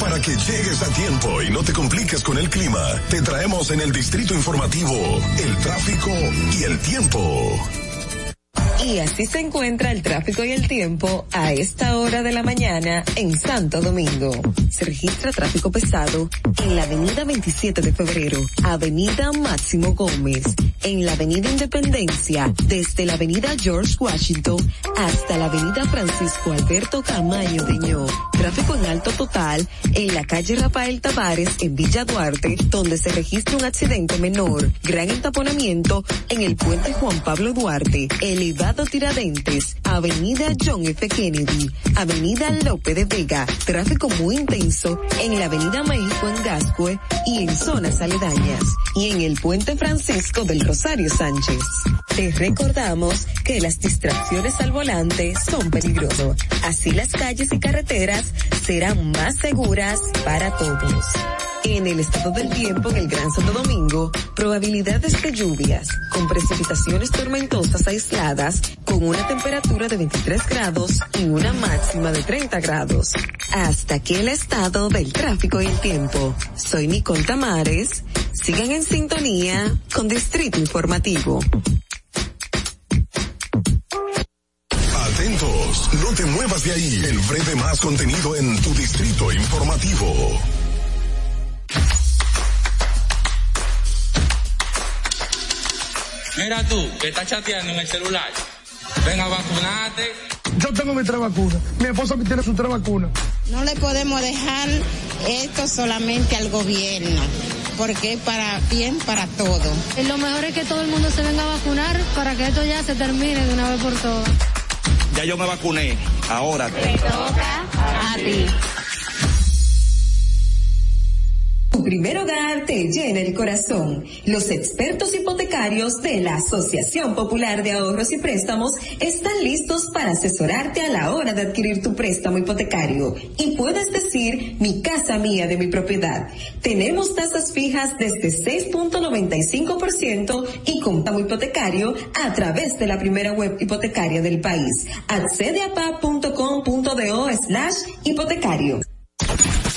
Para que llegues a tiempo y no te compliques con el clima, te traemos en el distrito informativo el tráfico y el tiempo. Y así se encuentra el tráfico y el tiempo a esta hora de la mañana en Santo Domingo. Se registra tráfico pesado en la avenida 27 de febrero, avenida Máximo Gómez, en la avenida Independencia, desde la avenida George Washington hasta la avenida Francisco Alberto Camaño Deño. Tráfico en alto total en la calle Rafael Tavares en Villa Duarte, donde se registra un accidente menor. Gran entaponamiento en el puente Juan Pablo Duarte, elevado Tiradentes, Avenida John F. Kennedy, Avenida Lope de Vega, tráfico muy intenso en la Avenida México en Gascue y en zonas aledañas, y en el Puente Francisco del Rosario Sánchez. Te recordamos que las distracciones al volante son peligrosas, así las calles y carreteras serán más seguras para todos. En el estado del tiempo en el Gran Santo Domingo, probabilidades de lluvias, con precipitaciones tormentosas aisladas, con una temperatura de 23 grados y una máxima de 30 grados. Hasta aquí el estado del tráfico y el tiempo. Soy Nicole Tamares. Sigan en sintonía con Distrito Informativo. Atentos, no te muevas de ahí. El breve más contenido en tu Distrito Informativo. Mira tú, que estás chateando en el celular. Ven a vacunarte. Yo tengo mi tres vacunas. Mi esposa tiene su tres vacunas. No le podemos dejar esto solamente al gobierno, porque es para bien para todo. Lo mejor es que todo el mundo se venga a vacunar para que esto ya se termine de una vez por todas. Ya yo me vacuné. Ahora te toca a ti. Tu primer hogar te llena el corazón. Los expertos hipotecarios de la Asociación Popular de Ahorros y Préstamos están listos para asesorarte a la hora de adquirir tu préstamo hipotecario. Y puedes decir, mi casa mía de mi propiedad. Tenemos tasas fijas desde 6.95% y contamos hipotecario a través de la primera web hipotecaria del país. Accede a pa.com.do slash hipotecario.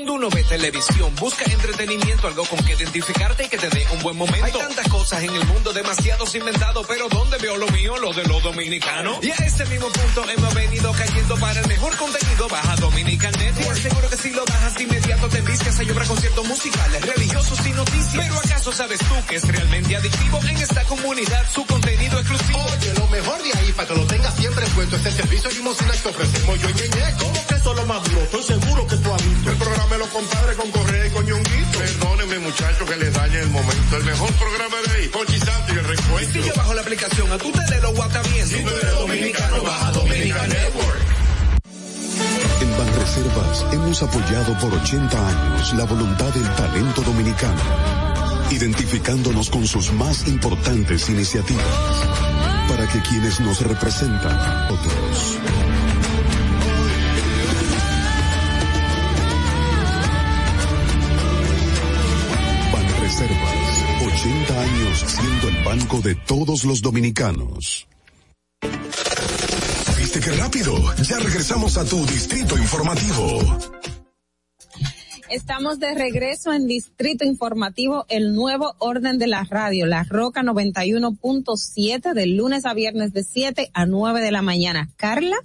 Cuando uno ve televisión, busca entretenimiento, algo con que identificarte y que te dé un buen momento. Hay tantas cosas en el mundo, demasiados inventados, pero ¿dónde veo lo mío? Lo de los dominicanos. Y a ese mismo punto hemos venido cayendo para el mejor contenido. Baja Dominican Network. Y seguro que si lo bajas de inmediato te envicias a llorar conciertos musicales, religiosos y noticias. Pero ¿acaso sabes tú que es realmente adictivo en esta comunidad su contenido exclusivo? Oye, lo mejor de ahí, para que lo tengas siempre puesto, este servicio limosina que ofrecemos yo y Ñeñe. ¿Cómo que eso es lo más duro? Estoy seguro que tú has visto. El programa de los compadres con Correa y con Ñonguito. Perdónenme, muchachos, que les dañe el momento. El mejor programa de ahí, Conchi Santo y el recuento. Sigue bajo la aplicación, a tu tele lo guata bien. Si tú eres dominicano, baja Dominican Network. En Banreservas hemos apoyado por 80 años la voluntad del talento dominicano, identificándonos con sus más importantes iniciativas, para que quienes nos representan, otros. 80 años siendo el banco de todos los dominicanos. ¿Viste qué rápido? Ya regresamos a tu Distrito Informativo. Estamos de regreso en Distrito Informativo, el nuevo orden de la radio, la Roca 91.7, de lunes a viernes de 7 a 9 de la mañana. Carla,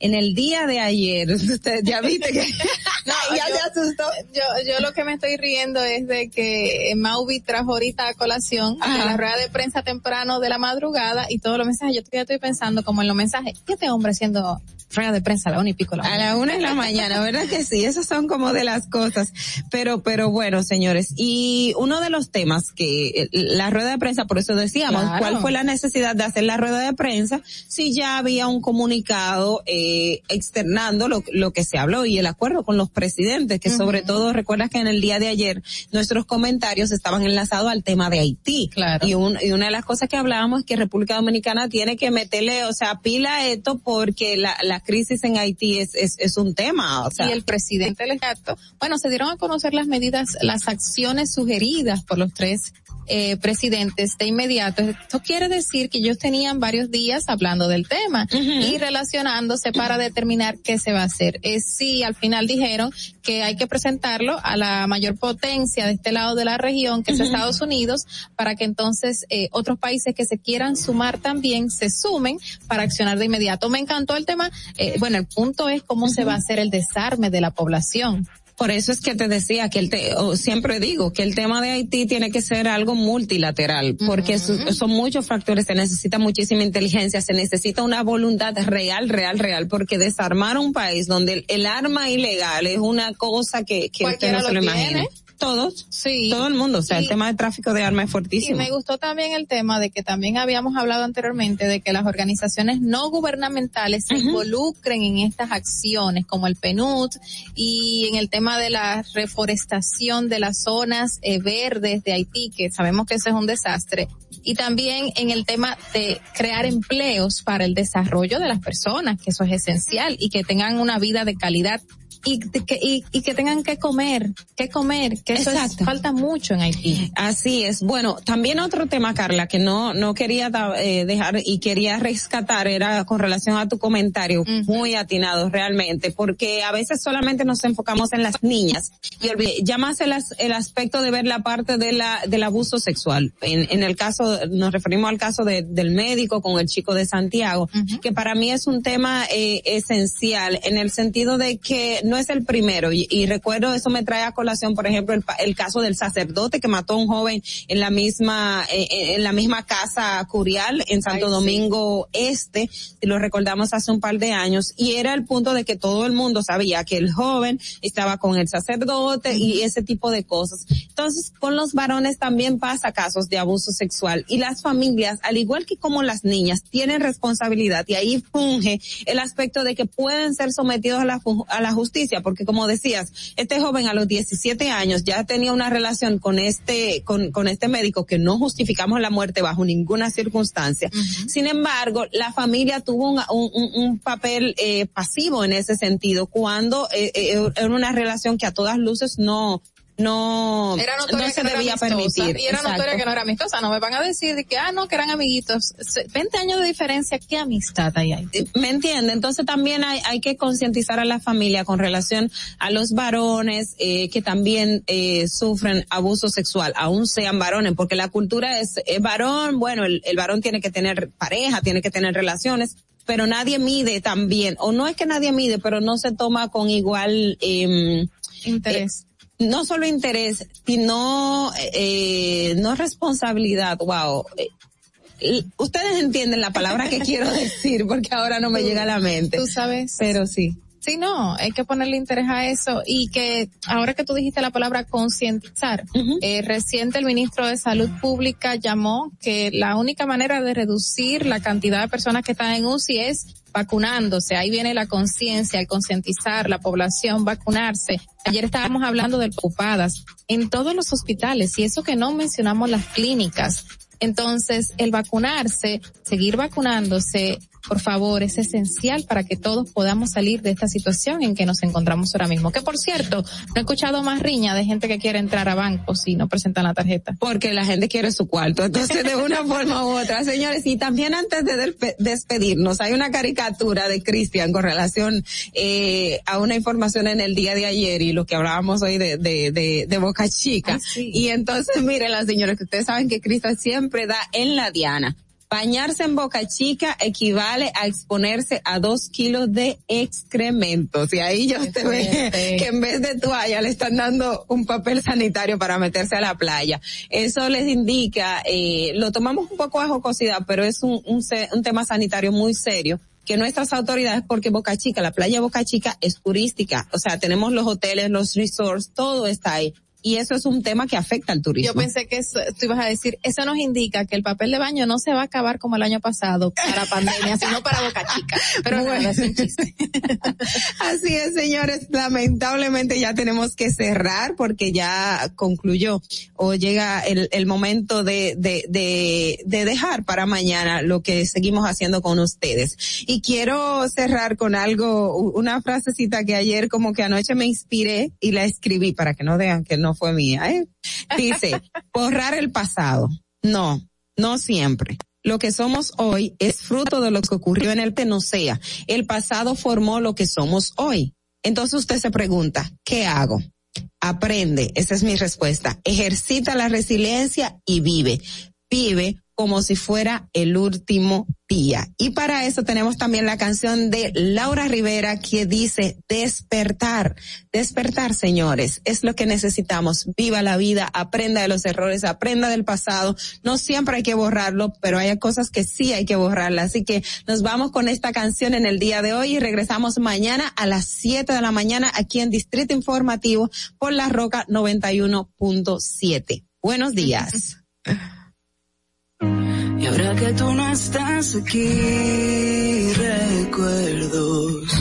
en el día de ayer, usted ya viste que No, ya yo- se asustó. Yo, yo lo que me estoy riendo es de que Mauvi trajo ahorita a colación Ajá. la rueda de prensa temprano de la madrugada y todos los mensajes. Yo todavía estoy pensando como en los mensajes. ¿Qué este hombre haciendo rueda de prensa a la una y pico? La A la una de la mañana, ¿verdad que sí? Esas son como de las cosas. Pero, pero bueno, señores, y uno de los temas que eh, la rueda de prensa, por eso decíamos, Claro. ¿cuál fue la necesidad de hacer la rueda de prensa si ya había un comunicado eh, externando lo, lo que se habló y el acuerdo con los presidentes, que sobre todo recuerdas que en el día de ayer nuestros comentarios estaban enlazados al tema de Haití. Claro. Y, un- y una de las cosas que hablábamos es que República Dominicana tiene que meterle, o sea, pila esto porque la, la crisis en Haití es, es, es un tema, o sea. y el presidente electo. Bueno, se dieron a conocer las medidas, las acciones sugeridas por los tres eh, presidentes de inmediato. Esto quiere decir que ellos tenían varios días hablando del tema y relacionándose para determinar qué se va a hacer. Es sí, al final dijeron que hay que presentarlo a la mayor potencia de este lado de la región, que es Estados Unidos, para que entonces eh, otros países que se quieran sumar también se sumen para accionar de inmediato. Me encantó el tema. eh, bueno, el punto es cómo se va a hacer el desarme de la población. Por eso es que te decía que el te, o siempre digo que el tema de Haití tiene que ser algo multilateral, porque su- son muchos factores, se necesita muchísima inteligencia, se necesita una voluntad real, real, real, porque desarmar un país donde el, el arma ilegal es una cosa que, que usted no se lo lo imagina. Todos, sí. todo el mundo, o sea, el tema de tráfico de armas es Y fuertísimo. me gustó también el tema de que también habíamos hablado anteriormente de que las organizaciones no gubernamentales se involucren en estas acciones como el PNUD y en el tema de la reforestación de las zonas eh, verdes de Haití, que sabemos que eso es un desastre. Y también en el tema de crear empleos para el desarrollo de las personas, que eso es esencial y que tengan una vida de calidad y que, y, y que tengan que comer, que comer, que eso es- falta mucho en Haití. Así es. Bueno, también otro tema, Carla, que no no quería da- eh, dejar y quería rescatar era con relación a tu comentario, muy atinado realmente, porque a veces solamente nos enfocamos en las niñas y ya más el, as- el aspecto de ver la parte de la del abuso sexual. En, en el caso, nos referimos al caso de- del médico con el chico de Santiago, que para mí es un tema eh, esencial en el sentido de que no es el primero. Y, y recuerdo eso me trae a colación por ejemplo el, el caso del sacerdote que mató a un joven en la misma eh, eh, en la misma casa curial en Santo Domingo Este si lo recordamos hace un par de años y era el punto de que todo el mundo sabía que el joven estaba con el sacerdote y ese tipo de cosas. Entonces con los varones también pasa casos de abuso sexual y las familias al igual que como las niñas tienen responsabilidad y ahí funge el aspecto de que pueden ser sometidos a la, a la justicia, porque como decías, este joven a los 17 años ya tenía una relación con este, con, con este médico que no justificamos la muerte bajo ninguna circunstancia. Sin embargo, la familia tuvo un, un- un- un papel eh, pasivo en ese sentido cuando eh, eh, era una relación que a todas luces no, no, Era no se debía permitir. Y era Exacto. notoria que no era amistosa. No me van a decir de que, ah, no, que eran amiguitos. Se- 20 años de diferencia, ¿qué amistad hay ahí? ¿Me entiende? Entonces también hay, hay que concientizar a la familia con relación a los varones eh, que también eh, sufren abuso sexual, aún sean varones, porque la cultura es, es varón, bueno, el, el varón tiene que tener pareja, tiene que tener relaciones, pero nadie mide también, o no es que nadie mide, pero no se toma con igual em, interés. No solo interés, sino eh, no responsabilidad, wow. Eh, Ustedes entienden la palabra que quiero decir porque ahora no me llega a la mente. Tú sabes. Pero sí. Sí, no, hay que ponerle interés a eso y que ahora que tú dijiste la palabra concientizar, eh, reciente el ministro de Salud Pública llamó que la única manera de reducir la cantidad de personas que están en UCI es vacunándose. Ahí viene la conciencia, el concientizar la población, vacunarse. Ayer estábamos hablando de ocupadas en todos los hospitales y eso que no mencionamos las clínicas. Entonces, el vacunarse, seguir vacunándose, por favor, es esencial para que todos podamos salir de esta situación en que nos encontramos ahora mismo. Que por cierto, no he escuchado más riña de gente que quiere entrar a bancos y no presentan la tarjeta. Porque la gente quiere su cuarto. Entonces, de una forma u otra, señores, y también antes de despe- despedirnos, hay una caricatura de Cristian con relación eh, a una información en el día de ayer y lo que hablábamos hoy de, de, de, de Boca Chica. Y entonces, miren las señores, que ustedes saben que Cristian siempre da en la diana. Bañarse en Boca Chica equivale a exponerse a dos kilos de excrementos. Y ahí yo te ve fuerte. que en vez de toalla le están dando un papel sanitario para meterse a la playa. Eso les indica, eh, lo tomamos un poco a jocosidad, pero es un, un tema sanitario muy serio que nuestras autoridades, porque Boca Chica, la playa Boca Chica es turística, o sea, tenemos los hoteles, los resorts, todo está ahí. Y eso es un tema que afecta al turismo. Yo pensé que eso, tú ibas a decir, eso nos indica que el papel de baño no se va a acabar como el año pasado para pandemia, sino para Boca Chica. Pero Bueno. nada, es un chiste. Así es, señores. Lamentablemente ya tenemos que cerrar porque ya concluyó o llega el, el momento de, de, de, de dejar para mañana lo que seguimos haciendo con ustedes. Y quiero cerrar con algo, una frasecita que ayer como que anoche me inspiré y la escribí para que no vean que no fue mía. ¿eh? Dice, borrar el pasado. No, no siempre. Lo que somos hoy es fruto de lo que ocurrió en el no sea. El pasado formó lo que somos hoy. Entonces usted se pregunta, ¿qué hago? Aprende, esa es mi respuesta. Ejercita la resiliencia y vive. Vive como si fuera el último día. Y para eso tenemos también la canción de Laura Rivera que dice despertar, despertar señores, es lo que necesitamos. Viva la vida, aprenda de los errores, aprenda del pasado. No siempre hay que borrarlo, pero hay cosas que sí hay que borrarlas. Así que nos vamos con esta canción en el día de hoy y regresamos mañana a las 7 de la mañana aquí en Distrito Informativo por la Roca 91.7. Buenos días. Y ahora que tú no estás aquí, recuerdos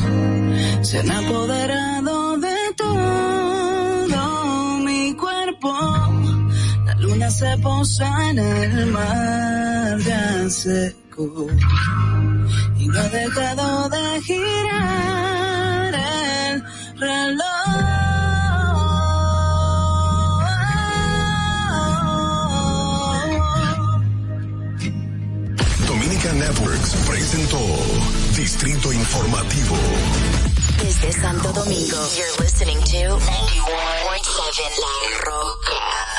se han apoderado de todo mi cuerpo. La luna se posa en el mar ya seco y no ha dejado de girar el reloj. Networks presentó Distrito Informativo. Desde Santo Domingo, you're listening to 91.7 La Roca.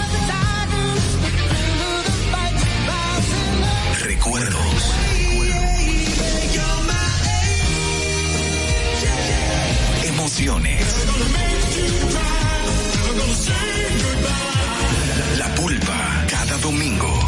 Emociones. La pulpa, cada domingo,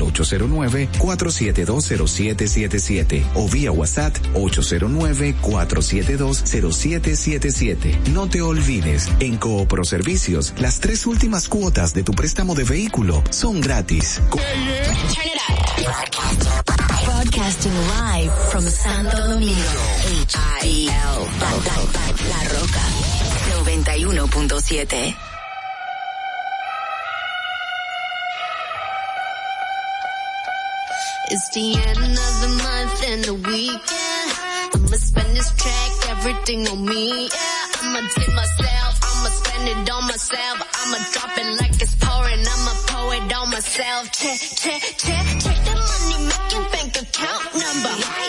809-4720777 o vía WhatsApp 809-4720777. No te olvides, en Coopro Servicios, las tres últimas cuotas de tu préstamo de vehículo son gratis. Turn it up. Broadcasting live from Santo Domingo. H-I-L. La Roca. 91.7. It's the end of the month and the weekend. I'ma spend this track, everything on me. Yeah, I'ma tip myself, I'ma spend it on myself. I'ma drop it like it's pouring, I'ma pour it on myself. Check, check, check, check the money making bank account number.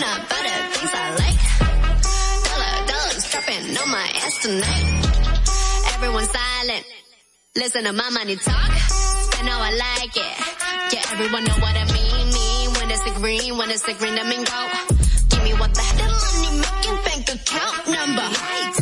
When I the things I like. Dollar, dollars dropping on my ass tonight. Everyone silent. Listen to my money talk. Spend how I like it. Yeah, everyone know what I mean. Mean when it's a green, when it's a green, I mean go. Give me what the the money making bank account number. That's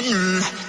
Mama.